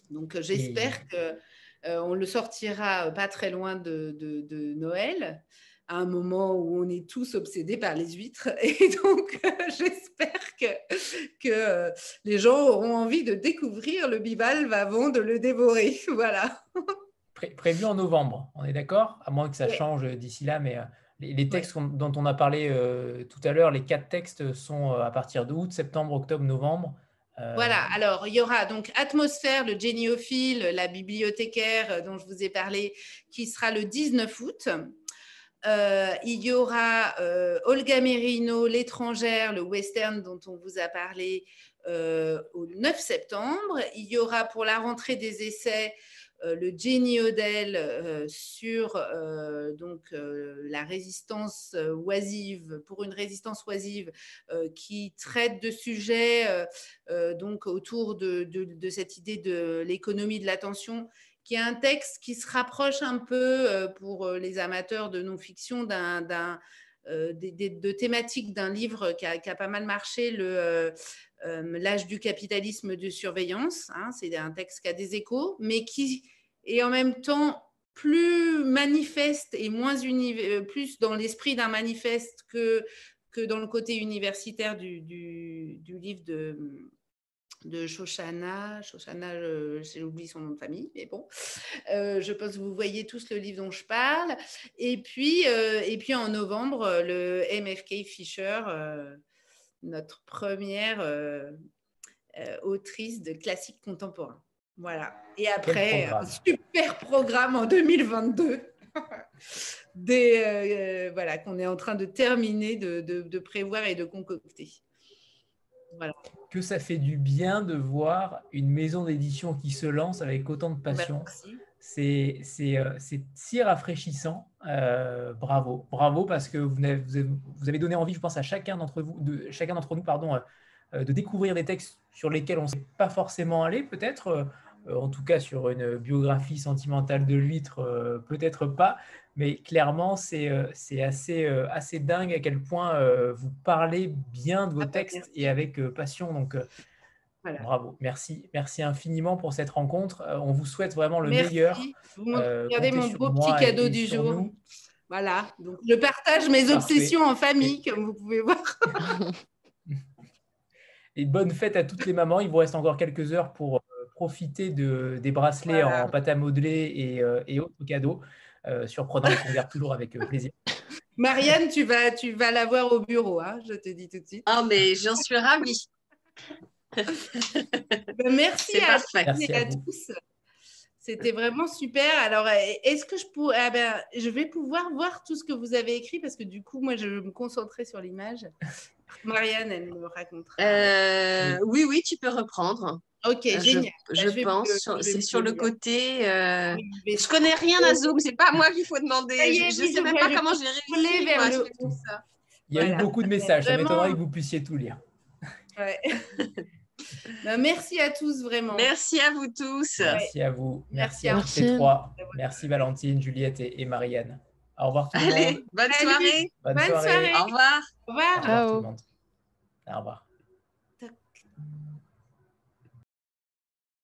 Donc, euh, j'espère que on le sortira pas très loin de, de, Noël, à un moment où on est tous obsédés par les huîtres. Et donc, j'espère que, que les gens auront envie de découvrir le bivalve avant de le dévorer. Voilà prévu en novembre, on est d'accord? À moins que ça change d'ici là, mais euh, les, textes dont on a parlé euh, tout à l'heure, les quatre textes sont euh, à partir d'août, septembre, octobre, novembre. Voilà, alors il y aura donc Atmosphère, le géniophile, la bibliothécaire dont je vous ai parlé, qui sera le 19 août. il y aura Olga Merino, l'étrangère, le western dont on vous a parlé au 9 septembre. Il y aura pour la rentrée des essais euh, le Jenny Odell euh, sur euh, donc, la résistance oisive, pour une résistance oisive, qui traite de sujets donc, autour de, de, cette idée de l'économie de l'attention qui est un texte qui se rapproche un peu pour les amateurs de non-fiction d'un, de, thématiques d'un livre qui a, qui a, pas mal marché, le, L'âge du capitalisme de surveillance. Hein, c'est un texte qui a des échos, mais qui et en même temps plus manifeste et moins euh, plus dans l'esprit d'un manifeste que, que dans le côté universitaire du, du, livre de, Shoshana. Shoshana, j'ai oublié son nom de famille, mais bon, euh, je pense que vous voyez tous le livre dont je parle. Et puis, euh, et puis en novembre, le MFK Fisher, notre première autrice de classiques contemporains. Voilà. Et après, un super programme en 2022. Des, euh, voilà, qu'on est en train de terminer de, prévoir et de concocter. Voilà. Que ça fait du bien de voir une maison d'édition qui se lance avec autant de bah, passion. c'est euh, c'est si rafraîchissant. Euh, bravo, bravo parce que vous avez, vous avez, donné envie, je pense, à chacun d'entre vous, de chacun d'entre nous, pardon, de découvrir des textes sur lesquels on ne sait pas forcément aller, peut-être. Euh, en tout cas sur une biographie sentimentale de l'huître, euh, peut-être pas, mais clairement, c'est euh, assez, assez dingue à quel point vous parlez bien de vos ah, textes et avec passion. Donc, Bravo, merci, merci infiniment pour cette rencontre. on vous souhaite vraiment le meilleur. regardez mon beau petit cadeau du jour. Voilà, donc je partage mes obsessions en famille, comme vous pouvez voir. et bonne fête à toutes les mamans. Il vous reste encore quelques heures pour profiter de, des bracelets en pâte à modeler et, euh, et autres cadeaux euh, surprenants qu'on garde toujours avec euh, plaisir. Marianne, tu vas, tu vas la voir au bureau, hein, je te dis tout de suite. Oh, mais j'en suis ravie. Ben, merci, à, à, tous. C'était vraiment super. Alors, est-ce que je pourrais. Ah ben, je vais pouvoir voir tout ce que vous avez écrit parce que du coup, moi, je me concentrer sur l'image. Marianne, elle me racontera. oui, oui, tu peux reprendre. Ok, euh, génial. Je, bah, pense, c'est sur le côté. Euh... je connais rien à Zoom, c'est pas à moi qu'il faut demander. je ne sais même pas comment j'ai réussi vers le tout ça. Il y a eu beaucoup de messages, ça m'étonnerait que vous puissiez tout lire. Ouais. Merci à tous, vraiment. Merci à vous tous. Merci à vous. Merci, à tous les trois. Merci Valentine, Juliette et, Marianne. Au revoir tout le monde. Bonne soirée. Bonne, soirée. Au revoir. Au revoir. Au revoir, tout le monde. Au revoir.